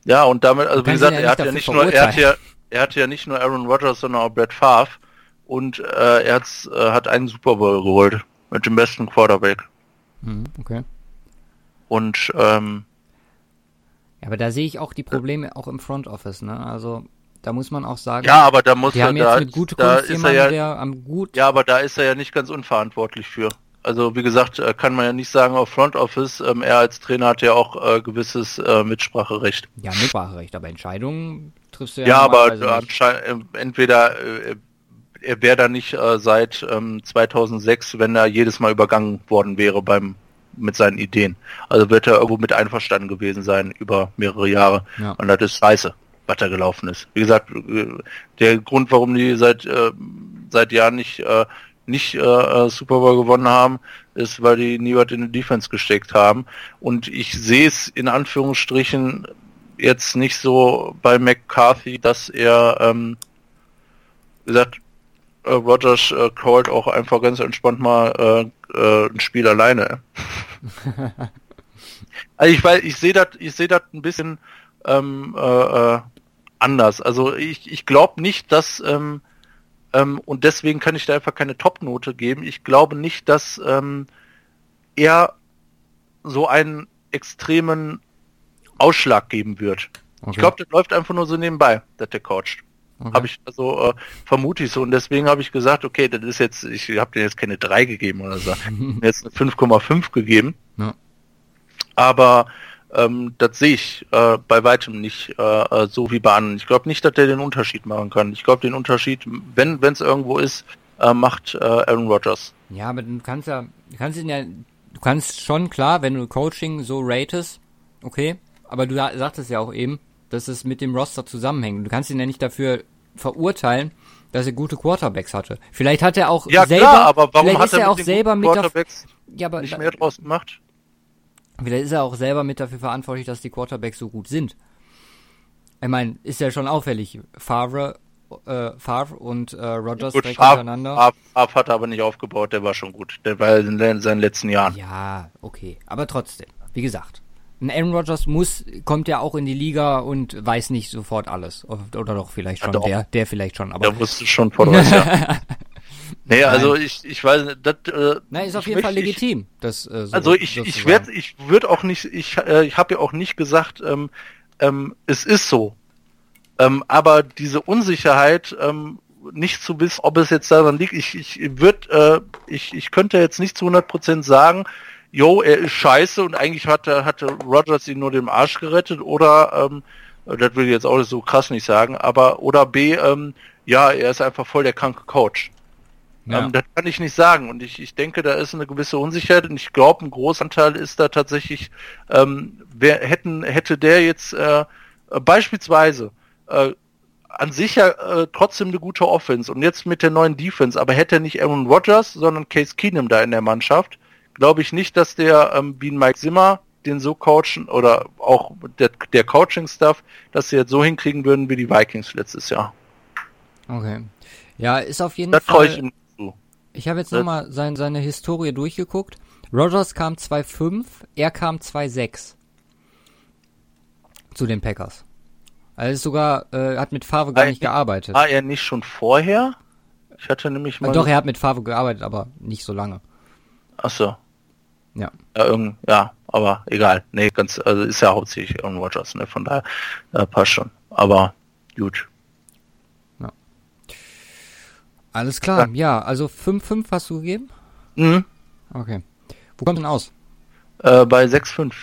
[SPEAKER 1] Ja, und damit, also wie gesagt, er hat ja nicht nur, er hat ja, er hat ja nicht nur Aaron Rodgers, sondern auch Brett Favre und äh, er hat's, äh, hat einen Super Bowl geholt mit dem besten Quarterback.
[SPEAKER 2] Mhm, okay.
[SPEAKER 1] Und ähm,
[SPEAKER 2] ja, aber da sehe ich auch die Probleme auch im Front Office, ne? Also da muss man auch sagen.
[SPEAKER 1] Ja, aber da muss
[SPEAKER 2] er haben da, jetzt mit gute
[SPEAKER 1] da ist er ja, der am gut. Ja, aber da ist er ja nicht ganz unverantwortlich für. Also wie gesagt, äh, kann man ja nicht sagen auf Front Office. Ähm, er als Trainer hat ja auch äh, gewisses äh, Mitspracherecht.
[SPEAKER 2] Ja, Mitspracherecht, aber Entscheidungen triffst du
[SPEAKER 1] ja. Ja, aber äh, entweder äh, er wäre da nicht äh, seit ähm, 2006, wenn er jedes Mal übergangen worden wäre beim mit seinen Ideen. Also wird er irgendwo mit einverstanden gewesen sein über mehrere Jahre. Ja. Und das ist scheiße, was da gelaufen ist. Wie gesagt, äh, der Grund, warum die seit äh, seit Jahren nicht äh, nicht äh, äh, Super Bowl gewonnen haben, ist, weil die nie was in die Defense gesteckt haben. Und ich sehe es in Anführungsstrichen jetzt nicht so bei McCarthy, dass er, ähm, wie gesagt, äh, Rogers äh, callt auch einfach ganz entspannt mal äh, äh, ein Spiel alleine. also ich ich sehe das, ich sehe das ein bisschen ähm, äh, äh anders. Also ich, ich glaube nicht, dass ähm, ähm, und deswegen kann ich da einfach keine Top-Note geben. Ich glaube nicht, dass ähm, er so einen extremen Ausschlag geben wird. Okay. Ich glaube, das läuft einfach nur so nebenbei, dass der coacht. Okay. Habe ich also äh, vermute ich so und deswegen habe ich gesagt, okay, das ist jetzt, ich habe dir jetzt keine 3 gegeben oder so, jetzt eine 5,5 gegeben. Ja. Aber ähm, das sehe ich äh, bei weitem nicht äh, äh, so wie bei anderen. Ich glaube nicht, dass der den Unterschied machen kann. Ich glaube, den Unterschied, wenn es irgendwo ist, äh, macht äh, Aaron Rodgers.
[SPEAKER 2] Ja, aber du kannst ja, du kannst ihn ja, du kannst schon klar, wenn du Coaching so ratest, okay, aber du sagtest ja auch eben, dass es mit dem Roster zusammenhängt. Du kannst ihn ja nicht dafür verurteilen, dass er gute Quarterbacks hatte. Vielleicht hat er auch
[SPEAKER 1] ja,
[SPEAKER 2] selber,
[SPEAKER 1] klar, aber warum
[SPEAKER 2] hat er, er auch selber mit
[SPEAKER 1] Quarterbacks ja, aber, nicht mehr draus gemacht?
[SPEAKER 2] Vielleicht ist er auch selber mit dafür verantwortlich, dass die Quarterbacks so gut sind. Ich meine, ist ja schon auffällig. Favre, äh, Favre und äh, Rogers
[SPEAKER 1] gut, direkt Favre, hintereinander. Favre, Favre hat er aber nicht aufgebaut, der war schon gut. Der war in seinen letzten Jahren.
[SPEAKER 2] Ja, okay. Aber trotzdem, wie gesagt, ein Aaron Rodgers muss, kommt ja auch in die Liga und weiß nicht sofort alles. Oder doch vielleicht schon, ja, der, der vielleicht schon. Aber
[SPEAKER 1] der wusste schon vor uns, ja. Nee, also ich, ich weiß nicht, das,
[SPEAKER 2] äh, Nein, ist auf jeden möchte, Fall legitim. Ich, das,
[SPEAKER 1] äh, so also ich, ich werde, ich würde auch nicht, ich, äh, ich habe ja auch nicht gesagt, ähm, ähm, es ist so. Ähm, aber diese Unsicherheit, ähm, nicht zu wissen, ob es jetzt daran liegt, ich, ich würde, äh, ich, ich könnte jetzt nicht zu 100% sagen, yo, er ist scheiße und eigentlich hatte, hatte Rogers ihn nur dem Arsch gerettet oder, ähm, das will ich jetzt auch so krass nicht sagen, aber, oder B, ähm, ja, er ist einfach voll der kranke Coach. Ja. Ähm, das kann ich nicht sagen und ich, ich denke, da ist eine gewisse Unsicherheit und ich glaube, ein Großanteil ist da tatsächlich, ähm, wer hätten, hätte der jetzt äh, beispielsweise äh, an sich ja äh, trotzdem eine gute Offense und jetzt mit der neuen Defense, aber hätte er nicht Aaron Rodgers, sondern Case Keenum da in der Mannschaft, glaube ich nicht, dass der ähm, wie ein Mike Zimmer den so coachen oder auch der, der Coaching-Stuff, dass sie jetzt so hinkriegen würden wie die Vikings letztes Jahr.
[SPEAKER 2] Okay. Ja, ist auf jeden
[SPEAKER 1] das Fall. Ich,
[SPEAKER 2] habe jetzt nochmal sein, seine Historie durchgeguckt. Rogers kam 2-5, er kam 2-6 zu den Packers. Also sogar, äh, hat mit Favre gar nicht gearbeitet.
[SPEAKER 1] War er nicht schon vorher? Ich hatte nämlich
[SPEAKER 2] mal. Doch, er hat mit Favre gearbeitet, aber nicht so lange.
[SPEAKER 1] Ach so.
[SPEAKER 2] Ja.
[SPEAKER 1] Ja, ja, aber egal. Nee, ganz, also ist ja hauptsächlich Aaron Rodgers, ne? Von daher äh, passt schon. Aber gut.
[SPEAKER 2] Ja. Alles klar, ja, also 5-5 hast du gegeben?
[SPEAKER 1] Mhm.
[SPEAKER 2] Okay. Wo kommt denn aus?
[SPEAKER 1] Äh, bei 6-5.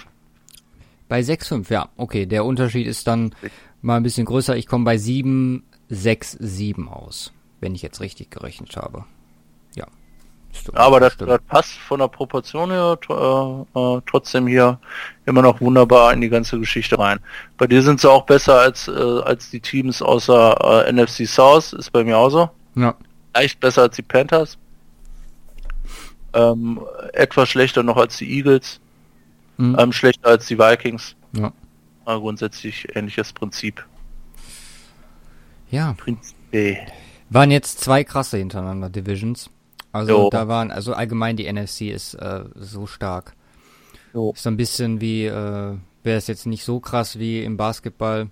[SPEAKER 2] Bei 6,5, ja. Okay, der Unterschied ist dann mal ein bisschen größer. Ich komme bei 7, 6, 7 aus, wenn ich jetzt richtig gerechnet habe. Ja.
[SPEAKER 1] Aber das, das, passt von der Proportion her äh, äh, trotzdem hier immer noch wunderbar in die ganze Geschichte rein. Bei dir sind sie auch besser als, äh, als die Teams außer äh, NFC South, ist bei mir auch so.
[SPEAKER 2] Ja.
[SPEAKER 1] Leicht besser als die Panthers. Ähm, etwas schlechter noch als die Eagles. Mhm. Ähm, schlechter als die Vikings.
[SPEAKER 2] Ja.
[SPEAKER 1] Aber grundsätzlich ähnliches Prinzip.
[SPEAKER 2] Ja. Prinzip. Waren jetzt zwei krasse hintereinander Divisions. Also jo. da waren, also allgemein die NFC ist äh, so stark. Jo. Ist so ein bisschen wie, äh, wäre es jetzt nicht so krass wie im Basketball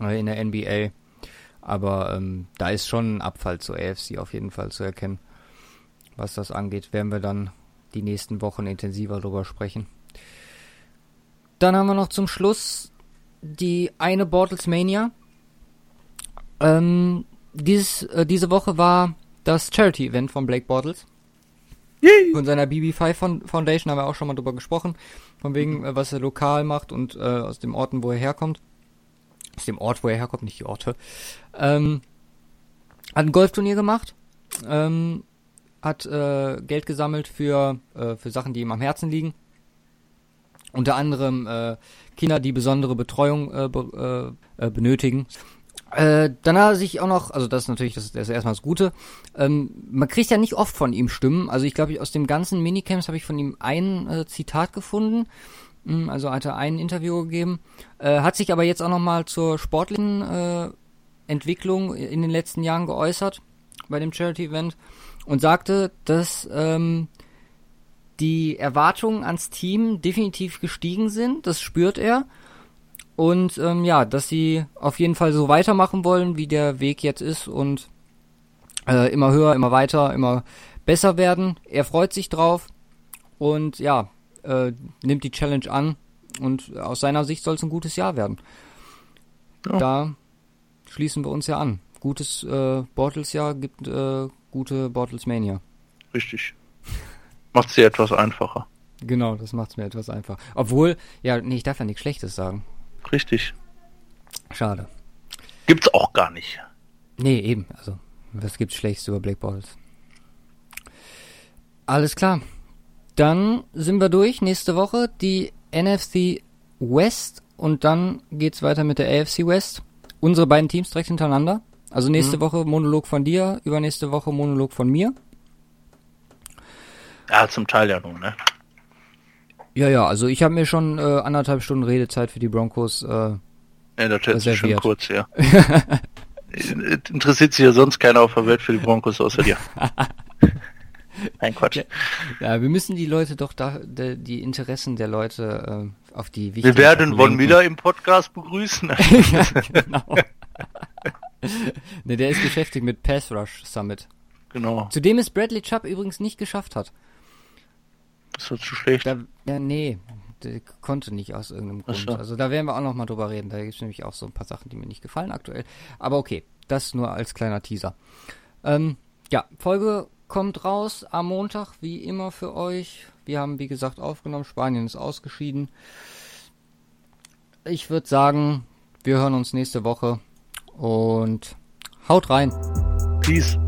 [SPEAKER 2] äh, in der NBA. Aber ähm, da ist schon ein Abfall zur AFC auf jeden Fall zu erkennen. Was das angeht, werden wir dann die nächsten Wochen intensiver drüber sprechen. Dann haben wir noch zum Schluss die eine Bortles Mania. Ähm, dieses, äh, diese Woche war das Charity-Event von Blake Bortles. Yay. Von seiner BB5 Foundation haben wir auch schon mal drüber gesprochen. Von wegen, äh, was er lokal macht und äh, aus dem Orten, wo er herkommt. Aus dem Ort, wo er herkommt, nicht die Orte. Ähm, hat ein Golfturnier gemacht. Ähm, hat äh, Geld gesammelt für, äh, für Sachen, die ihm am Herzen liegen. Unter anderem äh, Kinder, die besondere Betreuung äh, be, äh, äh, benötigen. Äh, dann hat er sich auch noch, also das ist natürlich das, das ist erstmal das Gute. Ähm, man kriegt ja nicht oft von ihm Stimmen. Also ich glaube, aus dem ganzen Minicamps habe ich von ihm ein äh, Zitat gefunden. Hm, also hat er ein Interview gegeben. Äh, hat sich aber jetzt auch nochmal zur sportlichen äh, Entwicklung in den letzten Jahren geäußert bei dem Charity-Event und sagte, dass ähm, die Erwartungen ans Team definitiv gestiegen sind. Das spürt er. Und ähm, ja, dass sie auf jeden Fall so weitermachen wollen, wie der Weg jetzt ist und äh, immer höher, immer weiter, immer besser werden. Er freut sich drauf und ja, äh, nimmt die Challenge an und aus seiner Sicht soll es ein gutes Jahr werden. Ja. Da schließen wir uns ja an. Gutes äh, Bortles-Jahr gibt äh, gute Bortles-Mania.
[SPEAKER 1] Richtig. Macht sie etwas einfacher.
[SPEAKER 2] Genau, das macht es mir etwas einfacher. Obwohl, ja, nee, ich darf ja nichts Schlechtes sagen.
[SPEAKER 1] Richtig.
[SPEAKER 2] Schade.
[SPEAKER 1] Gibt's auch gar nicht.
[SPEAKER 2] Nee, eben. Also, was gibt's Schlechtes über Black Bottles? Alles klar. Dann sind wir durch. Nächste Woche die NFC West und dann geht's weiter mit der AFC West. Unsere beiden Teams direkt hintereinander. Also nächste mhm. Woche Monolog von dir, übernächste Woche Monolog von mir.
[SPEAKER 1] Ja, zum Teil ja nun, ne?
[SPEAKER 2] Ja, ja, also ich habe mir schon äh, anderthalb Stunden Redezeit für die Broncos. Äh, ja,
[SPEAKER 1] das sich schon kurz, ja. Interessiert sich ja sonst keiner auf der Welt für die Broncos außer dir. Nein, Quatsch. Ja,
[SPEAKER 2] wir müssen die Leute doch da, die Interessen der Leute äh, auf die
[SPEAKER 1] wichtigen Wir werden Von wieder im Podcast begrüßen. ja, genau.
[SPEAKER 2] ne, der ist beschäftigt mit Pass Rush Summit.
[SPEAKER 1] Genau.
[SPEAKER 2] Zudem es Bradley Chubb übrigens nicht geschafft hat.
[SPEAKER 1] Ist das zu schlecht?
[SPEAKER 2] Da, ja, nee, der konnte nicht aus irgendeinem Grund. So. Also da werden wir auch noch mal drüber reden. Da gibt es nämlich auch so ein paar Sachen, die mir nicht gefallen aktuell. Aber okay, das nur als kleiner Teaser. Ähm, ja, Folge kommt raus am Montag, wie immer für euch. Wir haben, wie gesagt, aufgenommen. Spanien ist ausgeschieden. Ich würde sagen, wir hören uns nächste Woche und haut rein.
[SPEAKER 1] Peace.